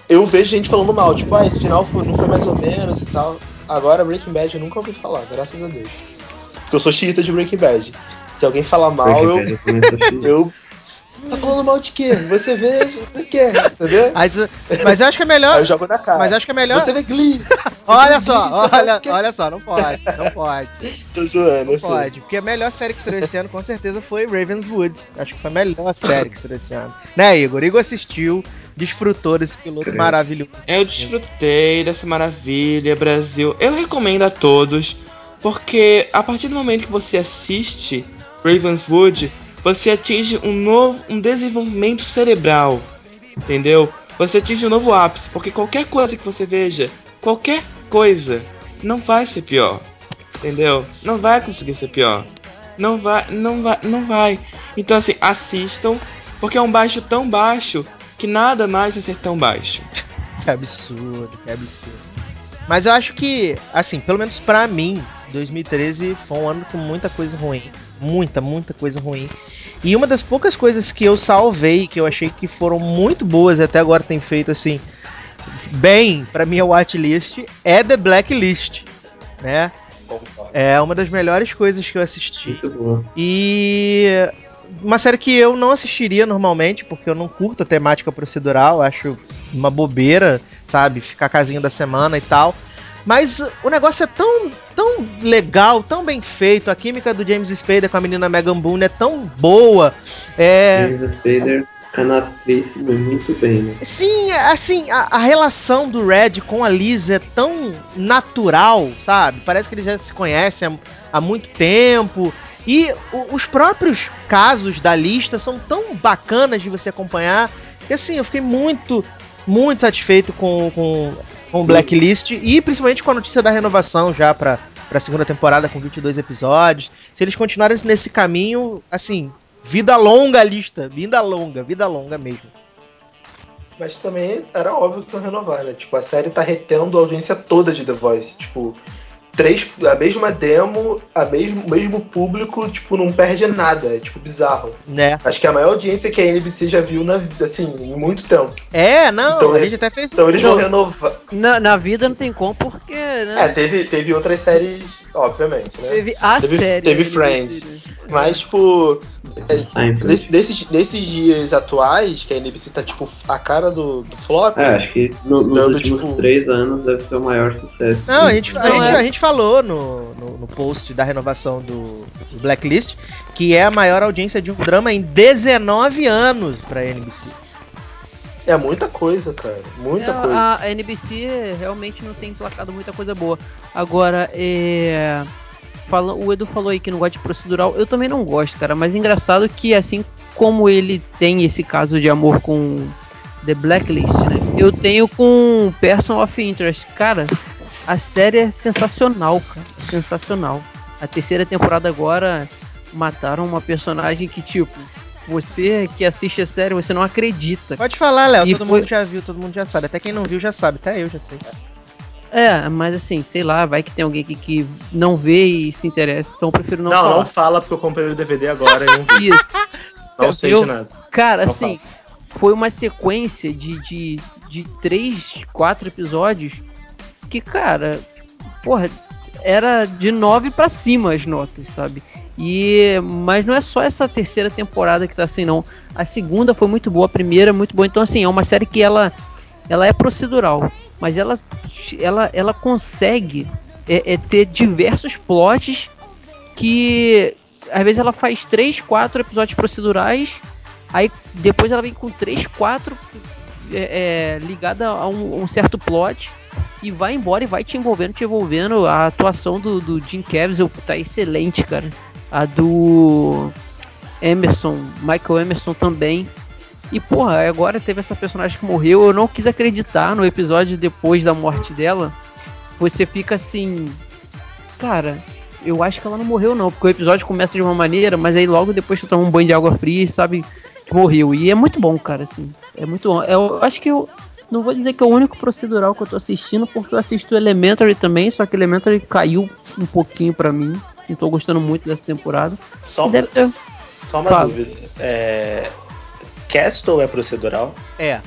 eu vejo gente falando mal, tipo, ah, esse final foi- não foi mais ou menos e tal. Agora Breaking Bad eu nunca ouvi falar, graças a Deus. Porque eu sou xiita de Breaking Bad. Se alguém falar mal, Breaking eu. Eu Tá falando mal de quê? Você vê, você quer, entendeu? Mas, mas eu acho que é melhor. Aí eu jogo na cara. Mas eu acho que é melhor. Você vê Glee. Olha Você só, vê Glee, você olha, que- olha só, não pode, não pode. Tô zoando, Não eu sei. pode, porque a melhor série que estreou esse ano com certeza foi Ravenswood. Acho que foi a melhor série que estreou esse ano. Né, Igor? Igor assistiu, desfrutou desse piloto maravilhoso. Eu desfrutei dessa maravilha, Brasil. Eu recomendo a todos, porque a partir do momento que você assiste Ravenswood, você atinge um novo, um desenvolvimento cerebral, entendeu? Você atinge um novo ápice, porque qualquer coisa que você veja, qualquer coisa, não vai ser pior, entendeu? Não vai conseguir ser pior. Não vai, não vai, não vai. Então assim, assistam, porque é um baixo tão baixo que nada mais vai ser tão baixo. Que absurdo, que absurdo. Mas eu acho que, assim, pelo menos pra mim, 2013 foi um ano com muita coisa ruim. Muita, muita coisa ruim. E uma das poucas coisas que eu salvei, que eu achei que foram muito boas e até agora tem feito, assim, bem pra minha watchlist, é The Blacklist, né? É uma das melhores coisas que eu assisti. E uma série que eu não assistiria normalmente, porque eu não curto a temática procedural, acho uma bobeira, sabe? Ficar casinho da semana e tal. Mas o negócio é tão, tão legal, tão bem feito. A química do James Spader com a menina Megan Boone é tão boa. É, James Spader é na atriz muito bem, né? Sim, assim, a, a relação do Red com a Liz é tão natural, sabe? Parece que eles já se conhecem há, há muito tempo. E o- os próprios casos da lista são tão bacanas de você acompanhar que, assim, eu fiquei muito, muito satisfeito com, com, com Blacklist e principalmente com a notícia da renovação já pra, pra segunda temporada com 22 episódios. Se eles continuarem nesse caminho, assim, vida longa a lista, vida longa, vida longa mesmo. Mas também era óbvio que iam renovar, né? Tipo, a série tá retendo a audiência toda de The Voice. Tipo, três, a mesma demo, a mesmo, o mesmo público, tipo, não perde nada. É tipo bizarro. Né? Acho que é a maior audiência que a NBC já viu na vida, assim, em muito tempo. É, não, Então, a é- gente até fez Então eles vão renovar. Na, na vida não tem como, porque, né? É, teve, teve outras séries, obviamente, né? teve a teve- série. teve Friends. Mas, tipo, nesse- desses, nesses dias atuais, que a NBC tá, tipo, a cara do, do flop. É, acho que no- nos Dando, últimos tipo- três anos deve ser o maior sucesso. Não, a gente, a, Não, gente, é. a gente falou no, no, no post da renovação do, do Blacklist que é a maior audiência de um drama em 19 anos pra NBC. É muita coisa, cara. Muita É, coisa. A, NBC realmente não tem emplacado muita coisa boa. Agora, é. Fala, o Edu falou aí que não gosta de procedural. Eu também não gosto, cara. Mas engraçado que assim como ele tem esse caso de amor com The Blacklist, né? Eu tenho com Person of Interest. Cara, a série é sensacional, cara. É sensacional. A terceira temporada agora mataram uma personagem que, tipo, você que assiste a série, você não acredita. Pode falar, Léo, todo foi- mundo já viu, todo mundo já sabe. Até quem não viu já sabe, até eu já sei. É, mas assim, sei lá, vai que tem alguém aqui que não vê e se interessa, então eu prefiro não, Não, falar. não fala porque eu comprei o DVD agora e não vi. Isso. Não sei Eu- de nada. Cara, Não assim, foi uma sequência de, de, de três, quatro episódios que, cara, porra, era de nove pra cima as notas, sabe? E mas não é só essa terceira temporada que tá assim, não. A segunda foi muito boa, a primeira muito boa. Então assim, é uma série que ela ela é procedural, mas ela ela ela consegue é, é ter diversos plots que às vezes ela faz três, quatro episódios procedurais, aí depois ela vem com três, quatro é, é, ligada a um, um certo plot e vai embora e vai te envolvendo, te envolvendo. A atuação do, do Jim Caviezel tá excelente, cara. A do Emerson, Michael Emerson também. E porra, agora teve essa personagem que morreu. Eu não quis acreditar no episódio depois da morte dela. Você fica assim, cara, eu acho que ela não morreu não, porque o episódio começa de uma maneira, mas aí logo depois tu toma um banho de água fria e sabe que morreu. E é muito bom, cara, assim. É muito bom. Eu acho que eu não vou dizer que é o único procedural que eu tô assistindo, porque eu assisto Elementary também, só que Elementary caiu um pouquinho pra mim. Não tô gostando muito dessa temporada. Só, deve ter- só uma Fala. dúvida. É... Castle é procedural? É.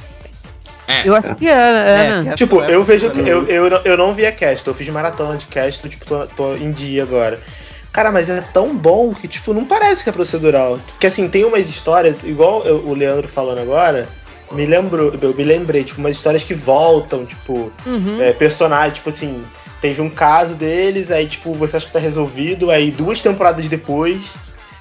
Eu acho que é, é, É, né? que Tipo, é eu vejo que eu, eu, não- eu não via Castle, eu fiz maratona de Castle, tipo, tô, tô em dia agora. Cara, mas é tão bom que, tipo, não parece que é procedural. Porque, assim, tem umas histórias, igual eu- o Leandro falando agora, me lembrou, eu me lembrei, tipo, umas histórias que voltam, tipo, Uhum. é, personagem, tipo assim, teve um caso deles, aí, tipo, você acha que tá resolvido, aí duas temporadas depois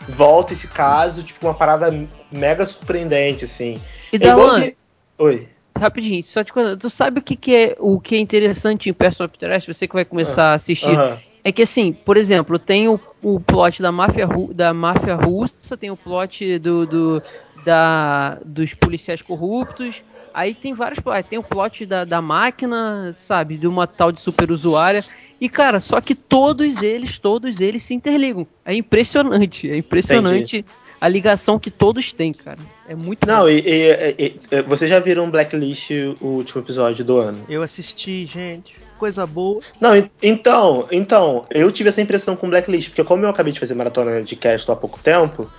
volta esse caso, tipo, uma parada mega surpreendente, assim. E É Dalan, igualzinho- Oi. rapidinho, só te contar, tu sabe o que, que é o que é interessante em Person of Interest, você que vai começar a assistir? É que assim, por exemplo, tem o, o plot da máfia, da máfia russa, tem o plot do, do- da, dos policiais corruptos, aí tem vários plots, tem o plot da, da máquina, sabe, de uma tal de super usuária. E cara, só que todos eles, todos eles se interligam. É impressionante, é impressionante a ligação que todos têm, cara. É muito Não, e, e- e- e- vocês já viram Blacklist, o último episódio do ano? Eu assisti, gente. Coisa boa. Não, en- então, então, eu tive essa impressão com Blacklist, porque como eu acabei de fazer maratona de cast há pouco tempo,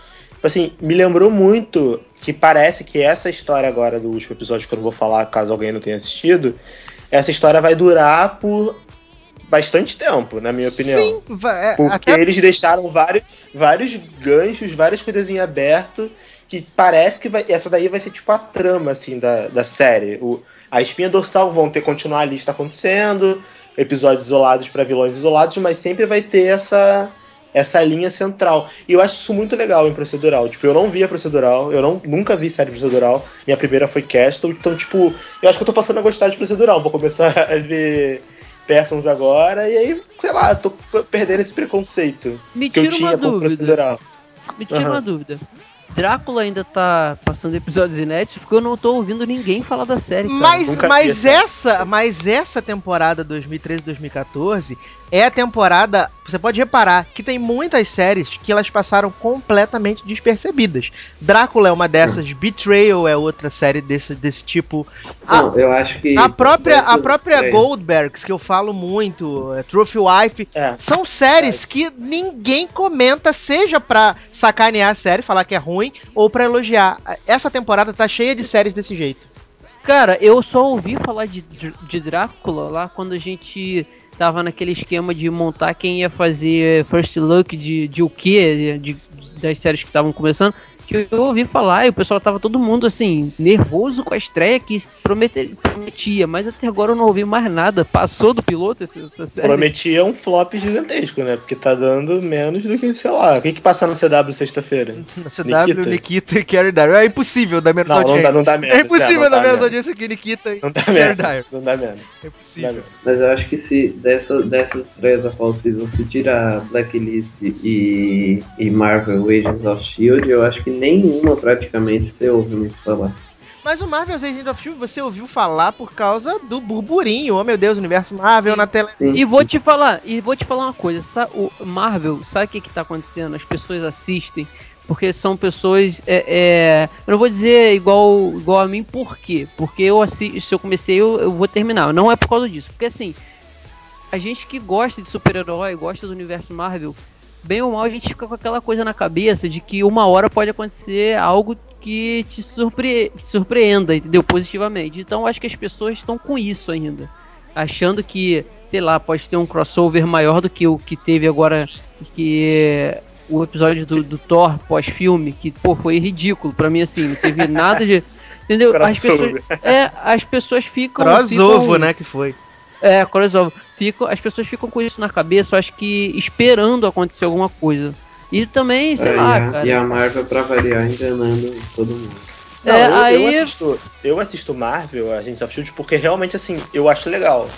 assim, me lembrou muito que parece que essa história agora do último episódio, que eu não vou falar caso alguém não tenha assistido, essa história vai durar por bastante tempo, na minha opinião. Sim, vai, é, Porque até eles deixaram vários, vários ganchos, várias coisas em aberto, que parece que vai, essa daí vai ser tipo a trama, assim, da, da série. O, a espinha dorsal vão ter continuar ali está acontecendo, episódios isolados para vilões isolados, mas sempre vai ter essa essa linha central. E eu acho isso muito legal em procedural. Tipo, eu não via procedural, eu não, nunca vi série procedural. Minha primeira foi Castle, então, tipo, eu acho que eu tô passando a gostar de procedural. Vou começar a ver Persons agora, e aí, sei lá, tô perdendo esse preconceito Me que eu tinha com dúvida. procedural. Me tira Aham. uma dúvida. Drácula ainda tá passando episódios inéditos porque eu não tô ouvindo ninguém falar da série, cara. Mas, mas essa. essa, mas essa temporada 2013-2014 é a temporada você pode reparar que tem muitas séries que elas passaram completamente despercebidas. Drácula é uma dessas, Betrayal é outra série desse, desse tipo. A, Não, eu acho que. a própria, a própria três- Goldbergs, que eu falo muito, é, Trophy Wife, É. são séries que ninguém comenta, seja pra sacanear a série, falar que é ruim, ou pra elogiar. Essa temporada tá cheia de séries desse jeito. Cara, eu só ouvi falar de, de, de Drácula lá quando a gente tava naquele esquema de montar quem ia fazer First Look de, de o quê, de, das séries que estavam começando. Que eu ouvi falar e o pessoal tava todo mundo assim, nervoso com a estreia que promete- prometia, mas até agora eu não ouvi mais nada. Passou do piloto essa, essa série? Prometia um flop gigantesco, né? Porque tá dando menos do que, sei lá. O que que passa no CW sexta-feira? Na CW, Nikita, e Carrie Dyer. É impossível dar menos Não, não audiência. dá, não dá menos. É impossível não dar dá menos audiência que Nikita e Não dá Carrie menos. Dyer. Não dá menos. É impossível. Mas eu acho que se dessa, dessas três da Fall Season, se tirar Blacklist e, e Marvel Agents of Shield, eu acho que nenhuma praticamente você ouve muito falar. Mas o Marvel's Agent of Shield você ouviu falar por causa do burburinho. Oh meu Deus, universo Marvel Sim. na tela. E vou te falar, e vou te falar uma coisa, sa- o Marvel, sabe o que que tá acontecendo? As pessoas assistem porque são pessoas, é, é, eu não vou dizer igual, igual a mim, por quê? Porque eu assisto, se eu comecei, eu, eu vou terminar. Não é por causa disso, porque assim, a gente que gosta de super-herói, gosta do universo Marvel, bem ou mal a gente fica com aquela coisa na cabeça de que uma hora pode acontecer algo que te surpre surpreenda, entendeu? Positivamente. Então eu acho que as pessoas estão com isso ainda. Achando que, sei lá, pode ter um crossover maior do que o que teve agora, que o episódio do, do Thor pós-filme, que, pô, foi ridículo pra mim, assim, não teve nada de. Entendeu? As pessoas, é, as pessoas ficam. Crossover, ficam- né, que foi. É, crossover. Ficam, as pessoas ficam com isso na cabeça, eu acho que esperando acontecer alguma coisa. E também, sei É, lá, e, a, cara. e a Marvel, pra variar, enganando todo mundo. Não, É, eu, aí- eu, assisto, eu assisto Marvel, Agents of Shield, porque realmente, assim, eu acho legal.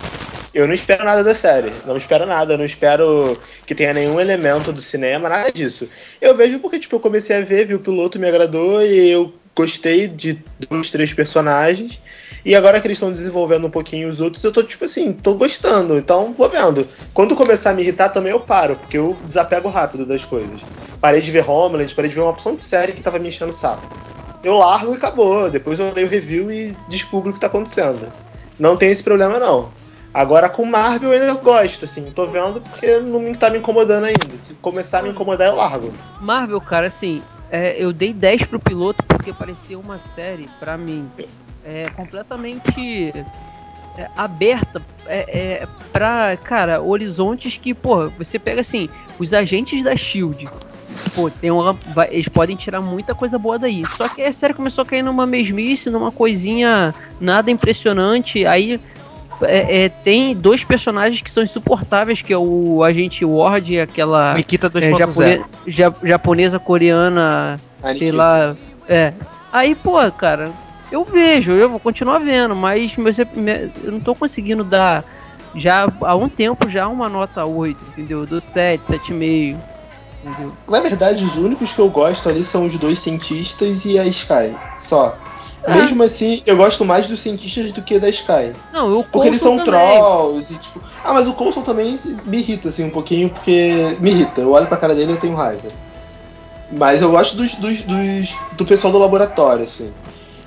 Eu não espero nada da série. Não espero nada. Não espero que tenha nenhum elemento do cinema, nada disso. Eu vejo porque, tipo, eu comecei a ver, vi o piloto, me agradou e eu gostei de dois, três personagens. E agora que eles estão desenvolvendo um pouquinho os outros, eu tô, tipo assim, tô gostando. Então, vou vendo. Quando começar a me irritar, também eu paro, porque eu desapego rápido das coisas. Parei de ver Homeland, parei de ver uma opção de série que tava me enchendo o saco eu largo e acabou. Depois eu leio o review e descubro o que tá acontecendo. Não tem esse problema, não. Agora com Marvel eu ainda gosto, assim. Tô vendo porque não tá me incomodando ainda. Se começar a me incomodar, eu largo. Marvel, cara, assim, é, eu dei 10 pro piloto porque parecia uma série, pra mim, é, completamente é, aberta. É, é, pra, cara, horizontes que, pô, você pega assim, os agentes da SHIELD, pô, tem uma, vai- eles podem tirar muita coisa boa daí. Só que a série começou a cair numa mesmice, numa coisinha nada impressionante, aí é, é, tem dois personagens que são insuportáveis, que é o agente Ward e aquela Nikita é, 2.0. japone- ja- japonesa, coreana, sei lá. É. Aí, pô, cara, eu vejo, eu vou continuar vendo, mas meus ep- me- eu não tô conseguindo dar já há um tempo já uma nota 8, entendeu? Do 7, 7,5. Entendeu? Na verdade, os únicos que eu gosto ali são os dois cientistas e a Sky. Só. Mesmo assim, eu gosto mais dos cientistas do que da Sky. Não, o Porque eles são também. trolls e tipo. Ah, mas o Coulson também me irrita assim um pouquinho, porque me irrita. Eu olho pra cara dele e eu tenho raiva. Mas eu gosto dos, dos, dos- do pessoal do laboratório, assim.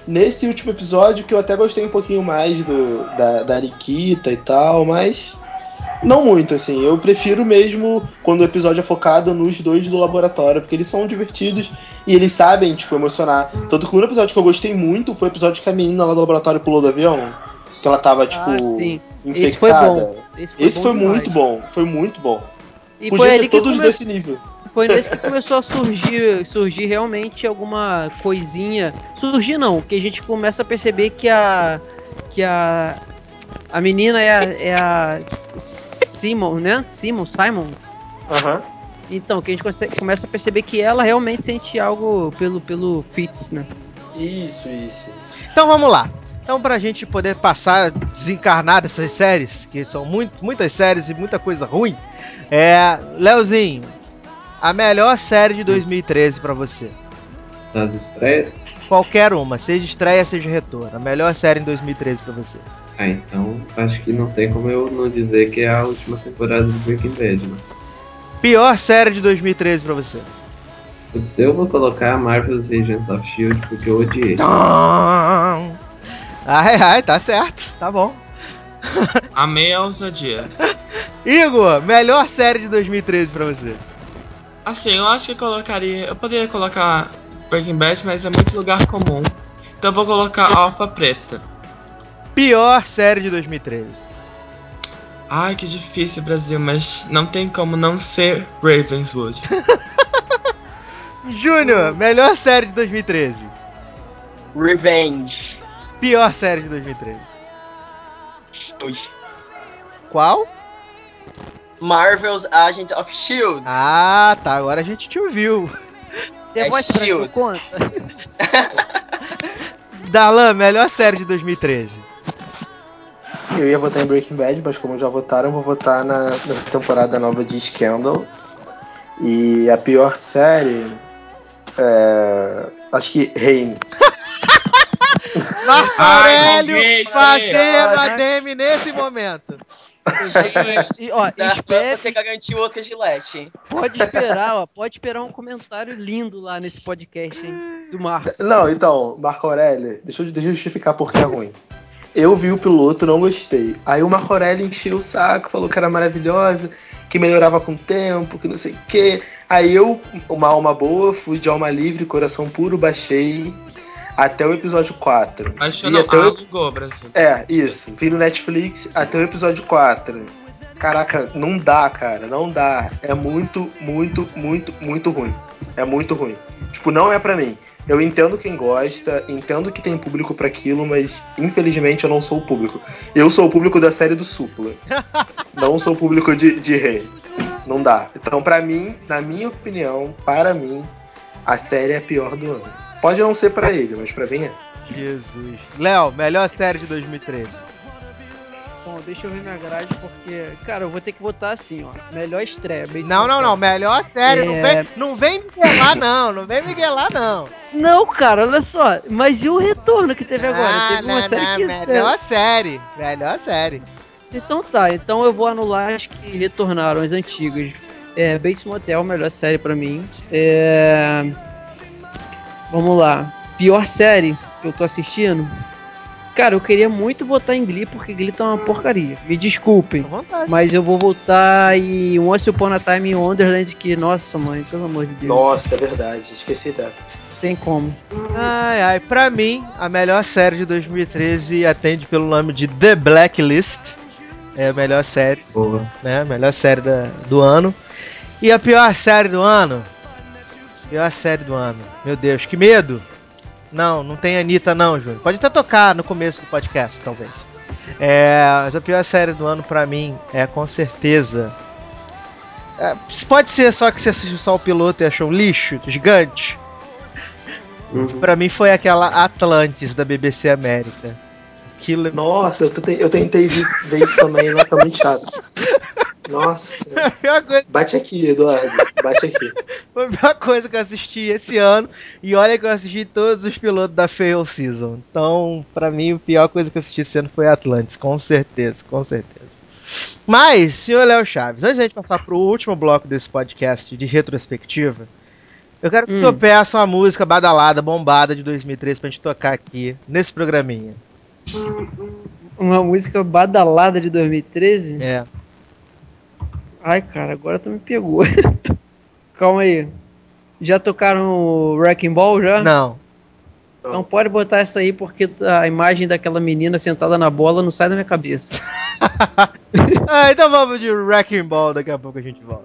Nesse último episódio, que eu até gostei um pouquinho mais do, da, da Nikita e tal, mas. Não muito, assim. Eu prefiro mesmo quando o episódio é focado nos dois do laboratório, porque eles são divertidos e eles sabem, tipo, emocionar. Tanto que o único episódio que eu gostei muito foi o episódio que a menina lá do laboratório pulou do avião. Que ela tava, tipo, Ah, sim. infectada. Esse foi bom. Esse foi, Esse bom foi muito bom, foi muito bom. E Podia foi ser ali que todos come- desse nível. Foi nesse que começou a surgir, surgir realmente alguma coisinha. Surgir não, que a gente começa a perceber que a. que a. a menina é a. É a Simon, né? Simon, Simon. Aham. Então, que a gente começa a perceber que ela realmente sente algo pelo, pelo Fitz, né? Isso, isso. Então vamos lá. Então, pra gente poder passar, desencarnar dessas séries, que são muito, muitas séries e muita coisa ruim, é. Leozinho, a melhor série de 2013 pra você. Das estreias? Qualquer uma, seja estreia, seja retorno. A melhor série em 2013 pra você. Ah, então acho que não tem como eu não dizer que é a última temporada do Breaking Bad, né? Pior série de 2013 pra você. Eu vou colocar Marvel's Agents of Shield porque eu odiei. Ai, ai, tá certo. Tá bom. Amei a ousadia. Igor, melhor série de 2013 pra você. Assim, eu acho que eu colocaria. Eu poderia colocar Breaking Bad, mas é muito lugar comum. Então eu vou colocar Alpha Preta. Pior série de 2013. Ai, que difícil, Brasil, mas não tem como não ser Ravenswood. Júnior, melhor série de 2013. Revenge. Pior série de 2013. Dois. Qual? Marvel's Agent of Shield. Ah, tá. Agora a gente te ouviu. Tem É pra Shield. conta? Dalan, melhor série de 2013. Eu ia votar em Breaking Bad, mas como já votaram, eu vou votar na, nessa temporada nova de Scandal. E a pior série. É. Acho que Reign. Marco Aurélio fazendo ADM nesse momento. E, ó, espere, você garantir outra Gillette. pode esperar, ó. Pode esperar um comentário lindo lá nesse podcast, hein? Do Marco. Não, então, Marco Aurélio, deixa eu, deixa eu justificar porque é ruim. Eu vi o piloto, não gostei. Aí o Marco Aurélio encheu o saco, falou que era maravilhosa, que melhorava com o tempo, que não sei o quê. Aí eu, uma alma boa, fui de alma livre, coração puro, baixei até o episódio 4. Mas E não até o- alugou, Brasil. É, isso. Vi no Netflix até o episódio 4. Caraca, não dá, cara. Não dá. É muito, muito, muito, muito ruim. É muito ruim. Tipo, não é pra mim. Eu entendo quem gosta, entendo que tem público pra aquilo, mas infelizmente eu não sou o público. Eu sou o público da série do Supla. não sou o público de, de Rei. Não dá. Então, pra mim, na minha opinião, para mim, a série é a pior do ano. Pode não ser pra ele, mas pra mim é. Jesus. Léo, melhor série de 2013. Bom, deixa eu ver minha grade, porque, cara, eu vou ter que votar assim, ó. Melhor estreia. Bates Não, não, não. Melhor série. Não, É. vem, não vem miguelar, não. Não vem miguelar, não. Não, cara, olha só. Mas e o retorno que teve agora? Ah, teve uma não, série não, que. Melhor série. Melhor série. Então tá, então eu vou anular as que retornaram, as antigas. É, Bates Motel, melhor série pra mim. É... Vamos lá. Pior série que eu tô assistindo. Cara, eu queria muito votar em Glee, porque Glee tá uma porcaria. Me desculpem. Mas eu vou votar em Once Upon a Time in Wonderland, que, nossa mãe, pelo amor de Deus. Nossa, é verdade. Esqueci dessa. Tem como. Ai, ai. Pra mim, a melhor série de 2013 atende pelo nome de The Blacklist. É a melhor série, Boa. né? A melhor série da- do ano. E a pior série do ano? Pior série do ano. Meu Deus, que medo! Não, não tem Anitta não, Júnior. Pode até tocar no começo do podcast, talvez. É, mas a pior série do ano pra mim é com certeza. é, pode ser só que você assistiu só o piloto e achou um lixo, gigante. Uhum. Pra mim foi aquela Atlantis da BBC América. Aquilo é Nossa, eu tentei, eu tentei ver isso- ver isso também, nossa, muito chato. Nossa. a coisa, Bate aqui, Eduardo. Bate aqui. foi a pior coisa que eu assisti esse ano. E olha que eu assisti todos os pilotos da Fail Season. Então, pra mim, a pior coisa que eu assisti esse ano foi Atlantis, com certeza, com certeza. Mas, senhor Léo Chaves, antes da gente passar pro último bloco desse podcast de retrospectiva, eu quero que o Hum. senhor peça uma música badalada, bombada de 2003 pra gente tocar aqui, nesse programinha. Uma música badalada de 2013? É. Ai, cara, agora tu me pegou. Calma aí. Já tocaram o Wrecking Ball já? Não. Então pode botar essa aí porque a imagem daquela menina sentada na bola não sai da minha cabeça. Ah, então vamos de Wrecking Ball, daqui a pouco a gente volta.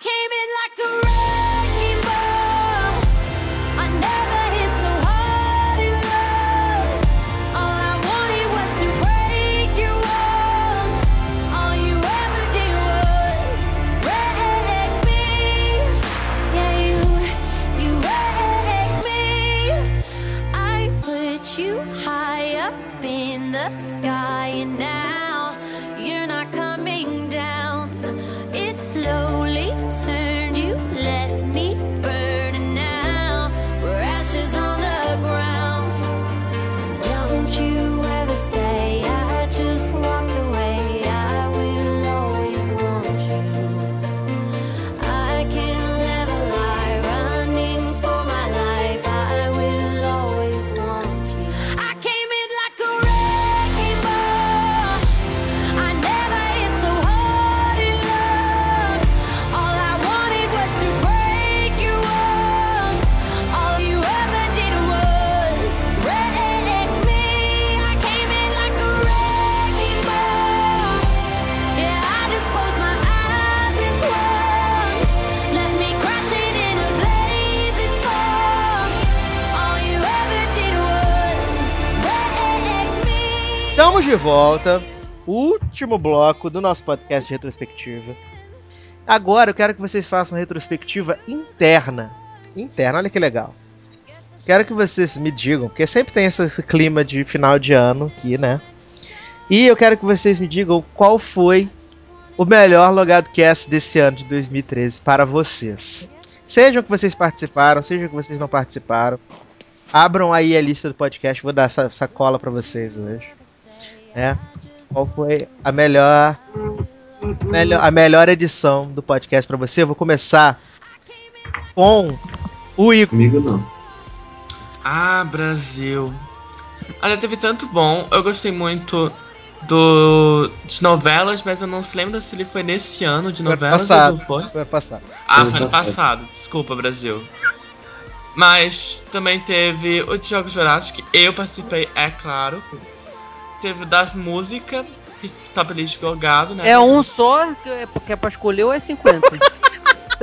came in like a wrecking Estamos de volta. Último bloco do nosso podcast de retrospectiva. Agora eu quero que vocês façam uma retrospectiva interna. Interna, olha que legal. Quero que vocês me digam, porque sempre tem esse, clima de final de ano aqui, né? E eu quero que vocês me digam qual foi o melhor Logado Cast desse ano de 2013 para vocês. Sejam que vocês participaram, sejam que vocês não participaram. Abram aí a lista do podcast, vou dar essa, essa cola para vocês hoje. É. Qual foi a melhor, melhor a melhor edição do podcast para você? Eu vou começar com o Igor. Comigo não. Ah, Brasil. Olha, teve tanto bom. Eu gostei muito do de novelas, mas eu não se lembro se ele foi nesse ano de Foi novelas passado. ou não foi. Foi passado. Ah, Foi foi no ano passado. Desculpa, Brasil. Mas também teve o de Jogos Vorazes, que eu participei, é claro. Teve das músicas, que Top List Golgado, né? É um só que é, é pra escolher ou é 50?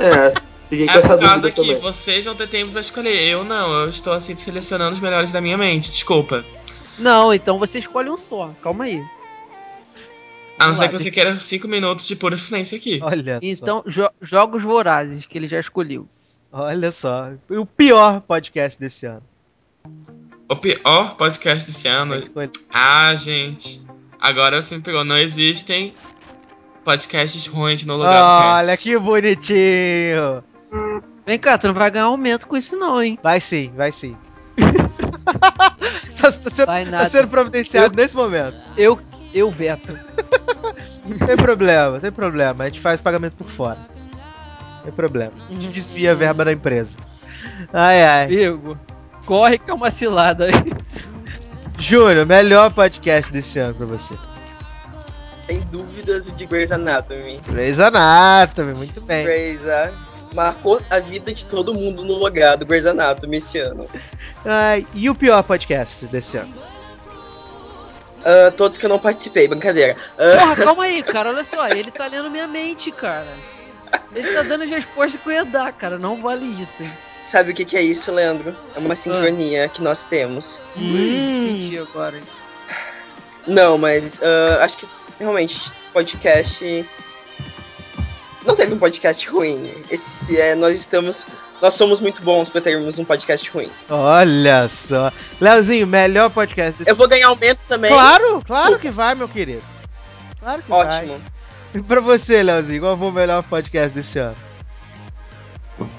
É, fiquei com É essa por causa dúvida que também. vocês vão ter tempo pra escolher. Eu não, eu estou assim selecionando os melhores da minha mente, desculpa. não, então você escolhe um só. Calma aí. A não ser que você queira 5 minutos de puro silêncio aqui. Olha só. Então, jo- Jogos Vorazes, que ele já escolheu. Olha só. O pior podcast desse ano. O pior podcast desse ano. Ah, gente. Agora você me pegou. Não existem podcasts ruins no lugar Olha que bonitinho. Vem cá, tu não vai ganhar aumento com isso não, hein? Vai sim, vai sim. tá, tá sendo, Vai tá sendo providenciado nesse momento. Eu, eu veto. Não tem problema, não tem problema. A gente faz pagamento por fora. Não tem problema. A gente desvia a verba da empresa. Ai, ai. Igor, corre que é uma cilada aí. Júnior, melhor podcast desse ano pra você. Sem dúvidas o de Grey's Anatomy. Grey's Anatomy, muito bem. Grey's ah, marcou a vida de todo mundo no logado Grey's Anatomy esse ano. Ai, e o pior podcast desse ano? Ah, todos que eu não participei, brincadeira. Ah, Porra, calma aí, cara. Olha só, ele tá lendo minha mente, cara. Ele tá dando as respostas que eu ia dar, cara. Não vale isso, hein? sabe o que, que é isso, Leandro? É uma sincronia que nós temos. Hum. Senti agora. Não, mas ah, acho que realmente podcast. Não teve um podcast ruim. Esse é, nós estamos. Nós somos muito bons pra termos um podcast ruim. Olha só. Leozinho, melhor podcast desse Eu vou ganhar aumento também. Claro, claro que vai, meu querido. Claro que vai. Ótimo. E pra você, Leozinho, qual foi o melhor podcast desse ano?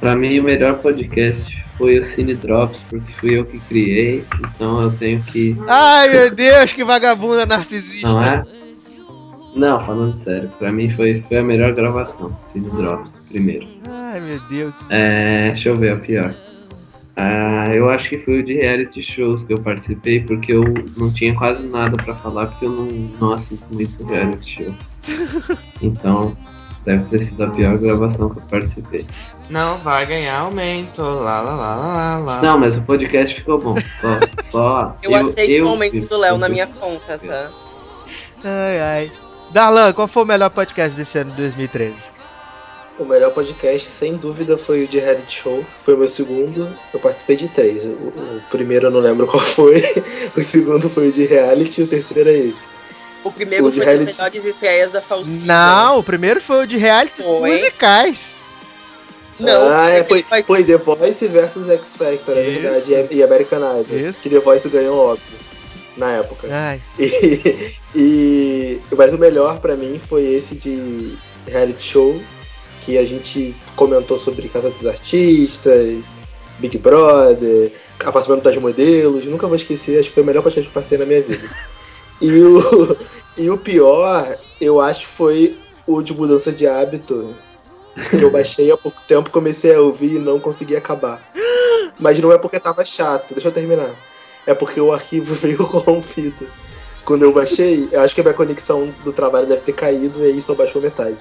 Pra mim, o melhor podcast foi o Cine Drops, porque fui eu que criei, então eu tenho que. Ai, meu Deus, que vagabunda narcisista. Não é? Não, falando sério, pra mim foi, foi a melhor gravação. Cine Drops, primeiro. Ai, meu Deus. É, deixa eu ver o pior. Ah, eu acho que foi o de reality shows que eu participei, porque eu não tinha quase nada pra falar, porque eu não, não assisto muito reality show. Então, deve ter sido a pior gravação que eu participei. Não vai ganhar aumento. Lá, lá, lá, lá, lá. Não, mas o podcast ficou bom. Só, só Eu, aceito eu- o aumento do Léo na minha conta, tá? Ai, ai. Darlan, qual foi o melhor podcast desse ano de 2013? O melhor podcast, sem dúvida, foi o de reality show. Foi o meu segundo. Eu participei de três. O, o primeiro eu não lembro qual foi. O segundo foi o de reality e o terceiro é esse. O primeiro O de foi reality- das melhores estreias da Falsita. Não, o primeiro foi o de realities Foi. musicais. Não, ah, é, foi, foi The Voice versus X Factor, é verdade. E, e American Idol. Isso. Que The Voice ganhou, óbvio. Na época. Ai, E, e- mas o melhor pra mim foi esse de reality show que a gente comentou sobre Casa dos Artistas, Big Brother, apartamento das modelos. Nunca vou esquecer, acho que foi o melhor podcast que eu passei na minha vida. E o, e o pior, eu acho, foi o de mudança de hábito. Que eu baixei há pouco tempo, comecei a ouvir e não consegui acabar. Mas não é porque tava chato, deixa eu terminar. É porque o arquivo veio corrompido. Quando eu baixei, eu acho que a minha conexão do trabalho deve ter caído e aí só baixou metade.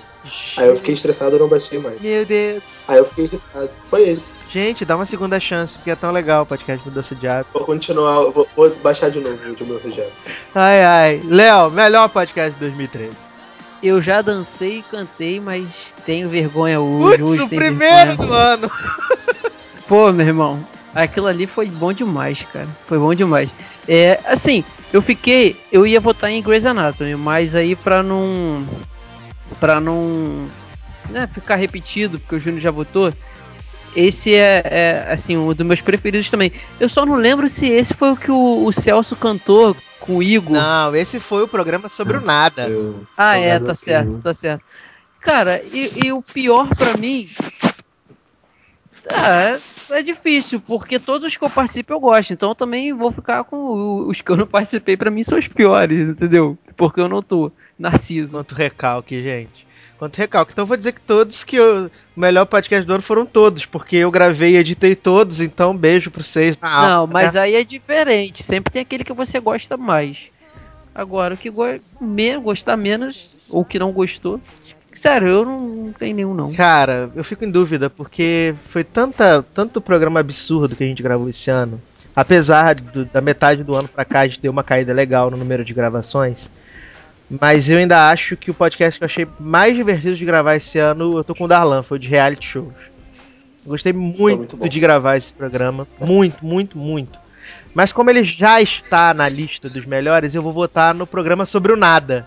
Aí eu fiquei estressado e não baixei mais. meu Deus. Aí eu fiquei irritado. Foi esse. Gente, dá uma segunda chance, porque é tão legal o podcast Mudança de Hábito. Vou continuar, vou, vou baixar de novo o de meu já. Ai, ai. Léo, melhor podcast de 2013. Eu já dancei e cantei, mas tenho vergonha hoje. Putz, o primeiro do ano. Pô, meu irmão, aquilo ali foi bom demais, cara. Foi bom demais. É, assim, Eu fiquei. Eu ia votar em Grey's Anatomy, mas aí pra não. Pra não. Né, ficar repetido, porque o Júnior já votou. Esse é, é, assim, um dos meus preferidos também. Eu só não lembro se esse foi o que o, o Celso cantou com o Igor. Não, esse foi o programa sobre o nada. Eu- Ah, é, tá certo, né? tá certo. Cara, e, e o pior pra mim. É, é difícil, porque todos os que eu participo eu gosto. Então eu também vou ficar com os que eu não participei, pra mim são os piores, entendeu? Porque eu não tô. Narciso. Quanto recalque, gente. Quanto recalque. Então eu vou dizer que todos que eu, o melhor podcast do ano foram todos, porque eu gravei e editei todos, então beijo pra vocês na alma. Não, mas né? aí é diferente. Sempre tem aquele que você gosta mais. Agora, o que go gostar menos, ou que não gostou. Sério, eu não, não tenho nenhum, não. Cara, eu fico em dúvida, porque foi tanta, tanto programa absurdo que a gente gravou esse ano. Apesar do- da metade do ano pra cá a gente deu uma caída legal no número de gravações. Mas eu ainda acho que o podcast que eu achei mais divertido de gravar esse ano, eu tô com o Darlan, foi o de reality shows. Eu gostei muito, muito de gravar esse programa. Muito, muito, muito. Mas como ele já está na lista dos melhores, eu vou votar no programa sobre o nada.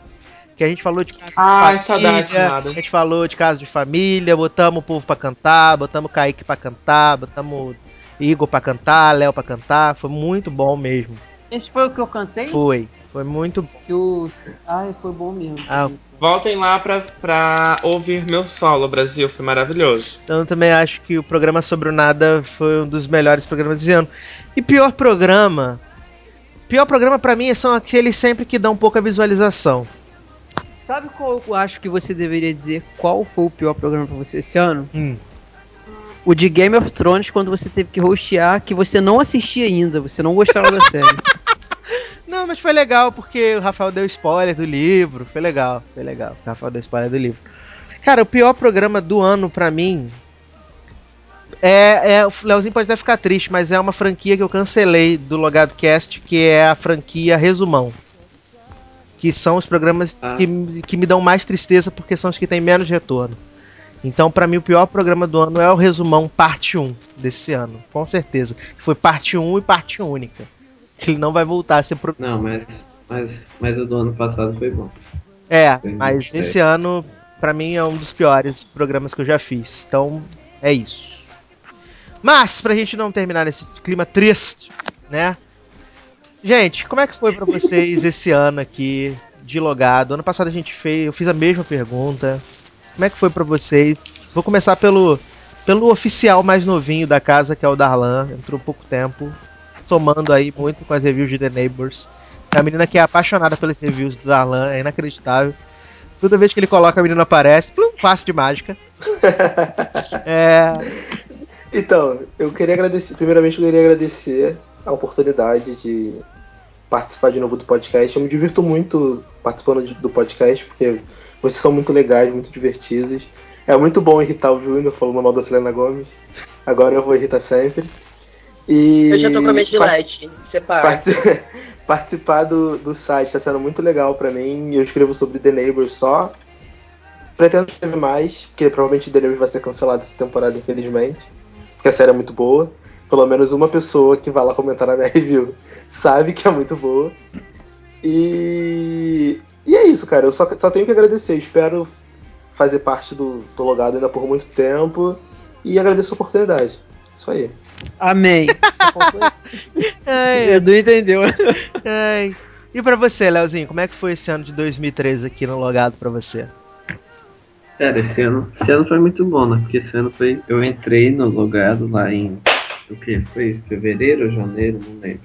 Que a gente falou de casa Ai, de saudades, família, nada. A gente falou de casa de família, botamos o povo pra cantar, botamos o Kaique pra cantar, botamos Igor pra cantar, Léo pra cantar. Foi muito bom mesmo. Esse foi o que eu cantei? Foi. Foi muito bom. Ai, foi bom mesmo. Ah, Voltem lá pra, pra ouvir meu solo, Brasil. Foi maravilhoso. Então eu também acho que o programa sobre o nada foi um dos melhores programas desse ano. E pior programa. Pior programa pra mim são aqueles sempre que dão pouca visualização. Sabe qual eu acho que você deveria dizer qual foi o pior programa pra você esse ano? Hum. O de Game of Thrones, quando você teve que hostear, que você não assistia ainda, você não gostava da série. Não, mas foi legal porque o Rafael deu spoiler do livro. Foi legal, foi legal. O Rafael deu spoiler do livro. Cara, o pior programa do ano pra mim é, é o Leozinho pode até ficar triste, mas é uma franquia que eu cancelei do Logado Cast, que é a franquia Resumão. Que são os programas Ah. que, que me dão mais tristeza porque são os que têm menos retorno. Então, pra mim, o pior programa do ano é o Resumão Parte 1 desse ano, com certeza. Que foi parte 1 e parte única. Que ele não vai voltar a ser produzido. Não, mas, mas, mas o do ano passado foi bom. É, Foi mas esse sério. ano, pra mim, é um dos piores programas que eu já fiz. Então, é isso. Mas, pra gente não terminar nesse clima triste, né? Gente, como é que foi pra vocês esse ano aqui de logado? Ano passado a gente fez, eu fiz a mesma pergunta. Como é que foi pra vocês? Vou começar pelo pelo oficial mais novinho da casa, que é o Darlan, entrou pouco tempo, somando aí muito com as reviews de The Neighbors. É a menina que é apaixonada pelas reviews do Darlan, é inacreditável. Toda vez que ele coloca, a menina aparece, plum, passe de mágica. é, Então, eu queria agradecer. Primeiramente, eu queria agradecer a oportunidade de participar de novo do podcast. Eu me divirto muito participando de- do podcast, porque vocês são muito legais, muito divertidos. É muito bom irritar o Júnior falando mal da Selena Gomes. Agora eu vou irritar sempre. E Eu já tô com a mente light. Separa. Partici- Participar do, do site está sendo muito legal pra mim. Eu escrevo sobre The Neighbors só. Pretendo escrever mais, porque provavelmente The Neighbors vai ser cancelado essa temporada, infelizmente. Porque a série é muito boa. Pelo menos uma pessoa que vai lá comentar na minha review sabe que é muito boa. E. E é isso, cara. Eu só, só tenho que agradecer. Espero fazer parte do, do logado ainda por muito tempo. E agradeço a oportunidade. Isso aí. Amém. Ai, Edu entendeu. ai. E pra você, Leozinho, como é que foi esse ano de 2013 aqui no logado pra você? Cara, esse ano, esse ano foi muito bom, né? Porque esse ano foi. Eu entrei no logado lá em. O que? Foi fevereiro ou janeiro? Não lembro.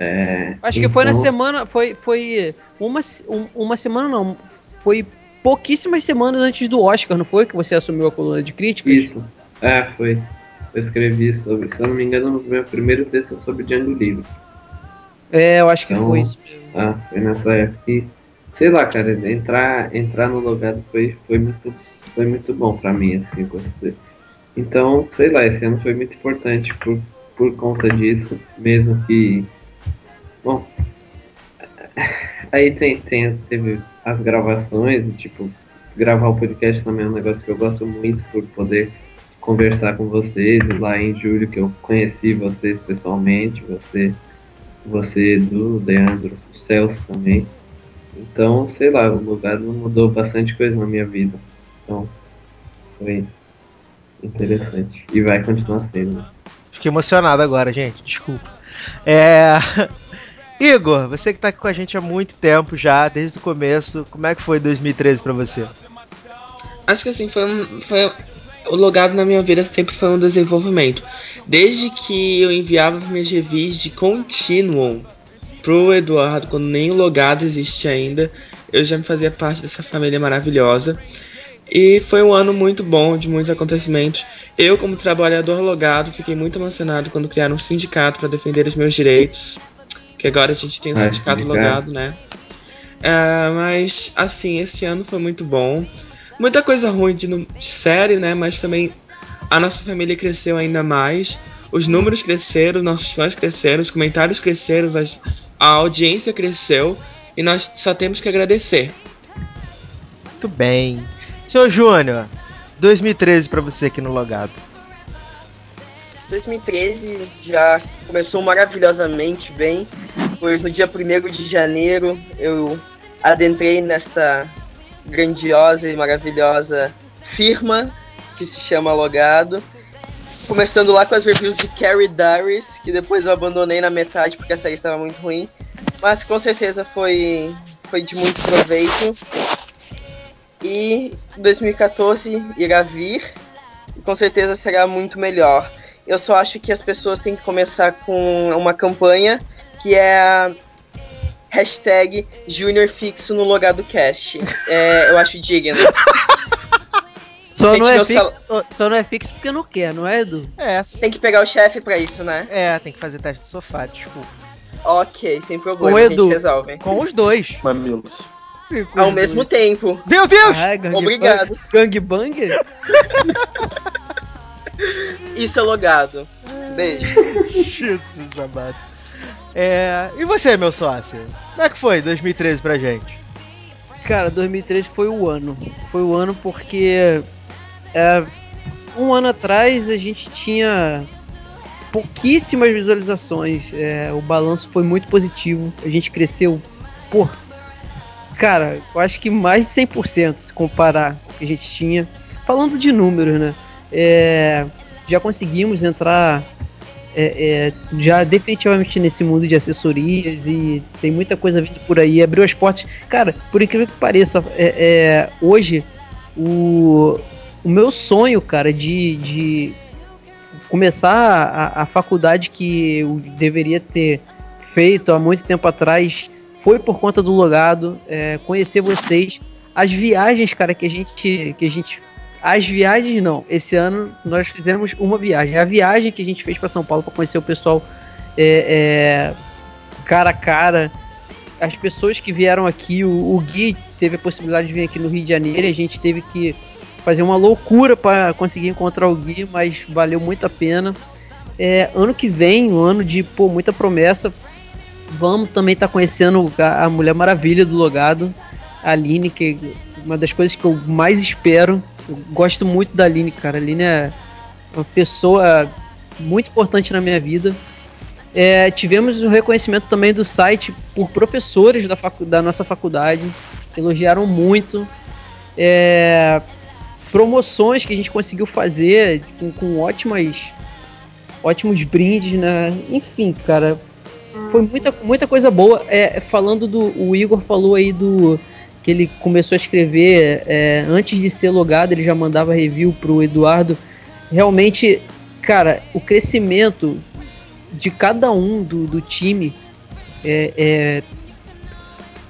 É, Acho que foi na então- semana. Foi, foi uma, um- uma semana, não. Foi pouquíssimas semanas antes do Oscar, não foi? Que você assumiu a coluna de críticas? Isso. É, foi. Eu escrevi sobre. Se eu não me engano, no meu primeiro texto sobre Django Livre. É, eu acho que Então, foi isso. Ah, foi nessa época. E, sei lá, cara, entrar, entrar no logado foi, foi, muito, foi muito bom pra mim, assim, você. Então, sei lá, esse ano foi muito importante por, por conta disso, mesmo que. Bom. Aí tem, tem, teve as gravações, tipo, gravar o podcast também é um negócio que eu gosto muito por poder conversar com vocês. Lá em julho que eu conheci vocês pessoalmente, você você, Edu, Leandro, o Celso também. Então, sei lá, o lugar mudou bastante coisa na minha vida. Então, foi interessante. E vai continuar sendo. né? Fiquei emocionado agora, gente. Desculpa. É. Igor, você que tá aqui com a gente há muito tempo já, desde o começo, como é que foi 2013 pra você? Acho que assim, foi, um, foi o logado na minha vida sempre foi um desenvolvimento. Desde que eu enviava minhas reviews de Continuum pro Eduardo, quando nem o logado existe ainda, eu já me fazia parte dessa família maravilhosa. E foi um ano muito bom, de muitos acontecimentos. Eu, como trabalhador logado, fiquei muito emocionado quando criaram um sindicato para defender os meus direitos. Que agora a gente tem um Ah, sindicato logado, né? É, mas, assim, esse ano foi muito bom. Muita coisa ruim de, de série, né? Mas também a nossa família cresceu ainda mais. Os números cresceram, nossos fãs cresceram, os comentários cresceram, as- a audiência cresceu. E nós só temos que agradecer. Muito bem. Senhor Júnior, 2013 pra você aqui no Logado. 2013 já começou maravilhosamente bem, pois no dia 1 de janeiro eu adentrei nesta grandiosa e maravilhosa firma que se chama Logado. Começando lá com as reviews de Carrie Darius, que depois eu abandonei na metade porque a série estava muito ruim. Mas com certeza foi, foi de muito proveito. E 2014 irá vir e com certeza será muito melhor. Eu só acho que as pessoas têm que começar com uma campanha que é a hashtag Junior Fixo no Logado Cast. É, eu acho digno. Só, Gente, não é fixo, sal- só, não é fixo porque não quer, não é, Edu? É, Tem que pegar o chefe pra isso, né? é, tem que fazer teste de sofá, desculpa. Ok, sem Com problema, o a gente Edu. resolve. Com os dois. Mamilos. Ao mesmo tempo. Meu Deus! Ah, gangbang- Obrigado. Gangbanger? Isso é logado. Beijo. Jesus amado. É, e você, meu sócio? Como é que foi 2013 pra gente? Cara, 2013 foi o ano. Foi o ano porque é, um ano atrás a gente tinha pouquíssimas visualizações. É, o balanço foi muito positivo. A gente cresceu, pô, cara, eu acho que mais de 100% se comparar com o que a gente tinha. Falando de números, né? É, já conseguimos entrar é, é, já definitivamente nesse mundo de assessorias e tem muita coisa vindo por aí. Abriu as portas. Cara, por incrível que pareça, é, é, hoje o, o meu sonho, cara, de, de começar a, a faculdade que eu deveria ter feito há muito tempo atrás foi por conta do logado, é, conhecer vocês, as viagens, cara, que a gente que a gente as viagens não. Esse ano nós fizemos uma viagem. A viagem que a gente fez para São Paulo para conhecer o pessoal é, é, cara a cara. As pessoas que vieram aqui, o, o Gui teve a possibilidade de vir aqui no Rio de Janeiro. A gente teve que fazer uma loucura para conseguir encontrar o Gui, mas valeu muito a pena. É, ano que vem, um ano de pô, muita promessa. Vamos também estar conhecendo a, Mulher Maravilha do Logado, a Aline, que é uma das coisas que eu mais espero. Eu gosto muito da Aline, cara. A Aline é uma pessoa muito importante na minha vida. É, tivemos o reconhecimento também do site por professores da, facu da nossa faculdade, elogiaram muito. É, promoções que a gente conseguiu fazer com, com ótimas, ótimos brindes, né? Enfim, cara, foi muita, muita coisa boa. É, falando do. O Igor falou aí do. Que ele começou a escrever é, antes de ser logado, ele já mandava review pro Eduardo. Realmente, cara, o crescimento de cada um do, do time é, é,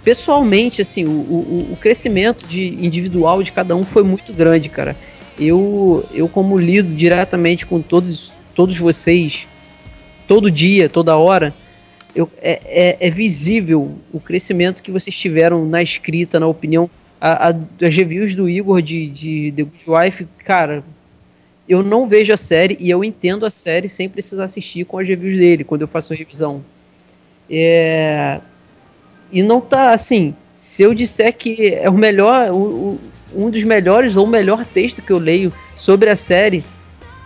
pessoalmente, assim, o, o, o crescimento de individual de cada um foi muito grande, cara. Eu, eu como lido diretamente com todos, todos vocês, todo dia, toda hora, eu, é, é, é visível o crescimento que vocês tiveram na escrita, na opinião. A, a, as reviews do Igor de, de The Good Wife, cara, eu não vejo a série e eu entendo a série sem precisar assistir com as reviews dele, quando eu faço a revisão. É... E não tá assim. Se eu disser que é o melhor, o, o, um dos melhores ou o melhor texto que eu leio sobre a série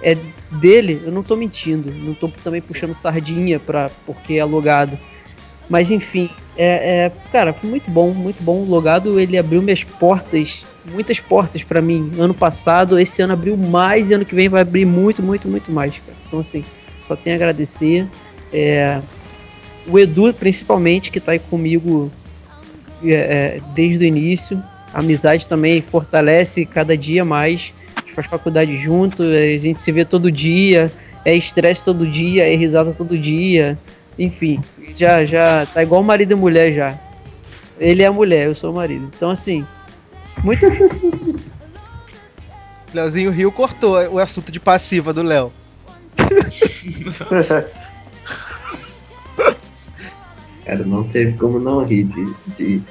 é dele, eu não tô mentindo. Não tô também puxando sardinha pra, porque é logado. Mas enfim, é, é, cara, foi muito bom, muito bom. O Logado ele abriu minhas portas, muitas portas pra mim. Ano passado, esse ano abriu mais e ano que vem vai abrir muito, muito, muito mais. Cara. Então assim, só tenho a agradecer. É, o Edu, principalmente, que tá aí comigo é, é, desde o início. A amizade também fortalece cada dia mais. Faz faculdade junto, a gente se vê todo dia, é estresse todo dia, é risada todo dia. Enfim, já, já tá igual marido e mulher já. Ele é a mulher, eu sou o marido. Então, assim, muito. Leozinho Rio cortou o assunto de passiva do Léo. Cara, não teve como não rir de. de...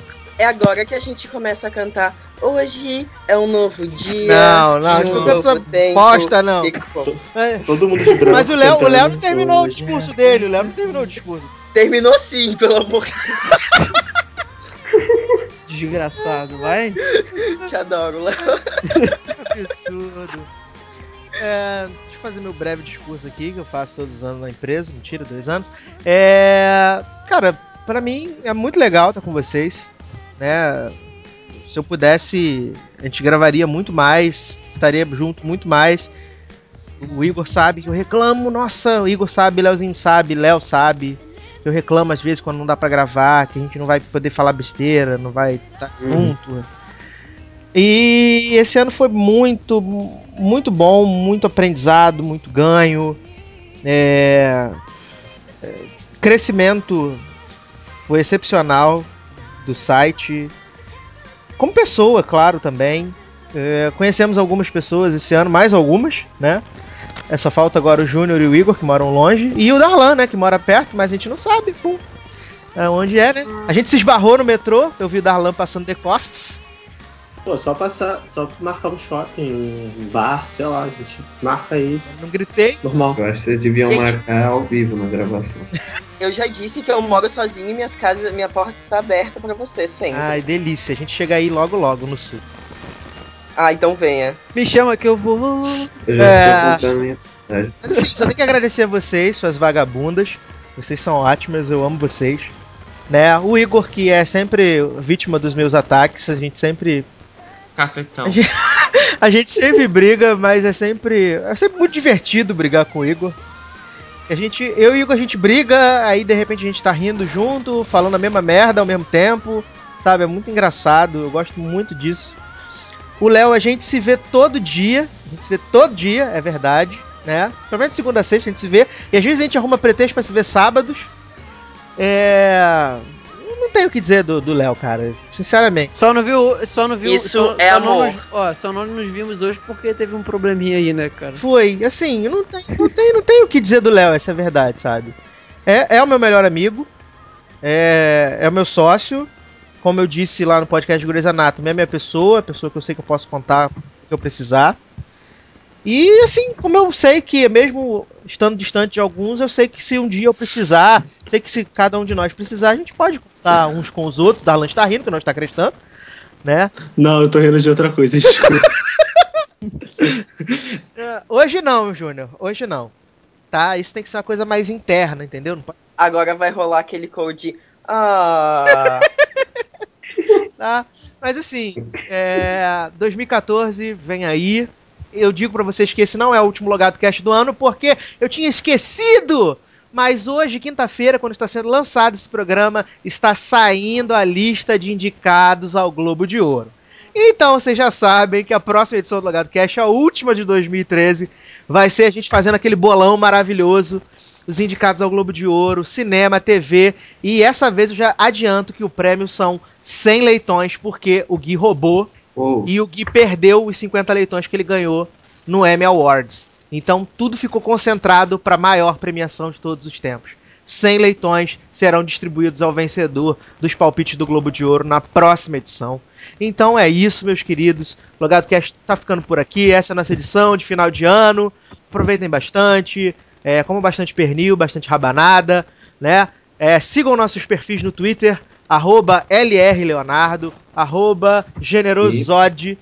É agora que a gente começa a cantar. Hoje é um novo dia. Não, não, de um não novo tempo. bosta, não. Que que foi? É. Todo mundo de branco. Mas o Léo, o Léo não terminou o hoje discurso dele, o Léo não terminou o discurso. Terminou sim, pelo amor de Desgraçado, vai. Deus. Te adoro, Léo. Que absurdo. É, deixa eu fazer meu breve discurso aqui, que eu faço todos os anos na empresa, mentira, dois anos. É, cara, pra mim é muito legal estar com vocês, né? Se eu pudesse, a gente gravaria muito mais, estaria junto muito mais. O Igor sabe que eu reclamo, nossa, o Igor sabe, Léozinho sabe, Léo sabe. Eu reclamo às vezes quando não dá pra gravar, que a gente não vai poder falar besteira, não vai estar junto. E esse ano foi muito, muito bom, muito aprendizado, muito ganho. É, é, crescimento foi excepcional do site. Como pessoa, claro, também. É, conhecemos algumas pessoas esse ano, mais algumas, né? É, só falta agora o Júnior e o Igor, que moram longe. E o Darlan, né? Que mora perto, mas a gente não sabe, pô. É, onde é, né? A gente se esbarrou no metrô, eu vi o Darlan passando de costas. Pô, só passar, só marcar um shopping, um bar, sei lá, a gente marca aí, Não gritei. normal. Eu acho que vocês deviam Gente. marcar ao vivo na gravação. Eu já disse que eu moro sozinho e minhas casas, minha porta está aberta pra você sempre. Ai, delícia. A gente chega aí logo, logo no sul. Ah, então venha. Me chama que eu vou. Eu já É. estou contando minha assim, só tenho que agradecer a vocês, suas vagabundas. Vocês são ótimas, eu amo vocês. Né? O Igor, que é sempre vítima dos meus ataques, a gente sempre. Cafetão. A gente, sempre briga, mas é sempre. É sempre muito divertido brigar com o Igor. A gente, eu e o Igor, a gente briga, aí de repente a gente tá rindo junto, falando a mesma merda ao mesmo tempo. Sabe? É muito engraçado, eu gosto muito disso. O Léo, a gente se vê todo dia. A gente se vê todo dia, é verdade, né? Pelo menos segunda a sexta a gente se vê. E às vezes a gente arruma pretexto pra se ver sábados. É. Não tenho o que dizer do Léo, cara. Sinceramente. Só não viu. Só não viu. Isso só, é só não amor. nos- ó, só não nos vimos hoje porque teve um probleminha aí, né, cara? Foi, assim, eu não tenho, não tenho, não tenho o que dizer do Léo, essa é a verdade, sabe? É, é o meu melhor amigo, é, é o meu sócio, como eu disse lá no podcast de Grey's Anatomy, é a minha pessoa, a pessoa que eu sei que eu posso contar o que eu precisar. E assim, como eu sei que mesmo estando distante de alguns, eu sei que se um dia eu precisar, sei que se cada um de nós precisar, a gente pode contar uns com os outros. Darlan está rindo, que não está acreditando, né? Não, eu tô rindo de outra coisa, desculpa. É, Hoje não, Júnior, hoje não. Tá? Isso tem que ser uma coisa mais interna, entendeu? Não pode Agora vai rolar aquele code. Ah. tá? Mas assim, é, 2014 vem aí. Eu digo pra vocês que esse não é o último Logado Cast do ano, porque eu tinha esquecido! Mas hoje, quinta-feira, quando está sendo lançado esse programa, está saindo a lista de indicados ao Globo de Ouro. Então vocês já sabem que a próxima edição do Logado Cast, a última de 2013, vai ser a gente fazendo aquele bolão maravilhoso os indicados ao Globo de Ouro, cinema, TV. E essa vez eu já adianto que o prêmio são 100 leitões, porque o Gui roubou Ou, e o Gui perdeu os 50 leitões que ele ganhou no Emmy Awards. Então tudo ficou concentrado para a maior premiação de todos os tempos. 100 leitões serão distribuídos ao vencedor dos palpites do Globo de Ouro na próxima edição. Então é isso, meus queridos. O Logado Cast tá ficando por aqui. Essa é a nossa edição de final de ano. Aproveitem bastante. É, comam bastante pernil, bastante rabanada, né? É, sigam nossos perfis no Twitter, arroba LRLeonardo, arroba Generosode,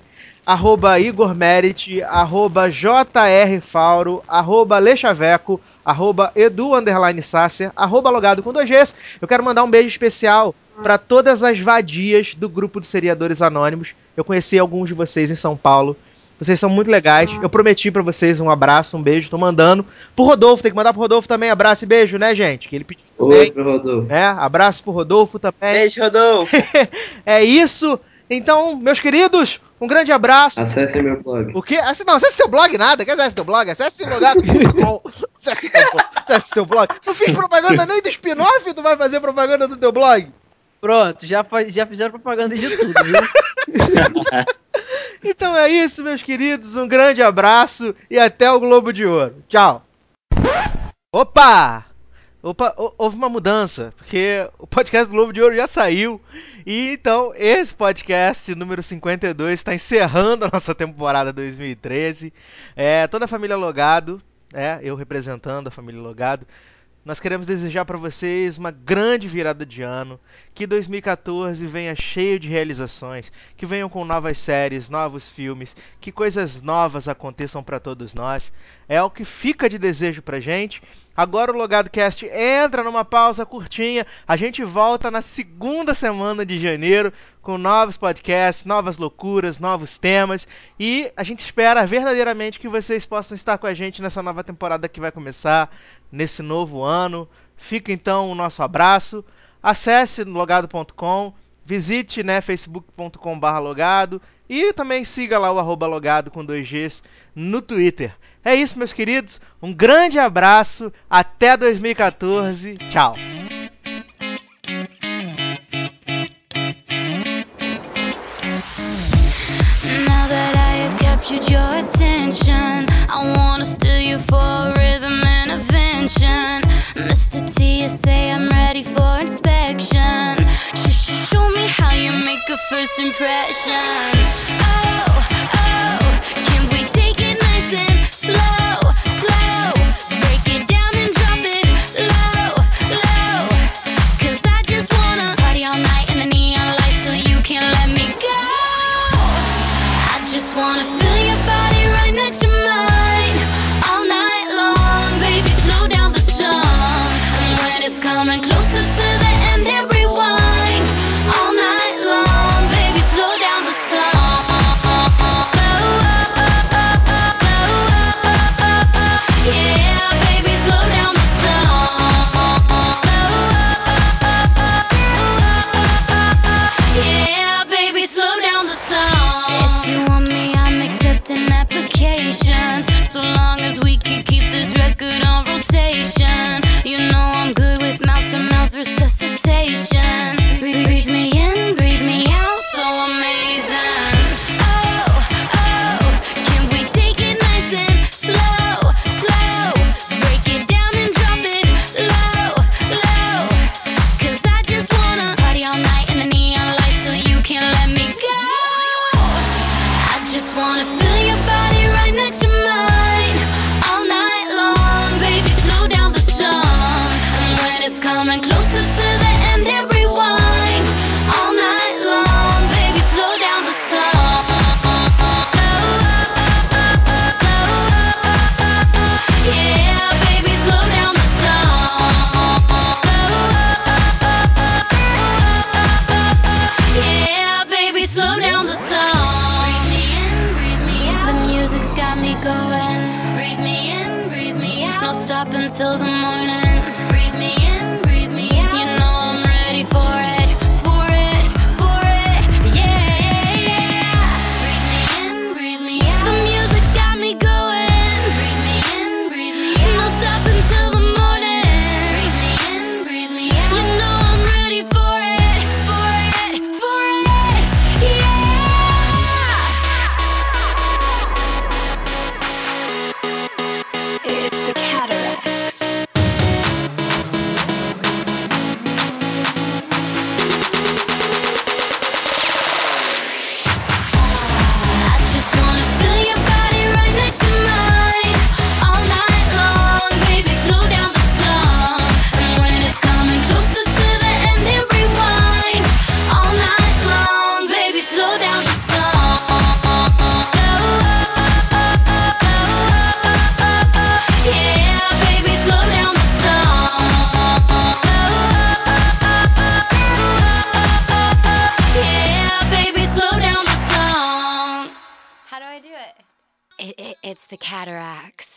arroba Igor Merit, arroba JR Fauro, arroba Lechaveco, arroba edu underline Sácer, arroba logado com dois Gs. Eu quero mandar um beijo especial para todas as vadias do grupo dos seriadores anônimos. Eu conheci alguns de vocês em São Paulo. Vocês são muito legais. Eu prometi pra vocês um abraço, um beijo. Tô mandando. Pro Rodolfo, tem que mandar pro Rodolfo também. Abraço e beijo, né, gente? Que ele pediu Oi pro Rodolfo. É, abraço pro Rodolfo também. Beijo, Rodolfo. é isso. Então, meus queridos, um grande abraço. Acesse meu blog. O quê? Acesse, não, acesse teu blog nada. Quer acesse teu blog? Acesse logado.com. acesse, teu, acesse teu blog. Não fiz propaganda nem do spin-off, tu vai fazer propaganda do teu blog? Pronto, já, já fizeram propaganda de tudo, viu? Então é isso, meus queridos. Um grande abraço e até o Globo de Ouro. Tchau. Opa! Opa, hou- houve uma mudança, porque o podcast do Globo de Ouro já saiu. E então, esse podcast, número 52, está encerrando a nossa temporada 2013. É, toda a família Logado, é, eu representando a família Logado, nós queremos desejar para vocês uma grande virada de ano, que 2014 venha cheio de realizações, que venham com novas séries, novos filmes, que coisas novas aconteçam para todos nós. É o que fica de desejo pra gente. Agora o Logado Cast entra numa pausa curtinha. A gente volta na segunda semana de janeiro com novos podcasts, novas loucuras, novos temas e a gente espera verdadeiramente que vocês possam estar com a gente nessa nova temporada que vai começar nesse novo ano. Fica então o nosso abraço. Acesse logado.com, visite né, facebook.com.br logado e também siga lá o arroba logado com dois Gs no Twitter. É isso, meus queridos. Um grande abraço. Até 2014. Tchau. Your attention, I wanna steal you for a rhythm and invention. Mr. say I'm ready for inspection. Sh sh show me how you make a first impression. Oh, oh, the cataracts.